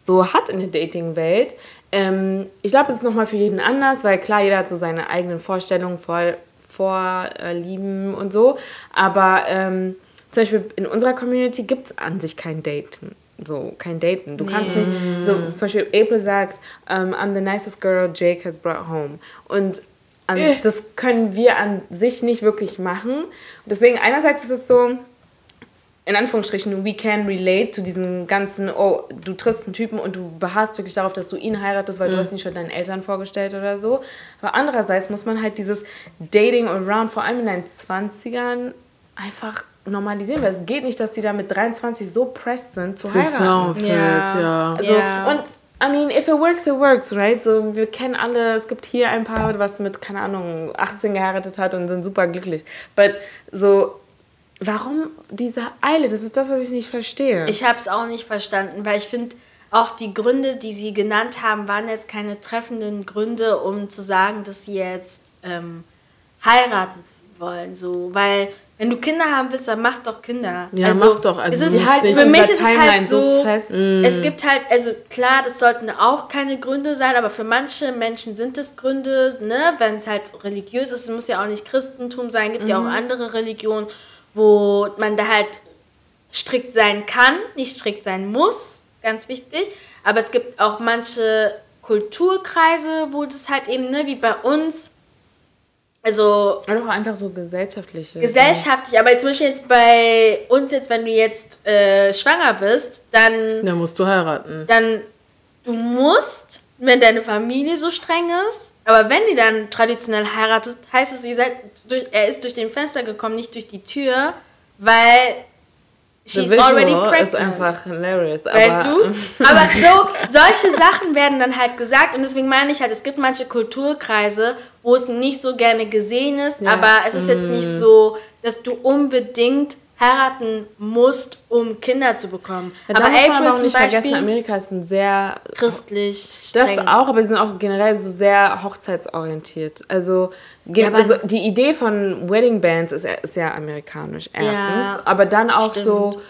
so hat in der Dating-Welt. Ähm, ich glaube, es ist nochmal für jeden anders, weil klar, jeder hat so seine eigenen Vorstellungen, voll Vorlieben und so. Aber ähm, zum Beispiel in unserer Community gibt es an sich kein Daten. So, kein Daten. Du kannst nicht, so zum Beispiel April sagt, ähm, I'm the nicest girl Jake has brought home. Und an, das können wir an sich nicht wirklich machen. Und deswegen einerseits ist es so, in Anführungsstrichen, we can relate zu diesem ganzen, oh, du triffst einen Typen und du beharrst wirklich darauf, dass du ihn heiratest, weil du hast ihn schon deinen Eltern vorgestellt oder so. Aber andererseits muss man halt dieses Dating around, vor allem in deinen 20ern, einfach normalisieren, weil es geht nicht, dass die da mit 23 so pressed sind zu heiraten. Zusammenfällt, Ja. ja. Also, Ja. und I mean, if it works, it works, right? So, wir kennen alle, es gibt hier ein Paar, was mit, keine Ahnung, 18 geheiratet hat und sind super glücklich. But so, warum diese Eile? Das ist das, was ich nicht verstehe. Ich habe es auch nicht verstanden, weil ich finde, auch die Gründe, die sie genannt haben, waren jetzt keine treffenden Gründe, um zu sagen, dass sie jetzt ähm, heiraten wollen. So, weil wenn du Kinder haben willst, dann mach doch Kinder. Ja, mach doch. Also es ist halt, für mich ist es halt so so, fest. es gibt halt, also klar, das sollten auch keine Gründe sein, aber für manche Menschen sind es Gründe, ne, wenn es halt religiös ist, es muss ja auch nicht Christentum sein, gibt ja auch andere Religionen, wo man da halt strikt sein kann, nicht strikt sein muss, ganz wichtig. Aber es gibt auch manche Kulturkreise, wo das halt eben, ne, wie bei uns, also Oder auch einfach so gesellschaftliche. gesellschaftlich, aber zum Beispiel jetzt bei uns jetzt, wenn du jetzt äh, schwanger bist, dann, Dann musst du heiraten. dann, du musst, wenn deine Familie so streng ist, aber wenn die dann traditionell heiratet, heißt es, ihr seid durch, er ist durch den Fenster gekommen, nicht durch die Tür, weil she's already pregnant. ist einfach hilarious. Weißt du? Aber so, solche Sachen werden dann halt gesagt und deswegen meine ich halt, es gibt manche Kulturkreise, wo es nicht so gerne gesehen ist, Ja. aber es ist jetzt nicht so, dass du unbedingt heiraten musst, um Kinder zu bekommen. Ja, aber muss man April auch zum nicht vergessen, Beispiel, Amerika ist ein sehr christlich, Das streng. auch, aber sie sind auch generell so sehr hochzeitsorientiert. Also, Ja, also die Idee von Wedding Bands ist, ja amerikanisch erstens, Ja, aber dann auch stimmt. so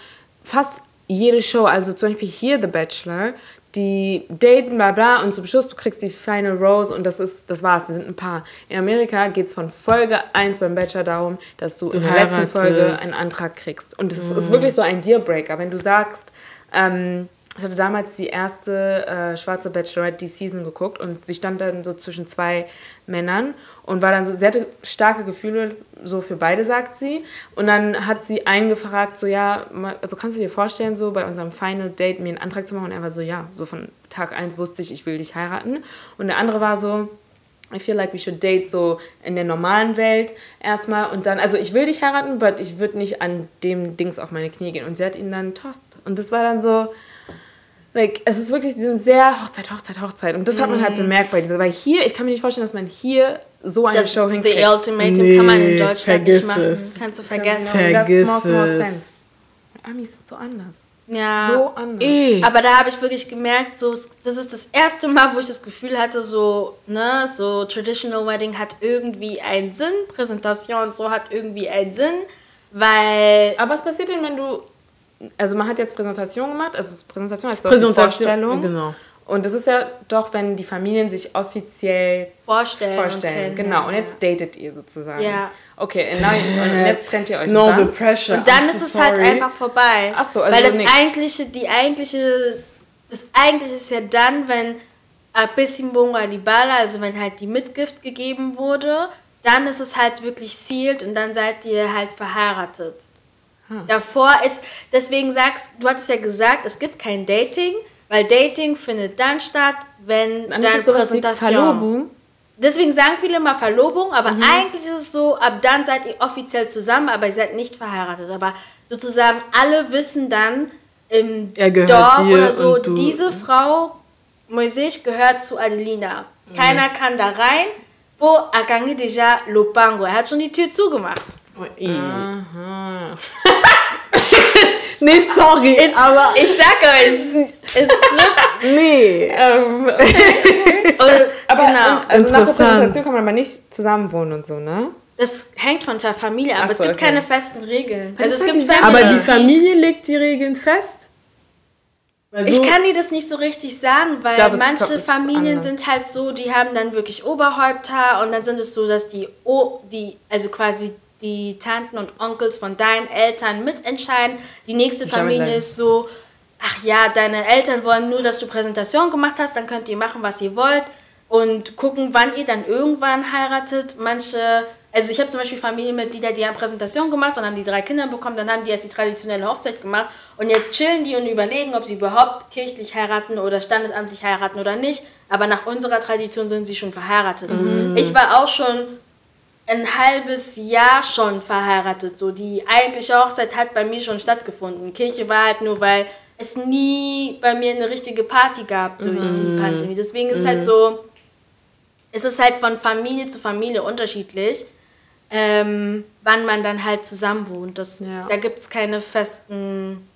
fast jede Show, also zum Beispiel hier The Bachelor, die daten, bla bla, und zum Schluss du kriegst die Final Rose und das ist, das war's, die sind ein Paar. In Amerika geht es von Folge 1 beim Bachelor darum, dass du, in der letzten heiratest. Folge einen Antrag kriegst. Und das ist wirklich so ein Dealbreaker, wenn du sagst, ähm, ich hatte damals die erste äh, schwarze Bachelorette die Season geguckt und sie stand dann so zwischen zwei Männern und war dann so, sie hatte starke Gefühle so für beide, sagt sie. Und dann hat sie einen gefragt, so ja, also kannst du dir vorstellen, so bei unserem Final Date mir einen Antrag zu machen? Und er war so, ja, so von Tag 1 wusste ich, ich will dich heiraten. Und der andere war so, I feel like we should date so in der normalen Welt erstmal und dann, also ich will dich heiraten, aber ich würde nicht an dem Dings auf meine Knie gehen. Und sie hat ihn dann tost. Und das war dann so, like, es ist wirklich, die sind sehr Hochzeit, Hochzeit, Hochzeit. Und das mm. hat man halt mhm. bemerkt bei dieser, weil hier, ich kann mir nicht vorstellen, dass man hier so eine das, Show hinkriegt. The Ultimatum nee, kann man in Deutschland nicht machen. Es. Kannst du vergessen. Vergiss das more, more sense. Amis sind so anders. Ja. So anders. E. Aber da habe ich wirklich gemerkt, so, das ist das erste Mal, wo ich das Gefühl hatte, so, ne, so Traditional Wedding hat irgendwie einen Sinn, Präsentation so hat irgendwie einen Sinn, weil. Aber was passiert denn, wenn du. Also man hat jetzt Präsentation gemacht, also Präsentation heißt doch Präsentation, Vorstellung. Genau. Und das ist ja doch, wenn die Familien sich offiziell vorstellen. vorstellen. Und genau, und jetzt datet ihr sozusagen. Ja. Okay, und, now, und jetzt trennt ihr euch no, dann. the pressure. Und dann I'm ist so es halt sorry. halt einfach vorbei. Ach so, also Weil das nix. eigentliche, die eigentliche, das eigentliche ist ja dann, wenn Abisimbonga Libala, also wenn halt die Mitgift gegeben wurde, dann ist es halt wirklich sealed und dann seid ihr halt verheiratet. Hm. Davor ist, deswegen sagst du, hattest ja gesagt, es gibt kein Dating, weil Dating findet dann statt, wenn dann deine Präsentation. Verlobung. Deswegen sagen viele immer Verlobung, aber mhm. eigentlich ist es so, ab dann seid ihr offiziell zusammen, aber ihr seid nicht verheiratet. Aber sozusagen alle wissen dann im Dorf oder so, diese Frau, Moisés, gehört zu Adelina. Mhm. Keiner kann da rein. Bo agangi deja lopango. Er hat schon die Tür zugemacht. Oh, Aha. nee, sorry, It's, aber... Ich sag euch, ist schlimm. nee. Ähm, okay. aber genau. also nach der Präsentation kann man aber nicht zusammen wohnen und so, ne? Das hängt von der Familie ab. So, es gibt okay. keine festen Regeln. Also es gibt aber die Familie legt die Regeln fest? Also ich kann dir das nicht so richtig sagen, weil glaub, manche Familien sind halt so, die haben dann wirklich Oberhäupter und dann sind es so, dass die, o die also quasi die Tanten und Onkels von deinen Eltern mitentscheiden. Die nächste Familie ist so, ach ja, deine Eltern wollen nur, dass du Präsentation gemacht hast, dann könnt ihr machen, was ihr wollt und gucken, wann ihr dann irgendwann heiratet. Manche, also ich habe zum Beispiel Familienmitglieder, die haben Präsentation gemacht und haben die drei Kinder bekommen, dann haben die jetzt die traditionelle Hochzeit gemacht und jetzt chillen die und überlegen, ob sie überhaupt kirchlich heiraten oder standesamtlich heiraten oder nicht. Aber nach unserer Tradition sind sie schon verheiratet. Mhm. Ich war auch schon ein halbes Jahr schon verheiratet. So die eigentliche Hochzeit hat bei mir schon stattgefunden. Kirche war halt nur, weil es nie bei mir eine richtige Party gab durch mhm. die Pandemie. Deswegen ist mhm. halt so, es ist halt von Familie zu Familie unterschiedlich, ähm, wann man dann halt zusammen wohnt. Das, ja. Da gibt es keine festen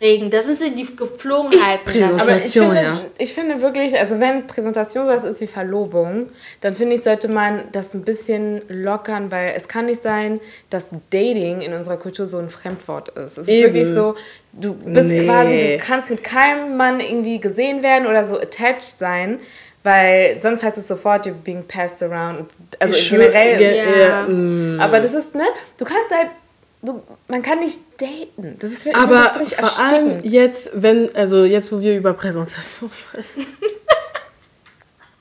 Regen. Das sind die Geflogenheiten. Aber ich finde, ja. ich finde wirklich, also wenn Präsentation sowas ist wie Verlobung, dann finde ich, sollte man das ein bisschen lockern, weil es kann nicht sein, dass Dating in unserer Kultur so ein Fremdwort ist. Es ist Eben. wirklich so, du bist nee. quasi, du kannst mit keinem Mann irgendwie gesehen werden oder so attached sein. Weil sonst heißt es sofort, you're being passed around. Also ich generell. Ja. ja. Mm. Aber das ist, ne? Du kannst halt du, man kann nicht daten. Das ist wirklich Aber das vor allem jetzt, wenn, also jetzt, wo wir über Präsentation sprechen.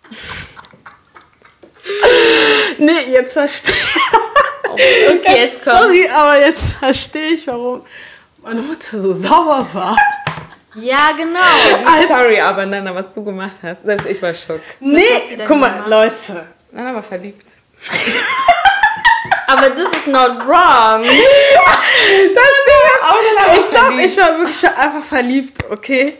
nee, jetzt verstehe ich. okay, jetzt kommt. Sorry, aber jetzt verstehe ich, warum meine Mutter so sauer war. Ja, genau. Also, Sorry, aber Nana, was du gemacht hast. Selbst ich war schock. Nee, guck mal, gemacht? Leute. Nana war verliebt. Aber das ist not wrong. das Ding ist auch Ich glaube, ich war wirklich einfach verliebt, okay?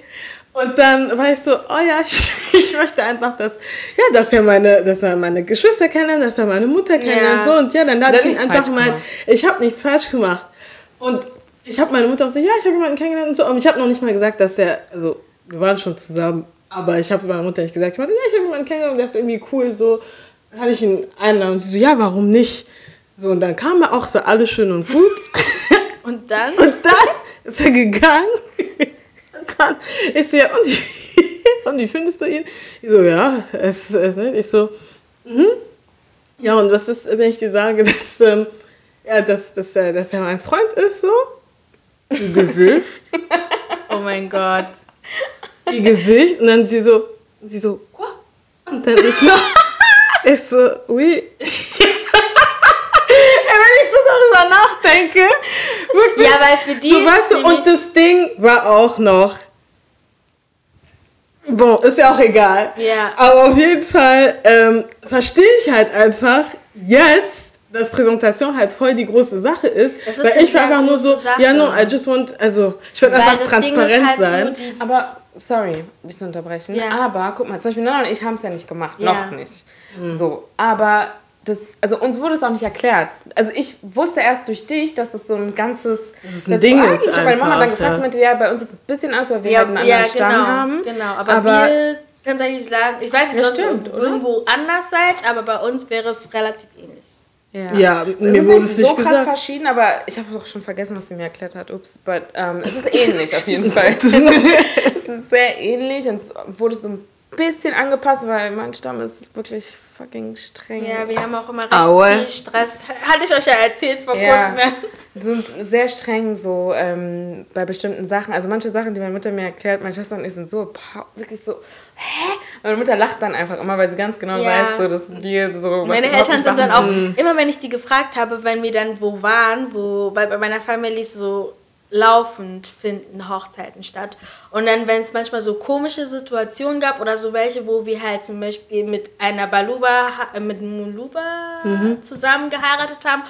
Und dann war ich so, oh ja, ich, ich möchte einfach, dass, ja, dass er meine, dass er meine Geschwister kennenlernt, dass er meine Mutter kennenlernt, ja. so. Und ja, dann lade ich ihn einfach mal, ich habe nichts falsch gemacht. Und ich habe meine Mutter auch so, ja, ich habe jemanden kennengelernt und so. Und ich habe noch nicht mal gesagt, dass er, also, wir waren schon zusammen, aber ich habe es meiner Mutter nicht gesagt. Ich meinte, ja, ich habe jemanden kennengelernt und der ist irgendwie cool, so. Kann ich ihn einladen? Und sie so, ja, warum nicht? So, und dann kam er auch so alles schön und gut. Und dann? Und dann ist er gegangen. Und dann ist er, und wie, und wie findest du ihn? Ich so, ja, es ist nicht. Ich so, mhm. Ja, und was ist, wenn ich dir sage, dass, ähm, ja, dass, dass, er, dass er mein Freund ist, so? Gewillt. oh mein Gott. ihr Gesicht und dann sie so, sie so? Und dann ich so, so, oui. Wenn ich so darüber nachdenke, wirklich. Ja, weil für die so, weißt du, und das Ding war auch noch, bon, ist ja auch egal. Ja. Aber auf jeden Fall ähm, verstehe ich halt einfach jetzt, dass Präsentation halt voll die große Sache ist. Ist weil ich war einfach nur so, Sache. ja, no, I just want, also ich will einfach transparent halt sein. So, Aber, sorry, dich zu unterbrechen. Ja. Aber, guck mal, zum Beispiel Nana und ich haben es ja nicht gemacht. Ja. Noch nicht. So, aber das, also uns wurde es auch nicht erklärt. Also ich wusste erst durch dich, dass das so ein ganzes Dass es ein Ding ist Weil Mama dann gefragt ja. meinte, ja, bei uns ist es ein bisschen anders, weil wir ja, halt einen ja, anderen Stamm genau, haben. genau. Aber, wir können eigentlich sagen, ich weiß nicht, Ja, sonst stimmt, oder? irgendwo anders seid, aber bei uns wäre es relativ ähnlich. Ja, es mir ist wurde es nicht so krass gesagt. verschieden, aber ich habe auch schon vergessen, was sie mir erklärt hat. Ups, but ähm, es ist ähnlich auf jeden Fall. es ist sehr ähnlich und es wurde so ein bisschen angepasst, weil mein Stamm ist wirklich fucking streng. Ja, wir haben auch immer recht Aue. viel Stress. Hatte ich euch ja erzählt vor Ja. kurzem. sind sehr streng so ähm, bei bestimmten Sachen. Also manche Sachen, die meine Mutter mir erklärt, meine Schwester und ich sind so wirklich so, hä? Meine Mutter lacht dann einfach immer, weil sie ganz genau Ja. weiß, so, dass wir so. Meine Eltern sind dann auch, immer wenn ich die gefragt habe, wenn wir dann wo waren, wo, weil bei meiner Familie so laufend finden Hochzeiten statt. Und dann, wenn es manchmal so komische Situationen gab oder so welche, wo wir halt zum Beispiel mit einer Baluba, äh, mit Muluba zusammen geheiratet haben.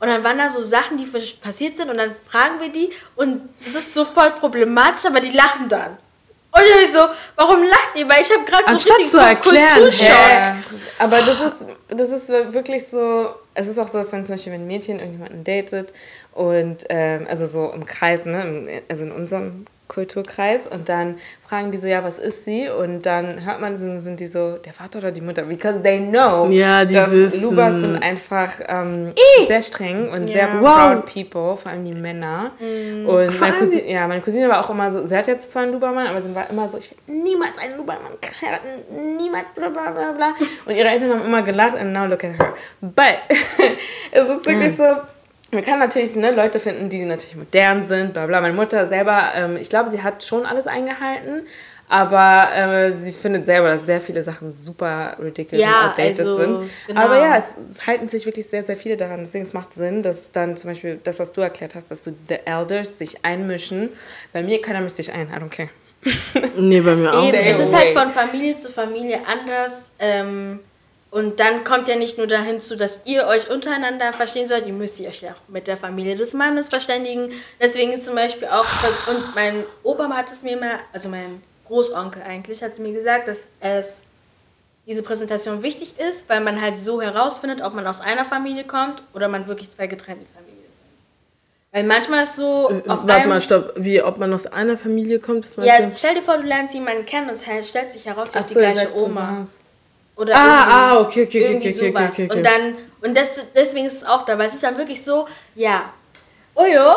Und dann waren da so Sachen, die passiert sind und dann fragen wir die und es ist so voll problematisch, aber die lachen dann. Und ich bin so, warum lacht ihr? Weil ich habe gerade so Anstatt richtig zu erklären. Ja, aber das ist, das ist wirklich so, es ist auch so, dass wenn zum Beispiel ein Mädchen irgendjemanden datet und, ähm, also so im Kreis, ne, also in unserem Kulturkreis und dann fragen die so, ja, was ist sie? Und dann hört man, sind, sind die so, der Vater oder die Mutter, because they know, Ja, die dass wissen. Lubas sind einfach ähm, sehr streng und sehr Ja. proud people, vor allem die Männer. Und Vor meine Cousine, ja, meine Cousine war auch immer so, sie hat jetzt zwar einen Lubermann, aber sie war immer so, ich will niemals einen Lubermann heiraten, niemals bla bla bla bla. Und ihre Eltern haben immer gelacht and now look at her. But es ist wirklich so, man kann natürlich ne, Leute finden, die natürlich modern sind, bla bla. Meine Mutter selber, ähm, ich glaube, sie hat schon alles eingehalten. Aber äh, sie findet selber, dass sehr viele Sachen super ridiculous Ja, und outdated also, sind. genau. Aber ja, es, es halten sich wirklich sehr, sehr viele daran. Deswegen es macht Sinn, dass dann zum Beispiel das, was du erklärt hast, dass so the Elders sich einmischen. Bei mir keiner mischt sich ein. I don't care. Nee, bei mir auch. Eben, Stay es ist halt von Familie zu Familie anders. Ähm, und dann kommt ja nicht nur dahin zu, dass ihr euch untereinander verstehen sollt, ihr müsst euch ja auch mit der Familie des Mannes verständigen. Deswegen ist zum Beispiel auch, und mein Opa hat es mir mal, also mein Großonkel eigentlich, hat es mir gesagt, dass es diese Präsentation wichtig ist, weil man halt so herausfindet, ob man aus einer Familie kommt oder man wirklich zwei getrennte Familien sind. Weil manchmal ist so, Äh, auf Warte mal, stopp. Wie, ob man aus einer Familie kommt? Das ja, stell dir vor, du lernst jemanden kennen und es stellt sich heraus, hat die so, gleiche Oma. Cousins. Oder Ah, irgendwie- ah, okay, okay, irgendwie okay, okay, sowas. okay, okay. Und dann, und das, deswegen ist es auch da, weil es ist dann wirklich so, ja, Ojo,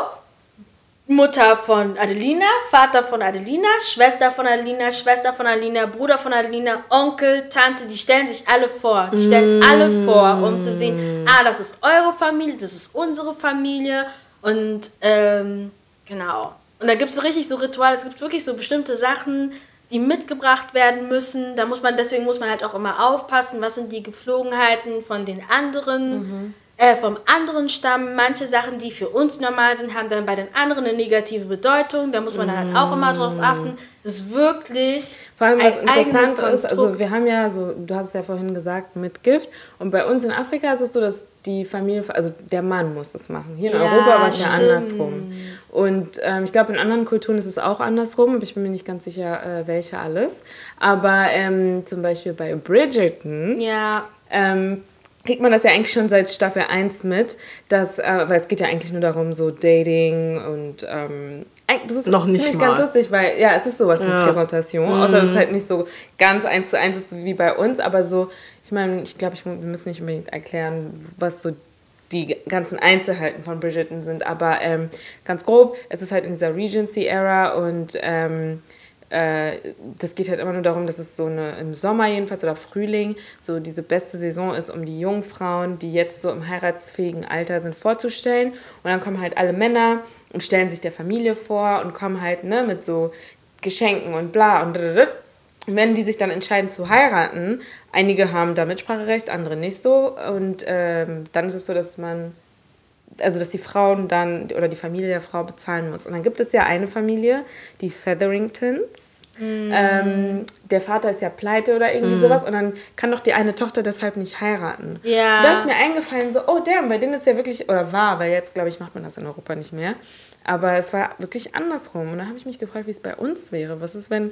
Mutter von Adelina, Vater von Adelina, Schwester von Adelina, Schwester von Adelina, Bruder von Adelina, Onkel, Tante, die stellen sich alle vor. Die stellen alle vor, um zu sehen, ah, das ist eure Familie, das ist unsere Familie. Und ähm, genau. Und da gibt es richtig so Rituale, es gibt wirklich so bestimmte Sachen, die mitgebracht werden müssen. Da muss man, deswegen muss man halt auch immer aufpassen, was sind die Gepflogenheiten von den anderen, äh, vom anderen Stamm. Manche Sachen, die für uns normal sind, haben dann bei den anderen eine negative Bedeutung. Da muss man dann halt auch immer drauf achten. Das ist wirklich Vor allem, was interessant ist, also wir haben ja so, du hast es ja vorhin gesagt, mit Gift. Und bei uns in Afrika ist es so, dass die Familie, also der Mann muss das machen. Hier in Ja, Europa war es ja andersrum. Und ähm, ich glaube, in anderen Kulturen ist es auch andersrum, aber ich bin mir nicht ganz sicher, äh, welche alles. Aber ähm, zum Beispiel bei Bridgerton ja, ähm, kriegt man das ja eigentlich schon seit Staffel 1 mit, dass, äh, weil es geht ja eigentlich nur darum, so Dating und ähm, das ist Noch nicht ziemlich mal. ganz lustig, weil ja, es ist sowas wie Ja. Präsentation, außer dass es halt nicht so ganz eins zu eins ist wie bei uns, aber so, ich meine, ich glaube, ich, wir müssen nicht unbedingt erklären, was so die ganzen Einzelheiten von Bridgerton sind, aber ähm, ganz grob, es ist halt in dieser Regency-Ära und ähm, äh, das geht halt immer nur darum, dass es so eine im Sommer jedenfalls oder Frühling so diese beste Saison ist, um die jungen Frauen, die jetzt so im heiratsfähigen Alter sind, vorzustellen. Und dann kommen halt alle Männer und stellen sich der Familie vor und kommen halt ne, mit so Geschenken und bla und wenn die sich dann entscheiden zu heiraten, einige haben da Mitspracherecht, andere nicht so. Und ähm, dann ist es so, dass man, also dass die Frauen dann oder die Familie der Frau bezahlen muss. Und dann gibt es ja eine Familie, die Featheringtons. Mm. Ähm, der Vater ist ja pleite oder irgendwie mm. sowas und dann kann doch die eine Tochter deshalb nicht heiraten. Ja. Da ist mir eingefallen, so, oh damn, bei denen ist ja wirklich, oder war, weil jetzt, glaube ich, macht man das in Europa nicht mehr. Aber es war wirklich andersrum. Und da habe ich mich gefragt, wie es bei uns wäre. Was ist, wenn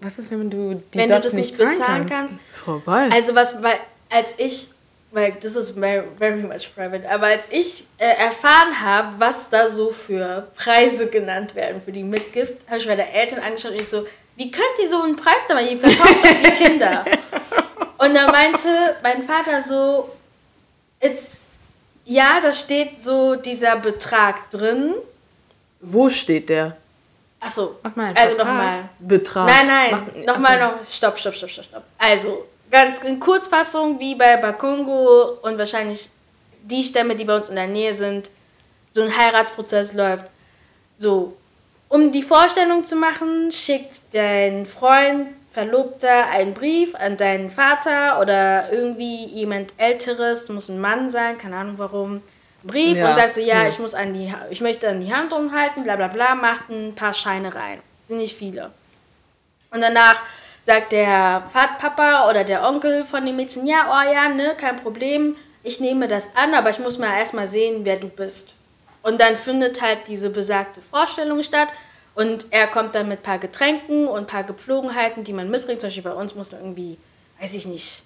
was ist, wenn du die wenn dort du das nicht bezahlen kannst? kannst? Ist vorbei. Also was, weil als ich, weil das ist very, very much private, aber als ich äh, erfahren habe, was da so für Preise genannt werden für die Mitgift, habe ich meine Eltern angeschaut und ich so, wie könnt ihr so einen Preis da mal geben? Verkauft die Kinder. Und da meinte mein Vater so, it's, ja, da steht so dieser Betrag drin. Wo steht der? Achso, also nochmal. Betrag. Nein, nein, nochmal noch. Stopp, stopp, stopp, stopp, stopp. Also, ganz in Kurzfassung, wie bei Bakongo und wahrscheinlich die Stämme, die bei uns in der Nähe sind, so ein Heiratsprozess läuft. So, um die Vorstellung zu machen, schickt dein Freund, Verlobter einen Brief an deinen Vater oder irgendwie jemand Älteres, muss ein Mann sein, keine Ahnung warum Brief ja. und sagt so, ja, hm. ich muss an die, ich möchte an die Hand umhalten, bla bla bla, macht ein paar Scheine rein. Sind nicht viele. Und danach sagt der Papa oder der Onkel von dem Mädchen, ja, oh ja, ne, kein Problem, ich nehme das an, aber ich muss mal erstmal sehen, wer du bist. Und dann findet halt diese besagte Vorstellung statt und er kommt dann mit ein paar Getränken und ein paar Gepflogenheiten, die man mitbringt. Zum Beispiel bei uns muss man irgendwie, weiß ich nicht,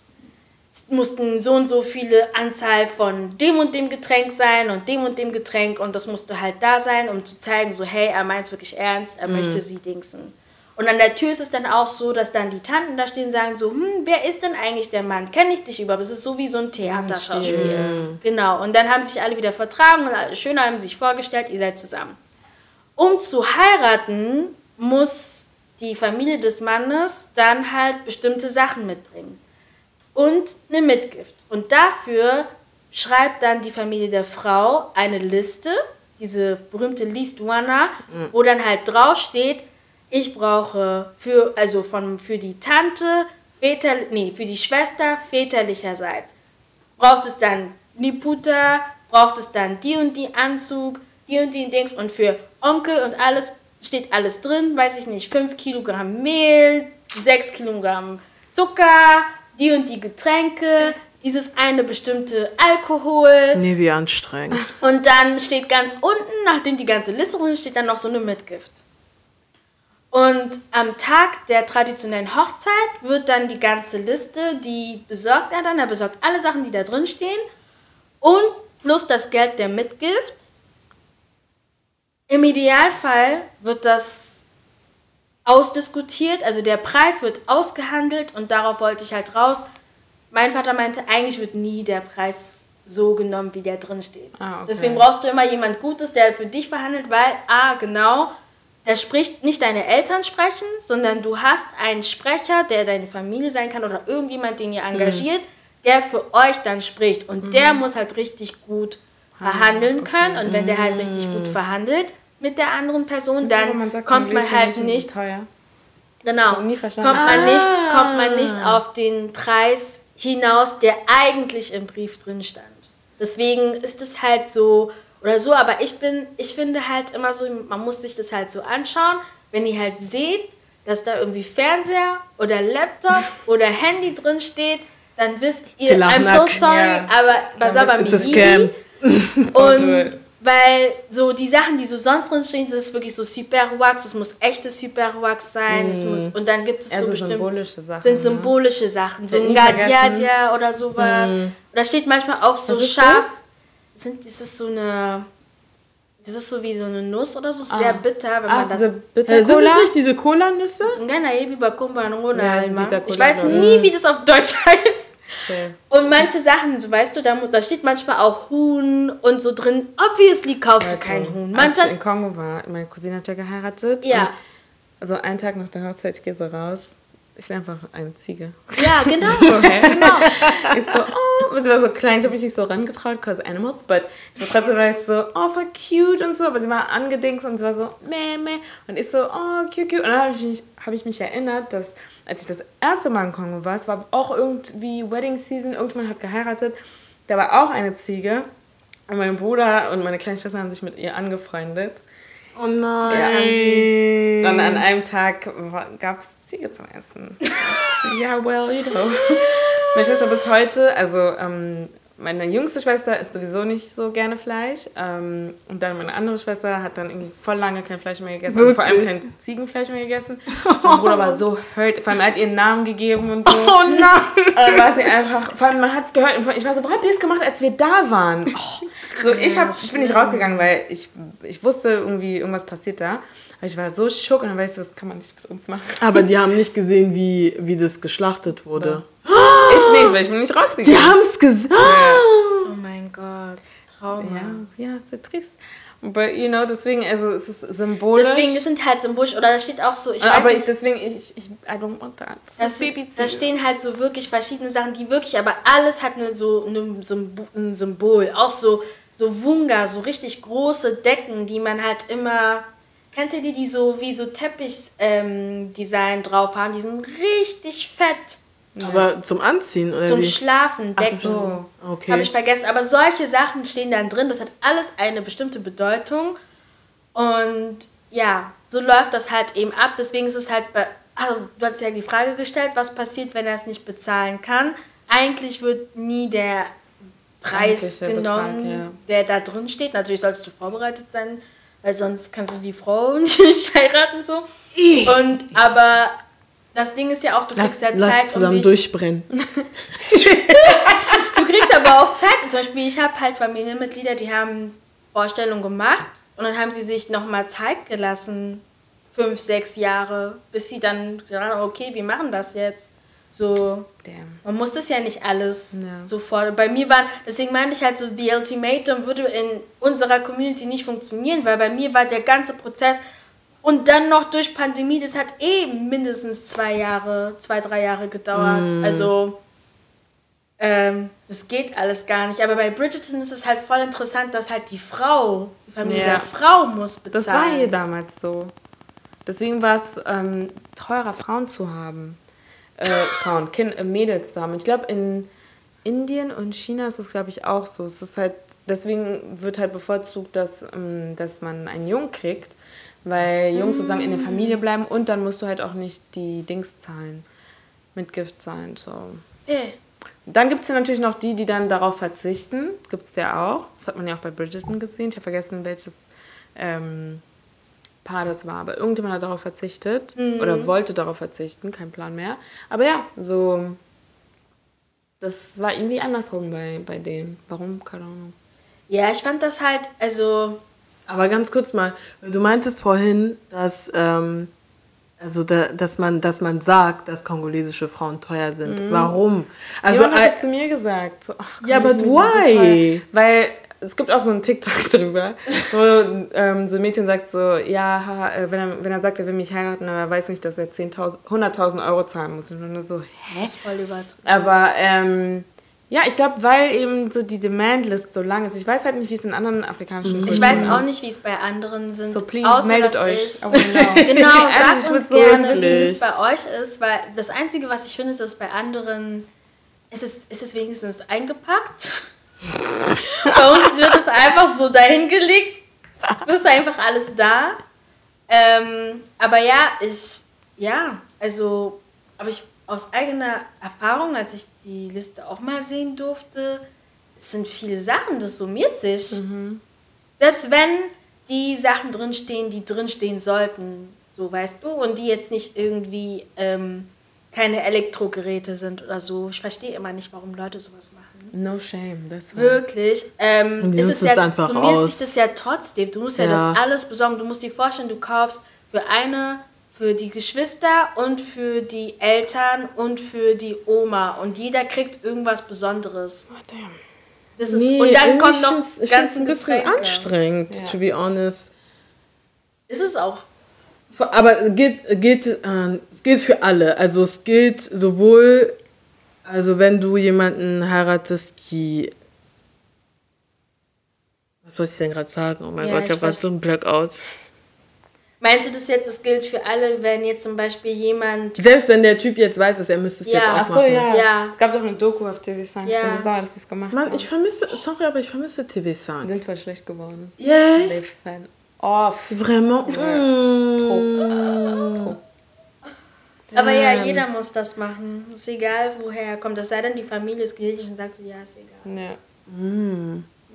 mussten so und so viele Anzahl von dem und dem Getränk sein und dem und dem Getränk und das musste halt da sein, um zu zeigen, so hey, er meint es wirklich ernst, er mhm. möchte sie dingsen. Und an der Tür ist es dann auch so, dass dann die Tanten da stehen und sagen so, hm, wer ist denn eigentlich der Mann? Kenne ich dich überhaupt? Es ist so wie so ein Theaterschauspiel. Mhm. Genau. Und dann haben sich alle wieder vertragen und alle schön haben sich vorgestellt, ihr seid zusammen. Um zu heiraten, muss die Familie des Mannes dann halt bestimmte Sachen mitbringen und eine Mitgift. Und dafür schreibt dann die Familie der Frau eine Liste, diese berühmte List One, mhm. wo dann halt draufsteht, ich brauche für, also von, für die Tante, Väter, nee, für die Schwester väterlicherseits, braucht es dann Niputa, braucht es dann die und die Anzug, die und die Dings und für Onkel und alles steht alles drin, weiß ich nicht, 5 Kilogramm Mehl, 6 Kilogramm Zucker, die und die Getränke, dieses eine bestimmte Alkohol. Nee, wie anstrengend. Und dann steht ganz unten, nachdem die ganze Liste drin steht, dann noch so eine Mitgift. Und am Tag der traditionellen Hochzeit wird dann die ganze Liste, die besorgt er dann, er besorgt alle Sachen, die da drin stehen und plus das Geld der Mitgift. Im Idealfall wird das ausdiskutiert, also der Preis wird ausgehandelt und darauf wollte ich halt raus. Mein Vater meinte, eigentlich wird nie der Preis so genommen, wie der drin steht. Ah, okay. Deswegen brauchst du immer jemand Gutes, der für dich verhandelt, weil, ah, genau, der spricht nicht deine Eltern sprechen, sondern du hast einen Sprecher, der deine Familie sein kann oder irgendjemand, den ihr engagiert, mhm. der für euch dann spricht. Und mhm. der muss halt richtig gut verhandeln okay. können. Und wenn der halt richtig gut mhm. verhandelt, mit der anderen Person, dann man sagt, kommt man halt nicht. Teuer. Genau. Kommt man nicht, kommt man nicht auf den Preis hinaus, der eigentlich im Brief drin stand. Deswegen ist es halt so oder so, aber ich bin, ich finde halt immer so, man muss sich das halt so anschauen, wenn ihr halt seht, dass da irgendwie Fernseher oder Laptop oder Handy drin steht, dann wisst ihr, I'm so sorry, yeah. aber was aber mit Und weil so die Sachen, die so sonst drin stehen, das ist wirklich so Superwax, es muss echtes Superwax sein, mm. es mhm. muss, und dann gibt es also so symbolische Sachen. Sind ne? symbolische ne? Sachen, so ein Gadiadia oder sowas. Mm. Oder steht manchmal auch so scharf. Das? Sind, ist das so eine. Das ist so wie so eine Nuss oder so, ah. sehr bitter, wenn ah, man das. Bitter äh, sind das nicht diese Cola-Nüsse? Nein, nein, Ich weiß nie, wie das auf Deutsch heißt. Okay. Und manche Sachen, so weißt du, da, da steht manchmal auch Huhn und so drin. Obviously kaufst also, du kein Huhn. Manchmal, als ich in Kongo war, meine Cousine hat ja geheiratet. Ja. Also einen Tag nach der Hochzeit, ich gehe so raus. Ich nenne einfach eine Ziege. Ja, genau. So, genau. Ich so, oh, sie war so klein, ich habe mich nicht so rangetraut, cause animals, but ich war trotzdem war ich so, oh, voll cute und so, aber sie war angedingst und sie war so, meh, meh. Und ich so, oh, cute, cute. Und dann habe ich, mich, hab ich mich erinnert, dass, als ich das erste Mal in Kongo war, es war auch irgendwie Wedding Season, irgendjemand hat geheiratet, da war auch eine Ziege. Und mein Bruder und meine kleine Schwester haben sich mit ihr angefreundet. Oh nein. Haben sie. Und an einem Tag gab es Ziege zum Essen. ja, well, you know. Meine Schwester bis heute, also ähm, meine jüngste Schwester isst sowieso nicht so gerne Fleisch. Ähm, und dann meine andere Schwester hat dann irgendwie voll lange kein Fleisch mehr gegessen. Also vor allem kein Ziegenfleisch mehr gegessen. Mein Bruder war so hurt. Vor allem hat ihren Namen gegeben und so. Oh nein. Dann war sie einfach, vor allem man hat es gehört. Ich war so, wo habt ihr es gemacht, als wir da waren? Oh, so, ich, hab, ich bin nicht rausgegangen, weil ich, ich wusste irgendwie, irgendwas passiert da. Ich war so schock und dann weißt du, das kann man nicht mit uns machen. Aber die haben nicht gesehen, wie, wie das geschlachtet wurde. Ich nicht, weil ich bin nicht rausgegangen. Die haben es gesagt. Oh mein Gott. Trauma. Ja, ja, ist ja trist. But, you know, deswegen, also es ist symbolisch. Deswegen, das sind halt symbolisch, oder da steht auch so, ich weiß aber ich, nicht, deswegen, ich, ich, I don't want that. das, Baby da stehen halt so wirklich verschiedene Sachen, die wirklich, aber alles hat eine, so eine Symbol, ein Symbol. Auch so, so Wunga, so richtig große Decken, die man halt immer, kennt ihr die, die so wie so Teppich-Design drauf haben? Die sind richtig fett. Aber zum Anziehen, oder Zum wie? Schlafen, Decken. so. Okay. Habe ich vergessen. Aber solche Sachen stehen dann drin. Das hat alles eine bestimmte Bedeutung. Und ja, so läuft das halt eben ab. Deswegen ist es halt bei. Also, du hast ja die Frage gestellt, was passiert, wenn er es nicht bezahlen kann. Eigentlich wird nie der Preis genommen, Betrag, ja. der da drin steht. Natürlich solltest du vorbereitet sein, weil sonst kannst du die Frau nicht heiraten. So. Und aber das Ding ist ja auch, du Lass, kriegst ja lass Zeit, um zusammen dich durchbrennen. Du kriegst aber auch Zeit. Zum Beispiel, ich habe halt Familienmitglieder, die haben Vorstellungen gemacht und dann haben sie sich nochmal Zeit gelassen. Fünf, sechs Jahre, bis sie dann gesagt haben, okay, wir machen das jetzt. So, Damn. man muss das ja nicht alles Ja. sofort. Bei mir waren, deswegen meinte ich halt so, The Ultimatum würde in unserer Community nicht funktionieren, weil bei mir war der ganze Prozess und dann noch durch Pandemie, das hat eh mindestens zwei Jahre, zwei, drei Jahre gedauert. Also, ähm, das geht alles gar nicht. Aber bei Bridgerton ist es halt voll interessant, dass halt die Frau, die Familie Ja. der Frau muss bezahlen. Das war hier damals so. Deswegen war es ähm, teurer, Frauen zu haben. Äh, Frauen, kind, äh, Mädels zu haben. Ich glaube, in Indien und China ist es, glaube ich, auch so. Es ist halt, deswegen wird halt bevorzugt, dass, ähm, dass man einen Jungen kriegt, weil Jungs sozusagen in der Familie bleiben und dann musst du halt auch nicht die Dings zahlen, Mitgift zahlen. So. Eh. Dann gibt es ja natürlich noch die, die dann darauf verzichten. Das gibt es ja auch. Das hat man ja auch bei Bridgerton gesehen. Ich habe vergessen, welches ähm, Paar das war. Aber irgendjemand hat darauf verzichtet oder wollte darauf verzichten. Kein Plan mehr. Aber ja, so. Das war irgendwie andersrum bei, bei denen. Warum? Keine Ahnung. Ja, ich fand das halt, also, Aber ganz kurz mal, du meintest vorhin, dass, ähm, also da, dass, man, dass man sagt, dass kongolesische Frauen teuer sind. Warum? Also, äh, es zu mir gesagt. So, ach, Ja, so why? teuer. Weil es gibt auch so einen TikTok drüber, wo ähm, so ein Mädchen sagt so, ja, ha, äh, wenn, er, wenn er sagt, er will mich heiraten, aber er weiß nicht, dass er 10.000 100.000 Euro zahlen muss. Und ich nur so, hä? das ist voll übertrieben. Aber ähm, ja, ich glaube, weil eben so die Demandlist so lang ist. Ich weiß halt nicht, wie es in anderen afrikanischen Ich Kulturen weiß ist. auch nicht, wie es bei anderen sind. So, please, außer, meldet dass euch. Ich, know. genau, Ehrlich, sagt ich uns so gerne, wie wirklich. es bei euch ist, weil das Einzige, was ich finde, ist, dass bei anderen ist es, ist es wenigstens eingepackt. Bei uns wird es einfach so dahingelegt. Es ist einfach alles da. Ähm, aber ja, ich, ja, also, aber ich aus eigener Erfahrung, als ich die Liste auch mal sehen durfte, es sind viele Sachen, das summiert sich. Selbst wenn die Sachen drinstehen, die drinstehen sollten, so weißt du, und die jetzt nicht irgendwie ähm, keine Elektrogeräte sind oder so. Ich verstehe immer nicht, warum Leute sowas machen. No shame, das war. Wirklich. Ähm, ist es ja, einfach summiert aus. sich das ja trotzdem. Du musst ja, Ja. das alles besorgen. Du musst dir vorstellen, du kaufst für eine, für die Geschwister und für die Eltern und für die Oma. Und jeder kriegt irgendwas Besonderes. Oh, damn. Das ist, nee, und dann kommt noch ich ganz ein bisschen Getränke. anstrengend, Ja. to be honest. Ist es auch. Aber es gilt, gilt, äh, es gilt für alle. Also es gilt sowohl, also wenn du jemanden heiratest, die was soll ich denn gerade sagen? Oh mein Ja, Gott, ich habe gerade so einen Blackout. Meinst du das jetzt, das gilt für alle, wenn jetzt zum Beispiel jemand. Selbst wenn der Typ jetzt weiß, dass er müsste es Ja. jetzt auch Ach so, machen. ja. Ja. Es, gab doch eine Doku auf TV5. Ja. Ich bin so sauer, dass sie es gemacht Mann, haben. ich vermisse, sorry, aber ich vermisse Die TV5. sind voll schlecht geworden. Yes. They fell off. Vraiment? Mm. Aber ja, Ähm. jeder muss das machen. Ist egal, woher er kommt. Es sei denn, die Familie ist gültig und sagt so, ja, ist egal.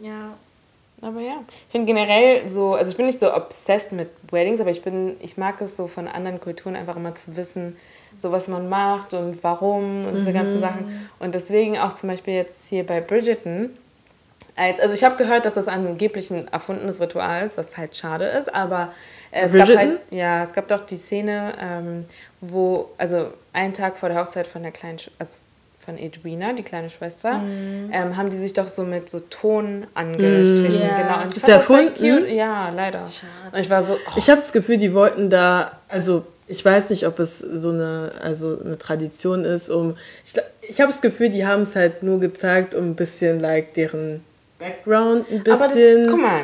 Ja. Ja. Aber ja, ich finde generell so, also ich bin nicht so obsessed mit Weddings, aber ich bin, ich mag es so von anderen Kulturen einfach immer zu wissen, so was man macht und warum und diese ganzen Sachen. Und deswegen auch zum Beispiel jetzt hier bei Bridgerton, als, also ich habe gehört, dass das angeblich ein erfundenes Ritual ist, was halt schade ist, aber es gab Bridgerton? halt, ja, es gab doch die Szene, ähm, wo, also einen Tag vor der Hochzeit von der kleinen, Sch- also von Edwina, die kleine Schwester, ähm, haben die sich doch so mit so Ton angestrichen. Ja. Genau. Und ich Ist erfunden? Ja, leider. Und ich war so, oh, Ich habe das Gefühl, die wollten da, also ich weiß nicht, ob es so eine, also eine Tradition ist, um, ich, ich habe das Gefühl, die haben es halt nur gezeigt, um ein bisschen, like, deren Background ein aber das, bisschen. guck mal.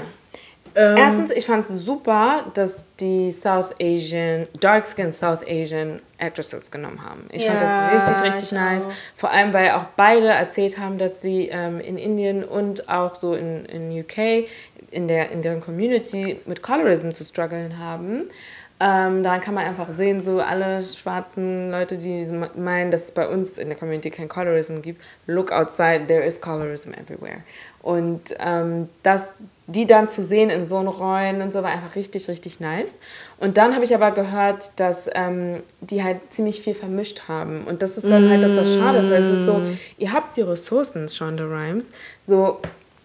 Ähm, Erstens, ich fand es super, dass die South Asian, Dark Skin South Asian Actresses genommen haben. Ich fand Ja, das richtig, richtig ich nice. auch. Vor allem, weil auch beide erzählt haben, dass sie ähm, in Indien und auch so in, in UK, in, der, in deren Community mit Colorism zu strugglen haben. Ähm, daran kann man einfach sehen, so alle schwarzen Leute, die meinen, dass es bei uns in der Community kein Colorism gibt, look outside, there is colorism everywhere. Und ähm, das, die dann zu sehen in so einen Rollen und so war einfach richtig, richtig nice. Und dann habe ich aber gehört, dass ähm, die halt ziemlich viel vermischt haben. Und das ist dann halt das, was schade ist. Weil es ist so, ihr habt die Ressourcen, Shonda Rhimes, so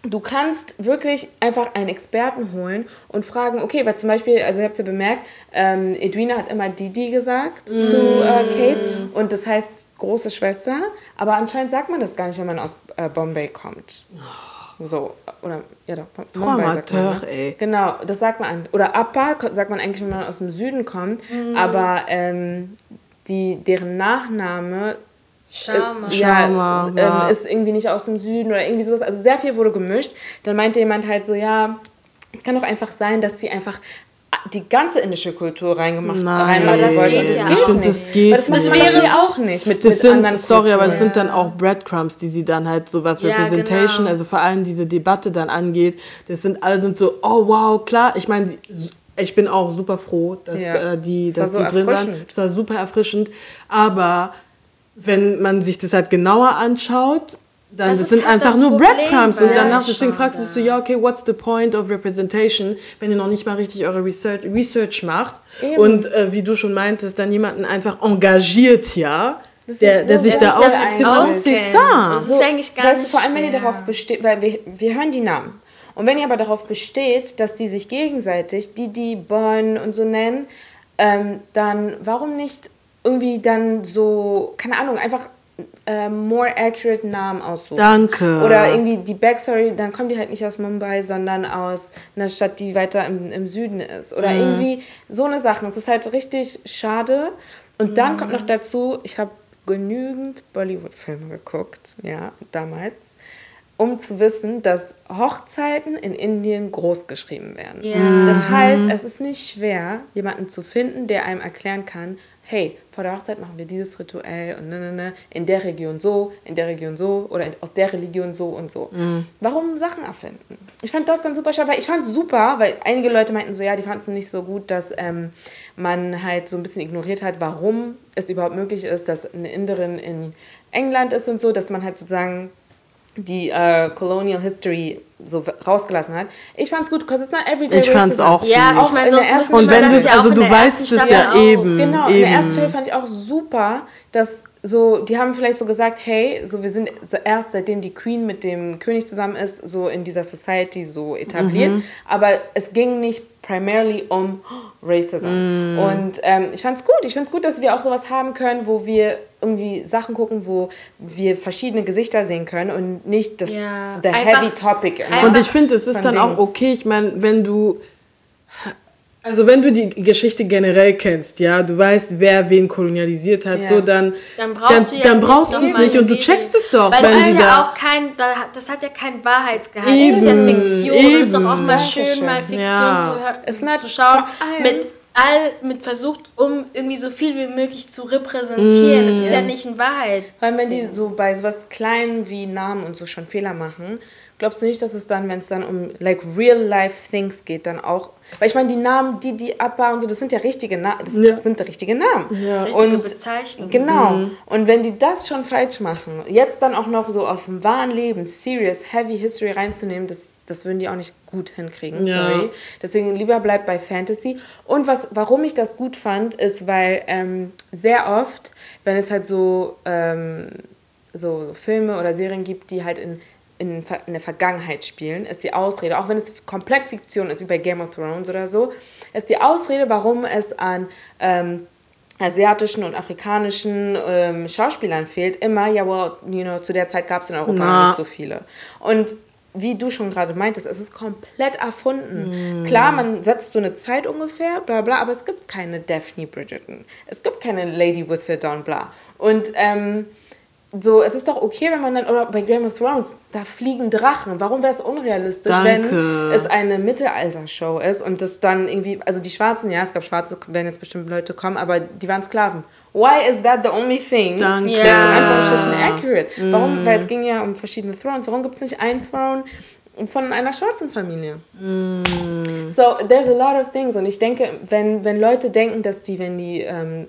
Du kannst wirklich einfach einen Experten holen und fragen, okay, weil zum Beispiel, also ihr habt ja bemerkt, ähm, Edwina hat immer Didi gesagt zu äh, Kate und das heißt große Schwester, aber anscheinend sagt man das gar nicht, wenn man aus äh, Bombay kommt. So, oder, ja doch, Bombay sagt man, ne? Genau, das sagt man. an- Oder Appa sagt man eigentlich, wenn man aus dem Süden kommt, aber ähm, die, deren Nachname Schama. ja, Schama, ähm, ja. ist irgendwie nicht aus dem Süden oder irgendwie sowas. Also sehr viel wurde gemischt. Dann meinte jemand halt so, ja, es kann doch einfach sein, dass sie einfach die ganze indische Kultur reingemacht Nein. reinmachen das wollte. geht ja das nicht. nicht. Das geht Weil das nicht. man Das wäre auch nicht mit, Das mit sind, anderen sorry, aber das Kulturen. sind dann auch Breadcrumbs, die sie dann halt so was Ja, Representation, genau. also vor allem diese Debatte dann angeht. Das sind alle sind so, oh wow, klar. Ich meine, ich bin auch super froh, dass Ja. äh, die, war dass so die drin waren. erfrischend. Es war super erfrischend. Aber wenn man sich das halt genauer anschaut, dann Das das sind halt einfach das nur Problem Breadcrumbs. Und danach, deswegen fragst du dich so, ja, okay, what's the point of representation, wenn ihr noch nicht mal richtig eure Research, Research macht Eben. und äh, wie du schon meintest, dann jemanden einfach engagiert, ja, Das der, ist der so sich da auskennt. Das ist eigentlich gar weißt nicht du, vor allem, wenn ihr darauf besteht, weil wir, wir hören die Namen. Und wenn ihr aber darauf besteht, dass die sich gegenseitig Didi, Bon und so nennen, ähm, dann warum nicht irgendwie dann so, keine Ahnung, einfach ähm, more accurate Namen aussuchen. Danke. Oder irgendwie die Backstory, dann kommen die halt nicht aus Mumbai, sondern aus einer Stadt, die weiter im, im Süden ist. Oder Mhm. irgendwie so eine Sache. Es ist halt richtig schade. Und dann kommt noch dazu, ich habe genügend Bollywood-Filme geguckt, ja, damals, um zu wissen, dass Hochzeiten in Indien groß geschrieben werden. Ja. Das heißt, es ist nicht schwer, jemanden zu finden, der einem erklären kann, hey, vor der Hochzeit machen wir dieses Rituell und ne, ne, ne, in der Region so, in der Region so oder in, aus der Religion so und so. Warum Sachen erfinden? Ich fand das dann super schade, weil ich fand es super, weil einige Leute meinten so, ja, die fanden es nicht so gut, dass ähm, man halt so ein bisschen ignoriert hat, warum es überhaupt möglich ist, dass eine Inderin in England ist und so, dass man halt sozusagen die äh, Colonial History so rausgelassen hat. Ich fand's gut, because it's not everyday Ich fand's auch Ja, gut. ich meine, sonst müsste Und wenn das auch also du weißt es Staffel ja auch. eben. Genau, eben. in der ersten Stelle fand ich auch super, dass so, die haben vielleicht so gesagt, hey, so wir sind so erst seitdem die Queen mit dem König zusammen ist, so in dieser Society so etabliert, Mhm. aber es ging nicht primarily um Racism. Mhm. Und ähm, ich fand's gut, ich find's gut, dass wir auch sowas haben können, wo wir irgendwie Sachen gucken, wo wir verschiedene Gesichter sehen können und nicht das Ja, the einfach- heavy topic. einfach- Und ich finde, es ist dann auch Dings. okay. Ich meine, wenn du. Also wenn du die Geschichte generell kennst, ja, du weißt, wer wen kolonialisiert hat, Ja. so dann, Dann brauchst dann, du jetzt dann brauchst nicht du es nicht und du checkst es doch, Weil wenn das ist da. ja auch kein, das hat ja kein Wahrheitsgehalt. Das ist ja Eben, Fiktion. Das ist doch auch eben. mal schön, Dankeschön. mal Fiktion Ja. zu, zu schauen. Mit all, mit versucht, um irgendwie so viel wie möglich zu repräsentieren. Das ist ja nicht ein Wahrheit. Allem, wenn die so bei sowas Kleinen wie Namen und so schon Fehler machen, glaubst du nicht, dass es dann, wenn es dann um like real life things geht, dann auch. Weil ich meine, die Namen, die die Abba und so, das sind ja richtige Namen. Das Ja. sind richtige Namen. Ja. Richtige Und Bezeichnung. Genau. Und wenn die das schon falsch machen, jetzt dann auch noch so aus dem wahren Leben serious, heavy History reinzunehmen, das, das würden die auch nicht gut hinkriegen. Ja. Sorry. Deswegen lieber bleibt bei Fantasy. Und was, warum ich das gut fand, ist, weil ähm, sehr oft, wenn es halt so, ähm, so Filme oder Serien gibt, die halt in in, der Vergangenheit spielen, ist die Ausrede, auch wenn es komplett Fiktion ist, wie bei Game of Thrones oder so, ist die Ausrede, warum es an ähm, asiatischen und afrikanischen ähm, Schauspielern fehlt, immer, ja, well, you know, zu der Zeit gab es in Europa Na. nicht so viele. Und wie du schon gerade meintest, es ist komplett erfunden. Klar, man setzt so eine Zeit ungefähr, bla bla, aber es gibt keine Daphne Bridgerton. Es gibt keine Lady Whistledown, bla. Und ähm, so, es ist doch okay, wenn man dann, oder bei Game of Thrones, da fliegen Drachen. Warum wäre es unrealistisch, Danke. wenn es eine Mittelalter-Show ist und das dann irgendwie, also die Schwarzen, ja, es gab Schwarze, werden jetzt bestimmt Leute kommen, aber die waren Sklaven. Why is that the only thing Danke. That's in Anführungsstrichen accurate? Warum, weil es ging ja um verschiedene Thrones, warum gibt es nicht einen Throne von einer schwarzen Familie? So, there's a lot of things. Und ich denke, wenn, wenn Leute denken, dass die, wenn die ähm,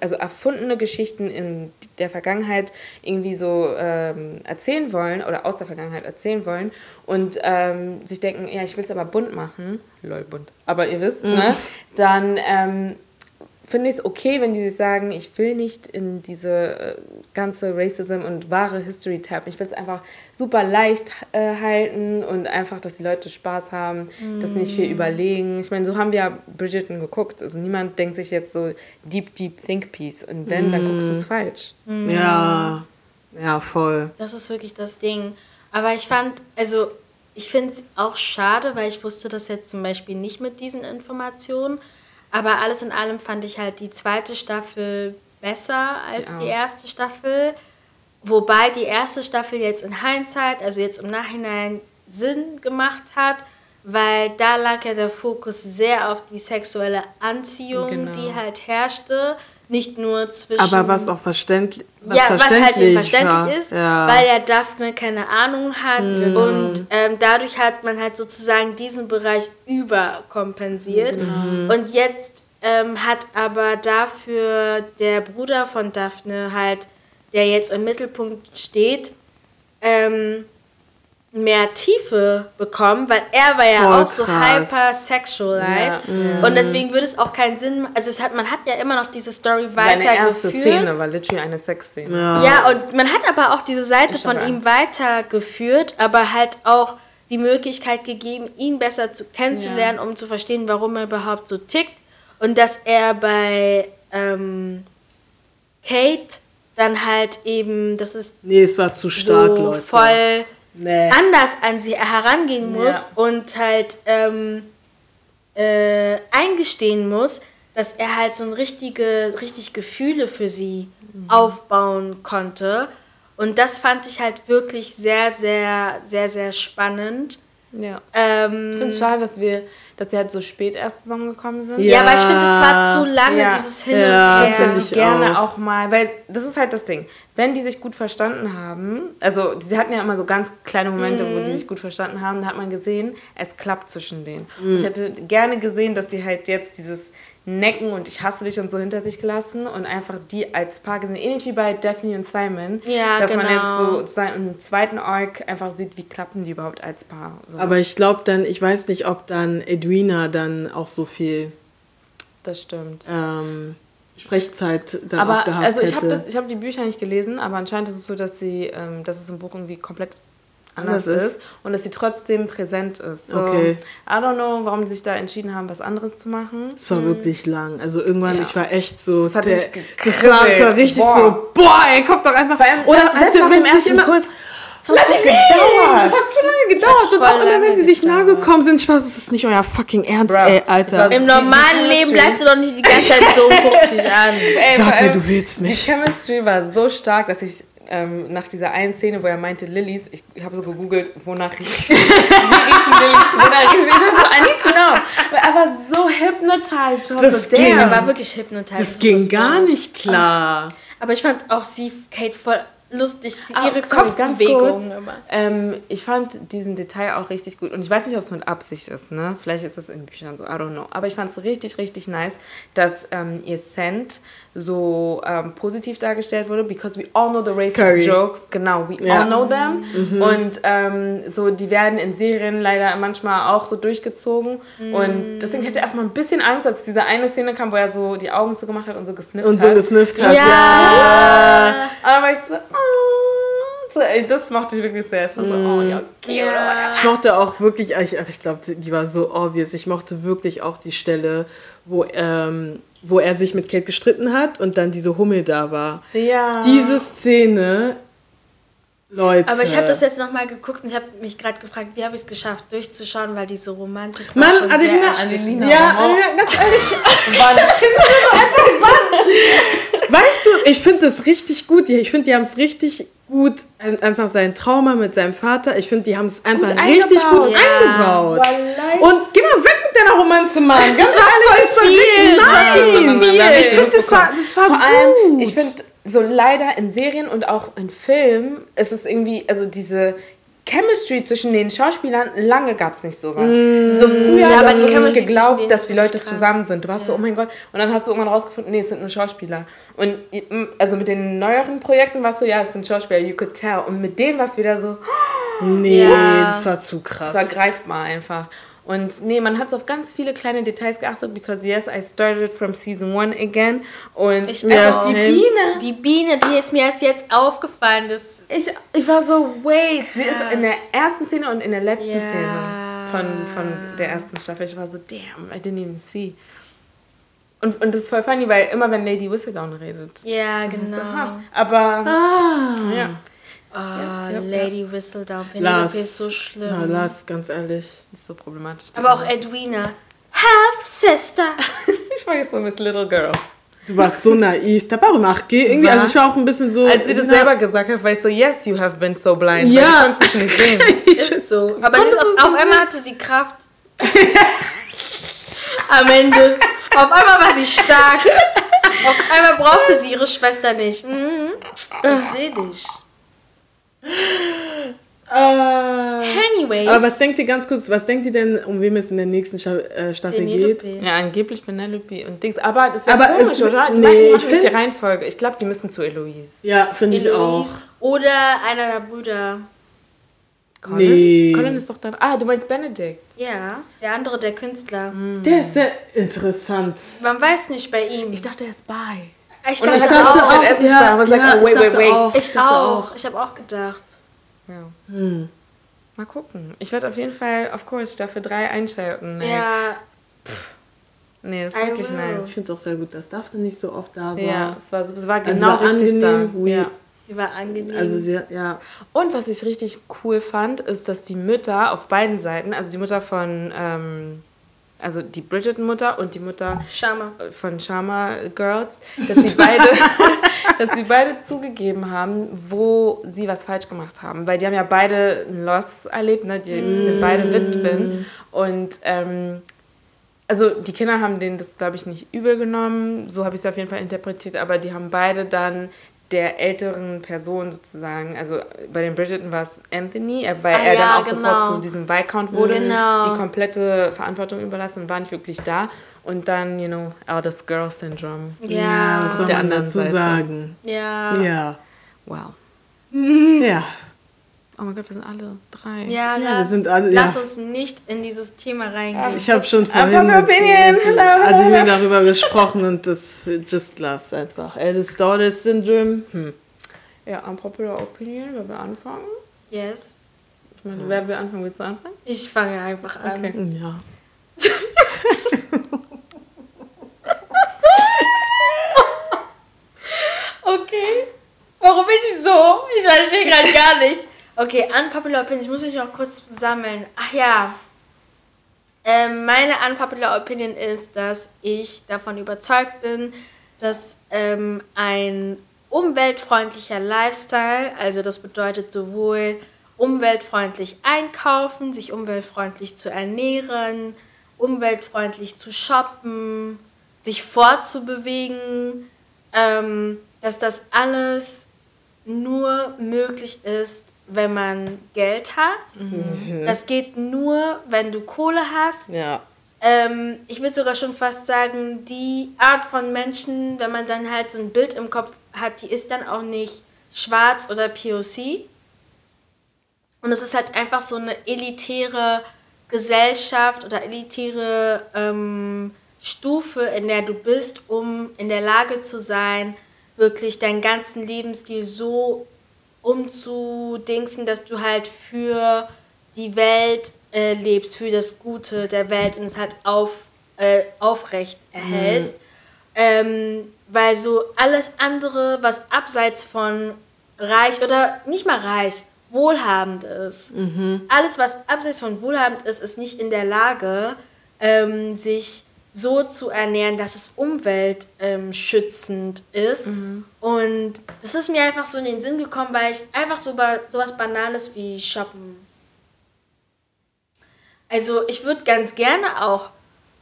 also erfundene Geschichten in der Vergangenheit irgendwie so ähm, erzählen wollen oder aus der Vergangenheit erzählen wollen und ähm, sich denken, ja, ich will es aber bunt machen, lol, bunt, aber ihr wisst, ne, dann ähm, finde ich es okay, wenn die sich sagen, ich will nicht in diese äh, ganze Racism und wahre History tappen. Ich will es einfach super leicht äh, halten und einfach, dass die Leute Spaß haben, dass sie nicht viel überlegen. Ich meine, so haben wir ja Bridgerton geguckt. Also niemand denkt sich jetzt so deep, deep think piece. Und wenn, dann guckst du es falsch. Ja, ja, voll. Das ist wirklich das Ding. Aber ich fand, also ich finde es auch schade, weil ich wusste das jetzt zum Beispiel nicht mit diesen Informationen. Aber alles in allem fand ich halt die zweite Staffel besser als auch. die erste Staffel. Wobei die erste Staffel jetzt in Hindsight, also jetzt im Nachhinein, Sinn gemacht hat, weil da lag ja der Fokus sehr auf die sexuelle Anziehung, Genau. die halt herrschte. Nicht nur zwischen. Aber was auch verständlich, was ja, was halt eben verständlich verständlich war. ist, ja. weil ja Daphne keine Ahnung hat und ähm, dadurch hat man halt sozusagen diesen Bereich überkompensiert. Und jetzt ähm, hat aber dafür der Bruder von Daphne halt, der jetzt im Mittelpunkt steht, ähm, mehr Tiefe bekommen, weil er war ja Voll auch so krass. hyper-sexualized. Und deswegen würde es auch keinen Sinn machen. Also es hat, man hat ja immer noch diese Story Seine erste weitergeführt. Szene war literally eine Sexszene. ja. Ja, und man hat aber auch diese Seite Ich von ihm Angst. weitergeführt, aber halt auch die Möglichkeit gegeben, ihn besser zu kennenzulernen, um zu verstehen, warum er überhaupt so tickt. Und dass er bei ähm, Kate dann halt eben, das ist Nee, es war zu stark, so Leute. voll Nee. anders an sie herangehen muss Ja. und halt ähm, äh, eingestehen muss, dass er halt so ein richtige, richtig Gefühle für sie aufbauen konnte. Und das fand ich halt wirklich sehr, sehr, sehr, sehr spannend. Ja. Ähm, Ich finde es schade, dass wir, dass sie halt so spät erst zusammengekommen sind. ja, aber ich finde, es war zu lange, Ja. dieses Hin Ja, und Ich Her. hätte ich die gerne auch. auch. mal, weil das ist halt das Ding. Wenn die sich gut verstanden haben, also sie hatten ja immer so ganz kleine Momente, wo die sich gut verstanden haben, da hat man gesehen, es klappt zwischen denen. Und ich hätte gerne gesehen, dass die halt jetzt dieses Necken und ich hasse dich und so hinter sich gelassen und einfach die als Paar gesehen, ähnlich wie bei Daphne und Simon, Ja, dass man genau. halt so im zweiten Arc einfach sieht, wie klappen die überhaupt als Paar. So, Aber ich glaube dann, ich weiß nicht, ob dann Edwina dann auch so viel das stimmt. ähm, Sprechzeit dann aber auch gehabt also ich hätte. habe das, ich habe die Bücher nicht gelesen, aber anscheinend ist es so, dass sie, ähm, dass es im Buch irgendwie komplett anders Anders ist. und dass sie trotzdem präsent ist. So, Okay. I don't know, warum sie sich da entschieden haben, was anderes zu machen. Es war wirklich lang. Also irgendwann, Ja. ich war echt so. Das hat der, mich das, war, das war gekribbelt. richtig Boah. so, boah, ey, kommt doch einfach. Allem, Oder selbst nach dem sich ersten immer. Kuss. Das hat so gedauert. Das hat zu lange gedauert. Und auch immer, wenn sie sich nahe gedauert. gekommen sind, ich weiß, das ist nicht euer fucking Ernst, Bro, ey, das Alter. Im normalen Leben bleibst du doch nicht die ganze Zeit so und guckst dich an. Ey, Sag mir, du willst nicht. Die Chemistry war so stark, dass ich ähm, nach dieser einen Szene, wo er meinte Lillys, ich, habe so gegoogelt, wonach wie riechen wonach riechen, ich war so, I need to know. Weil er war so hypnotized. War Das so, ging. damn. Er war wirklich hypnotisiert. Das ging gar nicht klar. Aber ich fand auch sie, Kate, voll lustig. Ah, ihre sorry, ganz Kopfbewegungen immer. Ähm, ich fand diesen Detail auch richtig gut. Und ich weiß nicht, ob es mit Absicht ist, ne? Vielleicht ist es in Büchern so, I don't know. Aber ich fand es richtig, richtig nice, dass ähm, ihr Scent so ähm, positiv dargestellt wurde, because we all know the racist Curry. jokes. Genau, we Ja. all know them. Und ähm, so, die werden in Serien leider manchmal auch so durchgezogen. Und deswegen hatte ich erstmal ein bisschen Angst, als diese eine Szene kam, wo er so die Augen zugemacht hat und so gesnifft Und so hat. gesnifft hat. Ja. Und dann war ich so, oh. So ey, das mochte ich wirklich sehr. Es war so, oh ja, okay. Ja. Ich mochte auch wirklich, ich, ich glaube, die war so obvious. Ich mochte wirklich auch die Stelle, wo, ähm, wo er sich mit Kate gestritten hat und dann diese Hummel da war. Ja. Diese Szene, Leute. Aber ich habe das jetzt nochmal geguckt und ich habe mich gerade gefragt, wie habe ich es geschafft, durchzuschaunen, weil diese Romantik war Mann, schon Adelina, sehr erstickend. Adelina. ja, Warum? ja, ganz ehrlich. Wand. Weißt du, ich finde das richtig gut. Ich finde, die haben es richtig gut, ein- einfach sein Trauma mit seinem Vater. Ich finde, die haben es einfach Gut richtig gut Ja. eingebaut. Wallahi. Und geh mal weg mit deiner Romanze, Mann. Ganz Das war ehrlich, viel. Das war viel zu Nein. viel. Ich finde, das war, das war Vor gut. allem, ich finde, so leider in Serien und auch in Filmen ist es irgendwie, also diese Chemistry zwischen den Schauspielern, lange gab es nicht sowas. So früher Ja, ja, aber hast die du zwischen geglaubt, dass die Leute krass. zusammen sind. Du warst so, oh mein Gott. Und dann hast du irgendwann rausgefunden, nee, es sind nur Schauspieler. Und also mit den neueren Projekten warst du, ja, es sind Schauspieler, you could tell. Und mit denen war es wieder so, Nee, Ja. das war zu krass. es war greifbar einfach. Und nee, man hat so auf ganz viele kleine Details geachtet, because yes, I started from season one again. Und Ich Ja, auch. same. die Biene. Die Biene, die ist mir erst jetzt aufgefallen. Das Ich, ich war so, wait, sie ist Krass. in der ersten Szene und in der letzten Ja. Szene von, von der ersten Staffel. Ich war so, damn, I didn't even see. Und, und das ist voll funny, weil immer wenn Lady Whistledown redet. ja, So, genau. ha, aber Ah. ja. Oh, ja, Lady Whistledown. Penelope ist so schlimm. Na, Lars, ganz ehrlich. Ist so problematisch. Aber auch Edwina. Half Sister. ich war jetzt so Miss Little Girl. Du warst so naiv. Da war nach G. Irgendwie, also ich war auch ein bisschen so. Als sie das selber gesagt hat, war ich so, yes, you have been so blind. Ja. Weil du konntest es nicht sehen. Ist so. Aber sie ist auf, auf einmal hatte sie Kraft. Am Ende. Auf einmal war sie stark. Auf einmal brauchte sie ihre Schwester nicht. Mhm. Ich sehe dich. Äh, Anyways. aber was denkt ihr ganz kurz, was denkt ihr denn, um wem es in der nächsten äh, Staffel geht? Penelope. Ja, angeblich Penelope und Dings. Aber das wäre komisch, es- oder? Die nee, machen, ich nicht die Reihenfolge. Ich glaube, die müssen zu Eloise. Ja, finde ich auch. Oder einer der Brüder. Colin? Nee. Colin ist doch dann. Ah, du meinst Benedict. Ja, der andere, der Künstler. Der ist sehr interessant. Man weiß nicht bei ihm. Ich dachte, er ist bei. Ich dachte, ich auch. dachte auch, er ist nicht bei. I was like, ja, oh, wait, ich wait, dachte wait. Auch, Ich dachte auch. Ich habe auch gedacht. Ja. Hm. Mal gucken. Ich werde auf jeden Fall, of course, Staffel 3 einschalten. Ja, Nee, das ist I wirklich will. nice. Ich finde es auch sehr gut, dass Daphne nicht so oft da war. Ja, es war, es war Also genau war richtig angenehm, da. Ja. sie war angenehm. Also sie, ja. Und was ich richtig cool fand, ist, dass die Mütter auf beiden Seiten, also die Mutter von, ähm, also die Bridget-Mutter und die Mutter Schama. von Sharma Girls, dass sie beide, dass sie beide zugegeben haben, wo sie was falsch gemacht haben. Weil die haben ja beide einen Loss erlebt, ne? die sind beide Witwen. Und ähm, also die Kinder haben denen das, glaube ich, nicht übel genommen, so habe ich es auf jeden Fall interpretiert, aber die haben beide dann der älteren Person sozusagen, also bei den Bridgerton war es Anthony, äh, weil Ah er ja, dann auch genau. sofort zu diesem Viscount wurde, Genau. die komplette Verantwortung überlassen und war nicht wirklich da. Und dann, you know, Eldest Girl Syndrome. Ja. was soll der man dazu Seite. sagen? Ja. Ja. Wow. Ja. Oh mein Gott, wir sind alle drei. Ja, Ja, wir lass, sind alle- lass ja. uns nicht in dieses Thema reingehen. Ich habe schon vorhin Unpopular mit, opinion. mit Hello, hello, Adeline darüber gesprochen und das just lass einfach. Eldest Daughter Syndrome. Hm. Ja, unpopular opinion, wer will anfangen? Yes. Ich meine, wer will anfangen? Willst du anfangen? Ich fange einfach an. Okay. Ja. Okay. Warum bin ich so? Ich verstehe gerade gar nichts. Okay, unpopular opinion. Ich muss mich noch kurz sammeln. Ach ja. Ähm, meine unpopular opinion ist, dass ich davon überzeugt bin, dass ähm, ein umweltfreundlicher Lifestyle, also das bedeutet sowohl umweltfreundlich einkaufen, sich umweltfreundlich zu ernähren, umweltfreundlich zu shoppen, sich fortzubewegen, ähm, dass das alles nur möglich ist, wenn man Geld hat. Mhm. Das geht nur, wenn du Kohle hast. Ja. Ähm, ich würde sogar schon fast sagen, die Art von Menschen, wenn man dann halt so ein Bild im Kopf hat, die ist dann auch nicht schwarz oder POC. Und es ist halt einfach so eine elitäre Gesellschaft oder elitäre ähm, Stufe, in der du bist, um in der Lage zu sein, wirklich deinen ganzen Lebensstil so umzudingsen, dass du halt für die Welt äh, lebst, für das Gute der Welt und es halt auf, äh, aufrecht erhältst. Mhm. Ähm, weil so alles andere, was abseits von reich oder nicht mal reich, wohlhabend ist, mhm. alles, was abseits von wohlhabend ist, ist nicht in der Lage, ähm, sich so zu ernähren, dass es umweltschützend ähm, ist. Mhm. Und das ist mir einfach so in den Sinn gekommen, weil ich einfach so ba sowas Banales wie Shoppen. Also ich würde ganz gerne auch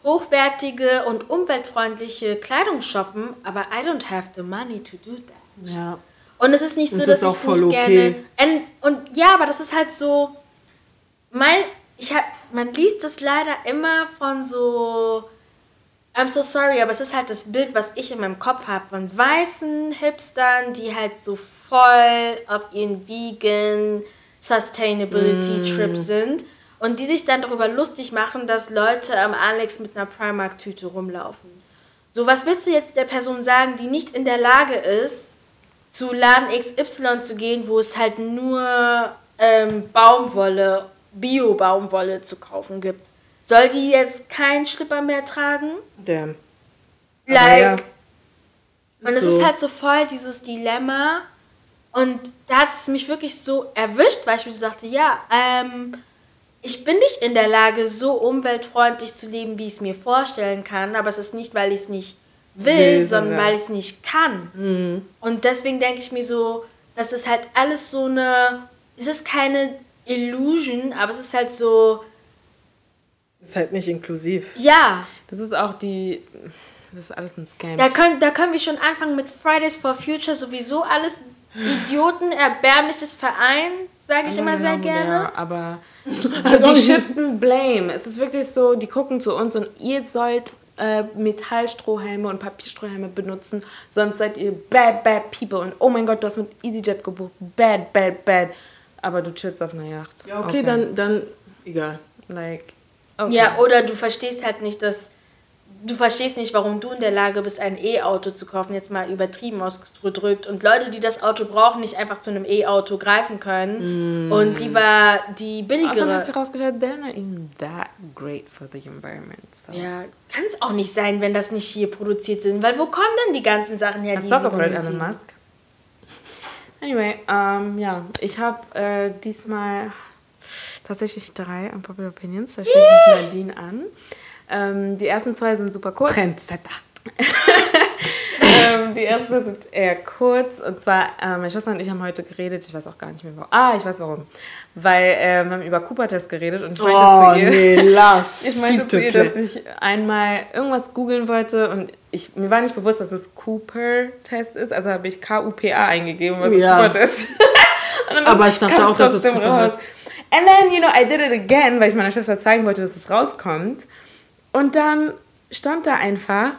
hochwertige und umweltfreundliche Kleidung shoppen, aber I don't have the money to do that. Ja. Und es ist nicht so, das dass ich nicht okay. gerne. Und, und ja, aber das ist halt so. Mein, ich hab, man liest das leider immer von so I'm so sorry, aber es ist halt das Bild, was ich in meinem Kopf habe von weißen Hipstern, die halt so voll auf ihren Vegan Sustainability Trip mm. sind und die sich dann darüber lustig machen, dass Leute am Alex mit einer Primark-Tüte rumlaufen. So, was willst du jetzt der Person sagen, die nicht in der Lage ist, zu Laden XY zu gehen, wo es halt nur ähm, Baumwolle, Bio-Baumwolle zu kaufen gibt? Soll die jetzt keinen Schlipper mehr tragen? Damn. Like. Ja. Und es so. ist halt so voll dieses Dilemma. Und da hat es mich wirklich so erwischt, weil ich mir so dachte, ja, ähm, ich bin nicht in der Lage, so umweltfreundlich zu leben, wie ich es mir vorstellen kann. Aber es ist nicht, weil ich es nicht will, will sondern ja. weil ich es nicht kann. Mhm. Und deswegen denke ich mir so, das ist halt alles so eine. Es ist keine Illusion, aber es ist halt so ist halt nicht inklusiv. Ja. Das ist auch die. Das ist alles ein Scam. Da können, da können wir schon anfangen mit Fridays for Future, sowieso alles Idioten, erbärmliches Verein, sage ich immer sehr gerne. Ja, aber also die shiften Blame. Es ist wirklich so, die gucken zu uns und ihr sollt äh, Metallstrohhelme und Papierstrohhelme benutzen, sonst seid ihr bad, bad people. Und oh mein Gott, du hast mit EasyJet gebucht. Bad, bad, bad. Aber du chillst auf einer Yacht. Ja, okay, okay. dann, dann egal. Like, Okay. Ja, oder du verstehst halt nicht, dass du verstehst nicht, warum du in der Lage bist, ein E-Auto zu kaufen, jetzt mal übertrieben ausgedrückt. Und Leute, die das Auto brauchen, nicht einfach zu einem E-Auto greifen können mm. und lieber die billigere. Also hat sich rausgestellt, they're not even that great for the environment. So. Ja, kann es auch nicht sein, wenn das nicht hier produziert sind. Weil wo kommen denn die ganzen Sachen her? Let's talk about Elon Musk. Anyway, ähm, ja, ich habe äh, diesmal tatsächlich drei Unpopular Opinions. Da schließe ich Nadine an. Ähm, die ersten zwei sind super kurz. Trendsetter. ähm, die ersten sind eher kurz. Und zwar, äh, meine Schwester und ich haben heute geredet. Ich weiß auch gar nicht mehr warum. Ah, ich weiß warum. Weil äh, wir haben über Cooper-Test geredet. Und ich meinte oh, zu ihr, nee, lass. ich meinte zu ihr, dass ich einmal irgendwas googeln wollte. Und ich, mir war nicht bewusst, dass es Cooper-Test ist. Also habe ich K-U-P-A eingegeben, was ja. Cooper-Test Aber ich dachte auch, dass es Cooper raus. Ist. And then, you know, I did it again, weil ich meiner Schwester zeigen wollte, dass es rauskommt. Und dann stand da einfach,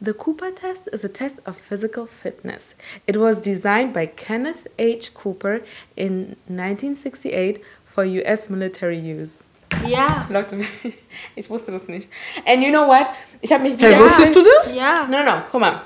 The Cooper test is a test of physical fitness. It was designed by Kenneth H. Cooper in 1968 for US military use. Ja. Leute, ich wusste das nicht. And you know what? Ich habe mich Hey, wusstest du das? Ja. No, no, guck mal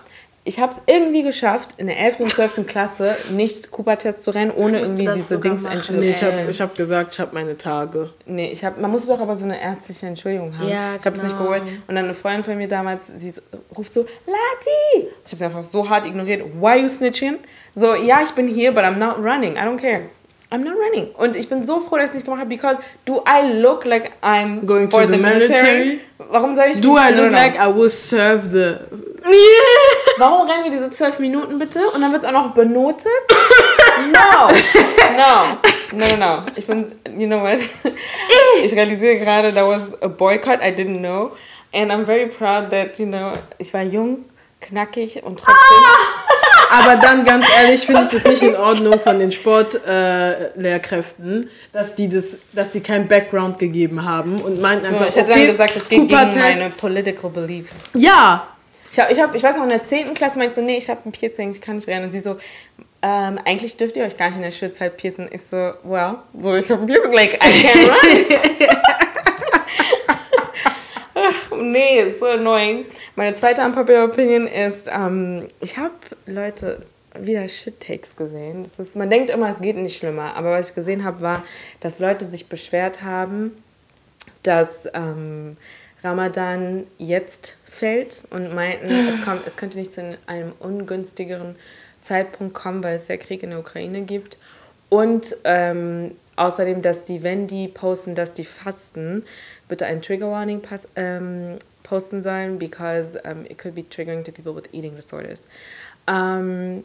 ich habe es irgendwie geschafft, in der 11. und 12. Klasse nicht Cooper-Test zu rennen, ohne irgendwie diese Dings Entschuldigung. Nee, ich habe ich hab gesagt, ich habe meine Tage. Nee, ich hab, man muss doch aber so eine ärztliche Entschuldigung haben. Ja, ich habe es nicht genau. geholt. Und dann eine Freundin von mir damals, sie ruft so, Lati! Ich habe sie einfach so hart ignoriert. Why you snitching? So, ja, ich bin hier, but I'm not running. I don't care. I'm not running. Und ich bin so froh, dass ich es nicht gemacht habe, because do I look like I'm Going for to the military? Warum soll ich Do mich- I look like I will serve the... Warum rennen wir diese zwölf Minuten bitte? Und dann wird es auch noch benotet? No. No. No, no, no. Ich bin, you know what? Ich realisiere gerade, that was a boycott I didn't know. And I'm very proud that, you know, ich war jung, knackig und trotzdem... Aber dann ganz ehrlich finde ich das nicht in Ordnung von den Sportlehrkräften, äh, dass die das, dass die kein Background gegeben haben und meinten einfach, ich hätte okay, dann gesagt, das geht gegen meine political beliefs. Ja, Ich, hab, ich, hab, ich weiß noch, in der 10. Klasse meinte ich so, nee, ich habe ein Piercing, ich kann nicht rennen. Und sie so, ähm, eigentlich dürft ihr euch gar nicht in der Schulzeit piercen. Ich so, well, so, ich habe ein Piercing, like, I can't run. Nee, it's so annoying. Meine zweite unpopular Opinion ist, ähm, ich habe Leute wieder Shit-Takes gesehen. Das ist, man denkt immer, es geht nicht schlimmer. Aber was ich gesehen habe, war, dass Leute sich beschwert haben, dass ähm, Ramadan jetzt fällt und meinten, es, kommt, es könnte nicht zu einem ungünstigeren Zeitpunkt kommen, weil es ja Krieg in der Ukraine gibt. Und ähm, außerdem, dass die, wenn die posten, dass die fasten, bitte ein Trigger Warning pass, ähm, posten sollen, because um, it could be triggering to people with eating disorders. Ähm,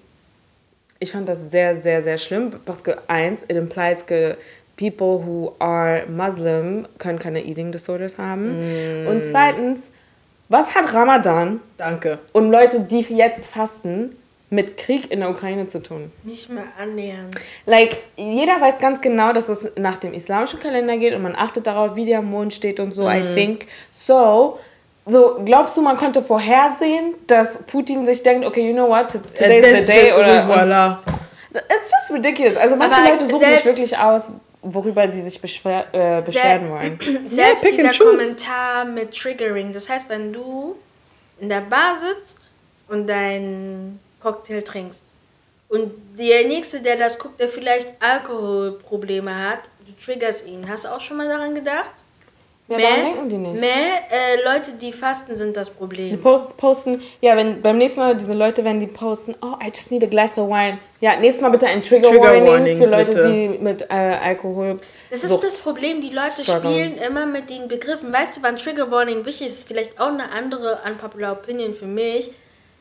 ich fand das sehr, sehr, sehr schlimm. Parce que eins, it implies que people who are Muslim können keine eating disorders haben. Und zweitens, was hat Ramadan danke. und Leute, die jetzt fasten, mit Krieg in der Ukraine zu tun? Nicht mehr annähernd. Like, jeder weiß ganz genau, dass es nach dem islamischen Kalender geht und man achtet darauf, wie der Mond steht und so, I think. So, so, glaubst du, man konnte vorhersehen, dass Putin sich denkt, okay, you know what, today's the day oder... Voilà. It's just ridiculous. Also manche Aber Leute suchen sich wirklich aus, worüber sie sich beschwer, äh, beschweren wollen. Selbst and dieser. Kommentar mit Triggering, das heißt, wenn du in der Bar sitzt und deinen Cocktail trinkst und der Nächste, der das guckt, der vielleicht Alkoholprobleme hat, du triggerst ihn. Hast du auch schon mal daran gedacht? Ja, daran denken die nicht. Mehr äh, Leute, die fasten, sind das Die Problem. post, posten, ja, wenn beim nächsten Mal diese Leute, wenn die posten, oh, I just need a glass of wine. Ja, nächstes Mal bitte ein Trigger, Trigger Warning, Warning, für Leute, bitte. die mit äh, Alkohol. Das ist das Problem, die Leute strugglen. spielen immer mit den Begriffen. Weißt du, wann Trigger Warning wichtig ist? Vielleicht auch eine andere unpopular Opinion für mich.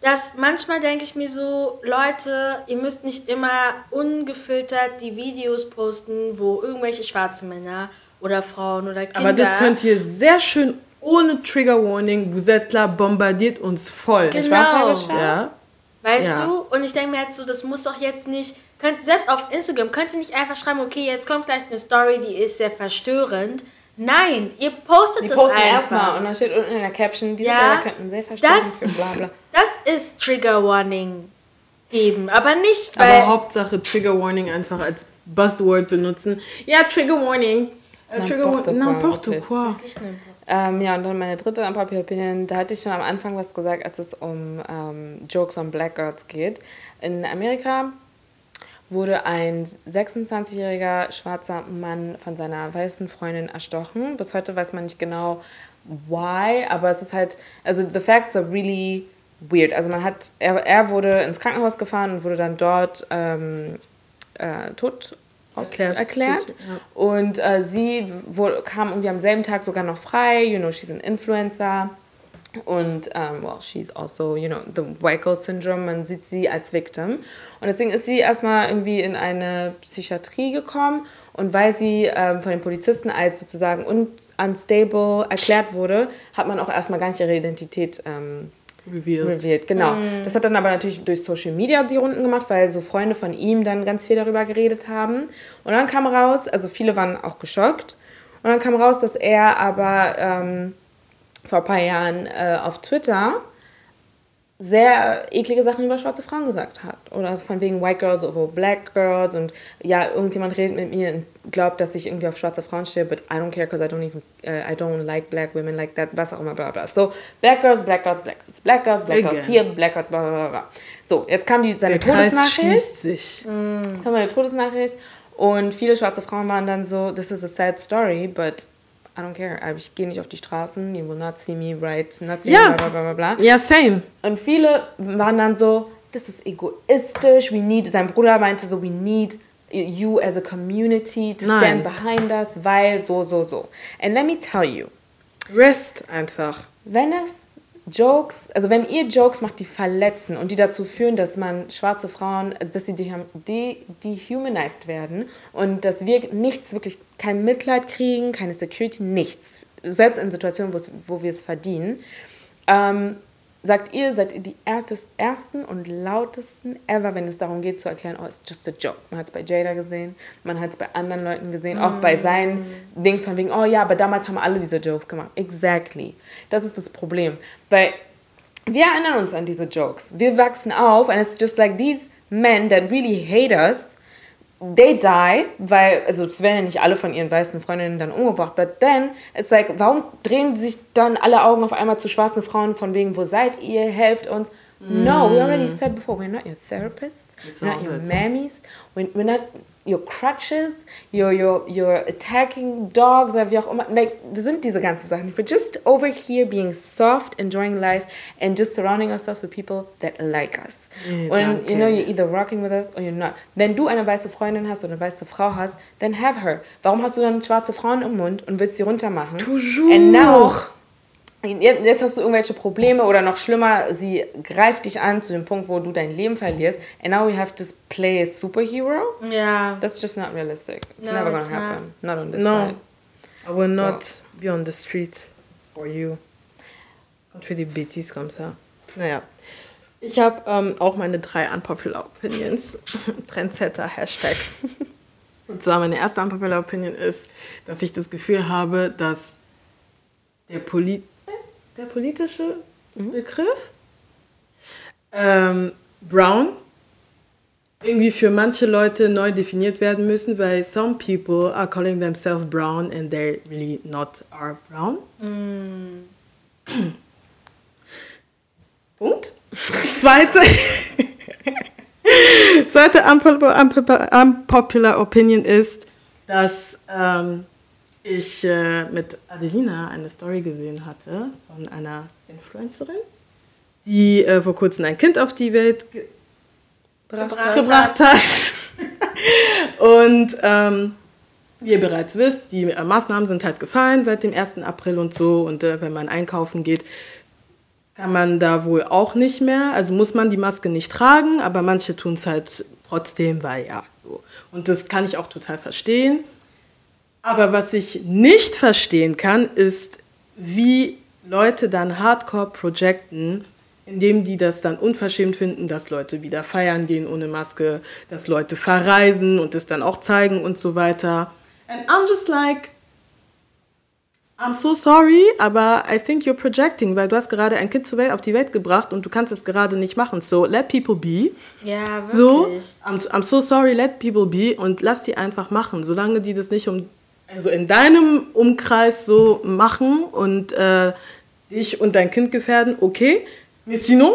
Dass manchmal denke ich mir so, Leute, ihr müsst nicht immer ungefiltert die Videos posten, wo irgendwelche schwarzen Männer oder Frauen oder Kinder. Aber das könnt ihr sehr schön ohne Trigger Warning. Vuzetla bombardiert uns voll. Genau. Ja. Weißt Ja. du? Und ich denke mir jetzt so, das muss doch jetzt nicht. Könnt, selbst auf Instagram könnt ihr nicht einfach schreiben, okay, jetzt kommt gleich eine Story, die ist sehr verstörend. Nein, ihr postet Die das posten einfach. erstmal und dann steht unten in der Caption, diese Ja, Bilder könnten sehr verstörend das- bla bla. Das ist Trigger Warning geben, aber nicht, weil Aber Hauptsache Trigger Warning einfach als Buzzword benutzen. Ja, Trigger Warning. Äh, Trigger Warning. quoi, N'importe quoi. Ähm, ja, und dann meine dritte Unpopular Opinion, da hatte ich schon am Anfang was gesagt, als es um ähm, Jokes on Black Girls geht. In Amerika wurde ein 26-jähriger schwarzer Mann von seiner weißen Freundin erstochen. Bis heute weiß man nicht genau why, aber es ist halt, also the facts are really weird. Also man hat, er, er wurde ins Krankenhaus gefahren und wurde dann dort ähm, äh, tot Erklärt. erklärt. Und äh, sie wo, kam irgendwie am selben Tag sogar noch frei. You know, she's an influencer. Und, ähm, well, she's also, you know, the White Girl Syndrome. Man sieht sie als Victim. Und deswegen ist sie erstmal irgendwie in eine Psychiatrie gekommen. Und weil sie ähm, von den Polizisten als sozusagen un unstable erklärt wurde, hat man auch erstmal gar nicht ihre Identität ähm, Revealed. revealed, genau. Das hat dann aber natürlich durch Social Media die Runden gemacht, weil so Freunde von ihm dann ganz viel darüber geredet haben. Und dann kam raus, also viele waren auch geschockt. Und dann kam raus, dass er aber ähm, vor ein paar Jahren äh, auf Twitter sehr eklige Sachen über schwarze Frauen gesagt hat. Oder von wegen White Girls over Black Girls und ja, irgendjemand redet mit mir und glaubt, dass ich irgendwie auf schwarze Frauen stehe, but I don't care because I don't even, uh, I don't like black women like that, was auch immer, bla bla. So, Black Girls, Black Girls, Black Girls, Black Girls, Black Girls, hier, Black Girls, bla bla bla. So, jetzt kam die, seine Der Kreis Todesnachricht. schließt sich. Jetzt haben wir eine Todesnachricht und viele schwarze Frauen waren dann so, this is a sad story, but I don't care. Ich gehe nicht auf die Straßen, you will not see me write nothing, Ja. bla bla bla bla. bla. Ja, same. Und viele waren dann so, das ist egoistisch, we need, sein Bruder meinte so, we need you as a community to Nein. stand behind us, weil so, so, so. And let me tell you, Rest einfach. wenn es Jokes, also wenn ihr Jokes macht, die verletzen und die dazu führen, dass man schwarze Frauen, dass sie de de dehumanized werden und dass wir nichts, wirklich kein Mitleid kriegen, keine Security, nichts, selbst in Situationen, wo wir es verdienen, ähm, sagt ihr, seid ihr die erstes, ersten und lautesten ever, wenn es darum geht zu erklären, oh, it's just a joke. Man hat es bei Jada gesehen, man hat es bei anderen Leuten gesehen, auch bei seinen Dings von wegen, oh ja, aber damals haben alle diese Jokes gemacht. Exactly. Das ist das Problem. Weil wir erinnern uns an diese Jokes. Wir wachsen auf and it's just like these men that really hate us, they die, weil, also es werden ja nicht alle von ihren weißen Freundinnen dann umgebracht, but then, it's like, warum drehen sich dann alle Augen auf einmal zu schwarzen Frauen von wegen, wo seid ihr, helft uns? No, we already said before, we're not your therapists, It's we're not your mammies, we're, we're not your crutches, your, your, your attacking dogs, wie auch immer. Like, das sind diese ganzen Sachen. We're just over here being soft, enjoying life, and just surrounding ourselves with people that like us. Danke. you know, you're either rocking with us or you're not. Wenn du eine weiße Freundin hast oder eine weiße Frau hast, then have her. Warum hast du dann schwarze Frauen im Mund und willst sie runtermachen? Toujours. And now, jetzt hast du irgendwelche Probleme oder noch schlimmer, sie greift dich an zu dem Punkt, wo du dein Leben verlierst. And now we have to play a superhero? Ja. That's just not realistic. It's No, never gonna it's not. happen. Not. on this No. side. I will not be on the street for you. Und für die Bêtises comme ça. Naja. Ich habe ähm, auch meine drei unpopular Opinions. Trendsetter, Hashtag. Und zwar meine erste unpopular Opinion ist, dass ich das Gefühl habe, dass der, Polit der politische Begriff? Ähm, Brown. Irgendwie für manche Leute neu definiert werden müssen, weil some people are calling themselves brown and they really not are brown. Punkt. Zweite, zweite unpopular, unpopular, unpopular Opinion ist, dass ähm, ich äh, mit Adelina eine Story gesehen hatte von einer Influencerin, die äh, vor kurzem ein Kind auf die Welt ge Gebracht gebracht hat. und ähm, wie ihr bereits wisst, die äh, Maßnahmen sind halt gefallen seit dem 1. April und so. Und äh, wenn man einkaufen geht, kann man da wohl auch nicht mehr. Also muss man die Maske nicht tragen, aber manche tun es halt trotzdem, weil ja, so. Und das kann ich auch total verstehen. Aber was ich nicht verstehen kann, ist, wie Leute dann hardcore projecten, indem die das dann unverschämt finden, dass Leute wieder feiern gehen ohne Maske, dass Leute verreisen und es dann auch zeigen und so weiter. And I'm just like, I'm so sorry, aber I think you're projecting, weil du hast gerade ein Kind zur Welt auf die Welt gebracht und du kannst es gerade nicht machen. So, let people be. Ja, wirklich. So, I'm, I'm so sorry, let people be und lass die einfach machen, solange die das nicht um, also in deinem Umkreis so machen und äh, dich und dein Kind gefährden, okay. Mais sinon,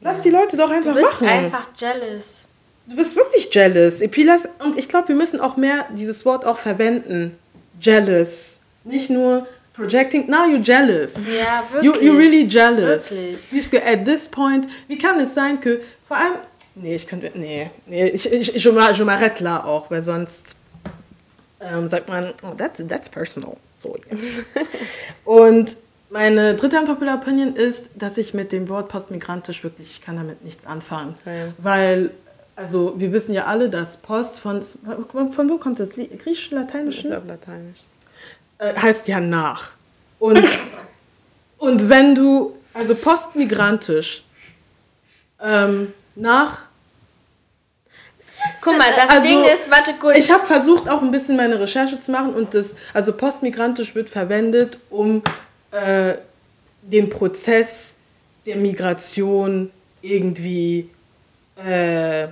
lass die Leute doch einfach Du bist machen. einfach jealous. Du bist wirklich jealous. Lass, und ich glaube, wir müssen auch mehr dieses Wort auch verwenden. Jealous. Nicht nur projecting. Now you're jealous. Ja, You, wirklich. you're really jealous. Wirklich. At this point, wie kann es sein, que, vor allem, nee, ich könnte, nee, nee ich, ich, ich, je m'arrête là auch, weil sonst ähm, sagt man, oh, that's, that's personal. So, yeah. Und meine dritte unpopular Opinion ist, dass ich mit dem Wort postmigrantisch wirklich, ich kann damit nichts anfangen. Ja. Weil, also wir wissen ja alle, dass Post von, von wo kommt das? Griechisch, Ich Lateinisch? glaube Lateinisch. äh, heißt ja nach. Und, und wenn du, also postmigrantisch, ähm, nach. Guck mal, das Also, Ding ist, warte kurz. Ich habe versucht, auch ein bisschen meine Recherche zu machen und das, also postmigrantisch wird verwendet, um äh, den Prozess der Migration irgendwie äh,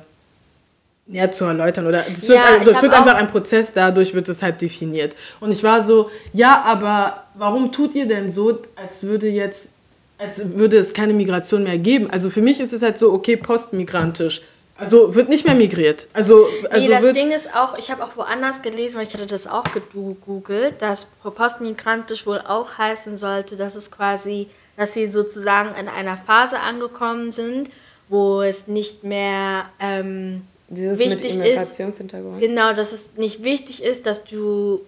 näher zu erläutern. Oder es wird, Ja, also es wird einfach ein Prozess, dadurch wird es halt definiert. Und ich war so, ja, aber warum tut ihr denn so, als würde jetzt, als würde es keine Migration mehr geben? Also für mich ist es halt so, okay, postmigrantisch. Also wird nicht mehr migriert. Also, also nee, das wird, Ding ist auch, ich habe auch woanders gelesen, weil ich hatte das auch gegoogelt, dass postmigrantisch wohl auch heißen sollte, dass es quasi, dass wir sozusagen in einer Phase angekommen sind, wo es nicht mehr, ähm, Dieses wichtig mit ist, genau, dass es nicht wichtig ist, dass du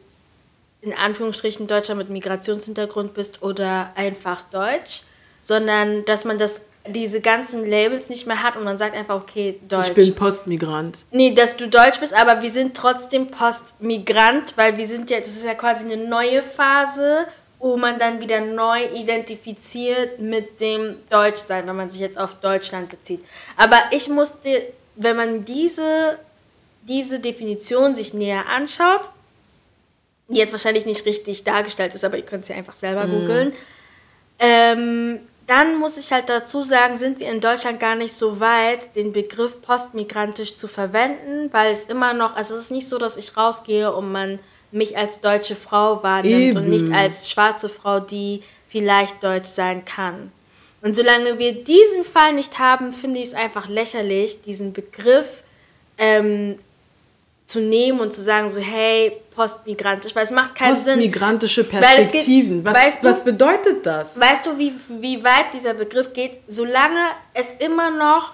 in Anführungsstrichen Deutscher mit Migrationshintergrund bist oder einfach Deutsch, sondern dass man das diese ganzen Labels nicht mehr hat und man sagt einfach, okay, Deutsch. Ich bin Postmigrant. Nee, dass du Deutsch bist, aber wir sind trotzdem Postmigrant, weil wir sind ja, das ist ja quasi eine neue Phase, wo man dann wieder neu identifiziert mit dem Deutschsein, wenn man sich jetzt auf Deutschland bezieht. Aber ich musste, wenn man diese, diese Definition sich näher anschaut, die jetzt wahrscheinlich nicht richtig dargestellt ist, aber ihr könnt sie einfach selber googeln, ähm, dann muss ich halt dazu sagen, sind wir in Deutschland gar nicht so weit, den Begriff postmigrantisch zu verwenden, weil es immer noch, also es ist nicht so, dass ich rausgehe und man mich als deutsche Frau wahrnimmt und Eben. nicht als schwarze Frau, die vielleicht deutsch sein kann. Und solange wir diesen Fall nicht haben, finde ich es einfach lächerlich, diesen Begriff ähm, zu nehmen und zu sagen, so, hey, postmigrantisch, weil es macht keinen Sinn. Postmigrantische es geht- Perspektiven. was, weißt du- was bedeutet das? Weißt du, wie, wie weit dieser Begriff geht? Solange es immer noch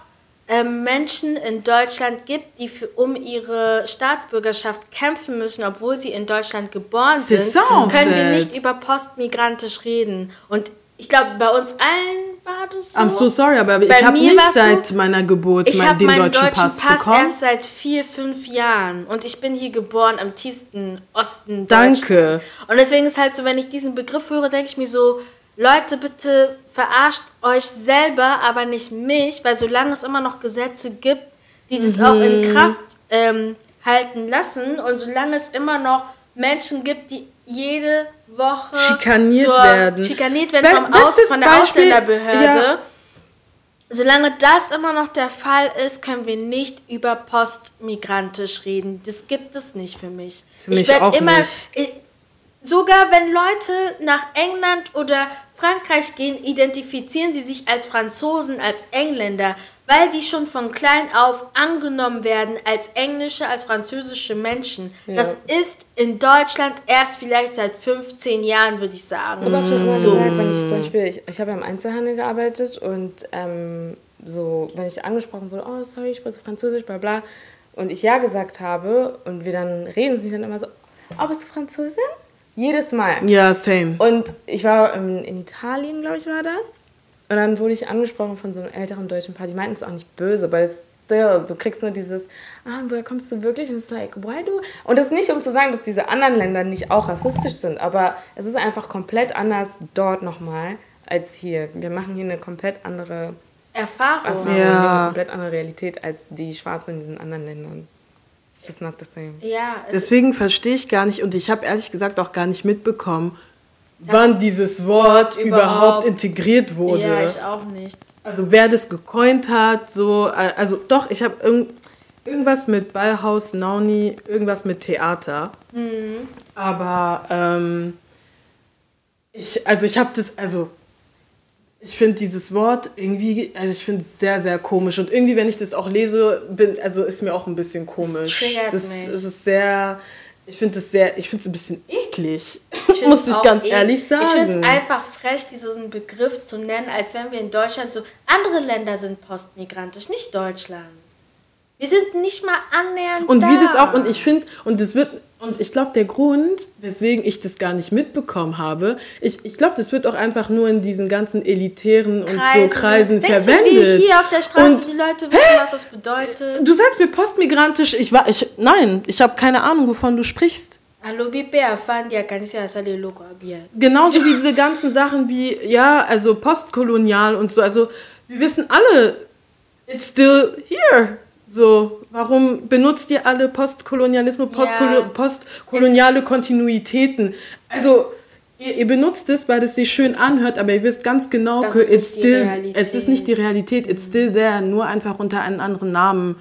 ähm, Menschen in Deutschland gibt, die für, um ihre Staatsbürgerschaft kämpfen müssen, obwohl sie in Deutschland geboren sind, können wir nicht über postmigrantisch reden. Und ich glaube, bei uns allen war das so. I'm so sorry, aber Bei ich habe nicht war's so, seit meiner Geburt ich mein, habe den meinen deutschen deutschen Pass, Pass, bekommen. erst seit vier, fünf Jahren und ich bin hier geboren am tiefsten Osten Danke. Und deswegen ist halt so, wenn ich diesen Begriff höre, denke ich mir so, Leute, bitte verarscht euch selber, aber nicht mich, weil solange es immer noch Gesetze gibt, die das auch Mhm. in Kraft ähm, halten lassen und solange es immer noch Menschen gibt, die jede Woche Schikaniert zur, werden. schikaniert werden vom Aus, von der Beispiel- Ausländerbehörde. ja. Solange das immer noch der Fall ist, können wir nicht über postmigrantisch reden. Das gibt es nicht für mich. Für mich ich werd auch immer, nicht. Ich, sogar wenn Leute nach England oder Frankreich gehen, identifizieren sie sich als Franzosen, als Engländer, weil die schon von klein auf angenommen werden als englische, als französische Menschen. Das ist in Deutschland erst vielleicht seit 15 Jahren, würde ich sagen. Aber schon immer So. gesagt, wenn ich zum Beispiel, ich, ich habe ja im Einzelhandel gearbeitet und ähm, so, wenn ich angesprochen wurde, oh sorry, ich spreche Französisch, bla bla, und ich ja gesagt habe und wir dann reden sie dann immer so, oh, bist du Französin? Jedes Mal. Ja, same. Und ich war in, in Italien, glaube ich, war das. Und dann wurde ich angesprochen von so einem älteren deutschen Paar. Die meinten es auch nicht böse, aber es still, du kriegst nur dieses, ah, woher kommst du wirklich? Und es ist like, why do? Und das ist nicht, um zu sagen, dass diese anderen Länder nicht auch rassistisch sind, aber es ist einfach komplett anders dort nochmal als hier. Wir machen hier eine komplett andere Erfahrung. Erfahrung, Ja. eine komplett andere Realität als die Schwarzen in diesen anderen Ländern. It's just not the same. Ja, es Deswegen verstehe ich gar nicht und ich habe ehrlich gesagt auch gar nicht mitbekommen, wann dieses Wort überhaupt überhaupt- integriert wurde. Ja, ich auch nicht. Also wer das gecoint hat, so, äh, also doch, ich habe irgend, irgendwas mit Ballhaus, Nauni, irgendwas mit Theater. Aber ähm, ich, also ich habe das, also ich finde dieses Wort irgendwie, also ich finde es sehr, sehr komisch. Und irgendwie, wenn ich das auch lese, bin, also ist mir auch ein bisschen komisch. das, mich. es ist sehr, ich finde es sehr, ich finde es ein bisschen eklig. find's Muss ich ganz eh- ehrlich sagen. Ich finde es einfach frech, diesen Begriff zu nennen, als wenn wir in Deutschland so. Andere Länder sind postmigrantisch, nicht Deutschland. Wir sind nicht mal annähernd. Und wie da. das auch, und ich finde, und das wird, und ich glaube, der Grund, weswegen ich das gar nicht mitbekommen habe, ich, ich glaube, das wird auch einfach nur in diesen ganzen elitären und so Kreisen Denkst verwendet. Du, wie hier auf der Straße Und- die Leute wissen, was das bedeutet? Du sagst mir postmigrantisch, ich war, ich, nein, ich habe keine Ahnung, wovon du sprichst. Genauso wie diese ganzen Sachen wie, ja, also postkolonial und so. Also wir wissen alle, it's still here. So, warum benutzt ihr alle Postkolonialismus, Postkolo Ja. postkoloniale Kontinuitäten? Also ihr, ihr benutzt es, weil es sich schön anhört, aber ihr wisst ganz genau, it's nicht die still, Realität. es ist nicht die Realität, it's still there, nur einfach unter einem anderen Namen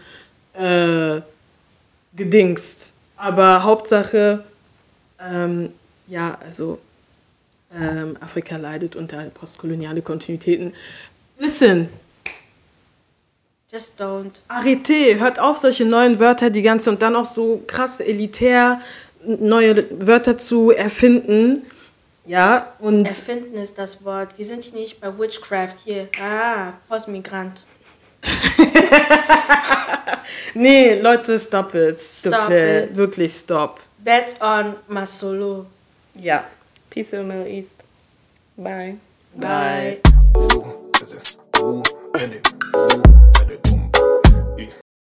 äh, gedingst. Aber Hauptsache, ähm, ja, also ähm, Afrika leidet unter postkoloniale Kontinuitäten. Listen, Just don't. Arrêtez, hört auf, solche neuen Wörter die ganze und dann auch so krass elitär neue Wörter zu erfinden. Ja, und. Erfinden ist das Wort. Wir sind hier nicht bei Witchcraft. Hier, ah, Postmigrant. nee, Leute, stop it. Stop okay. it. Wirklich, stop. That's on Masolo. Ja. Peace in the Middle East. Bye. Bye. Bye.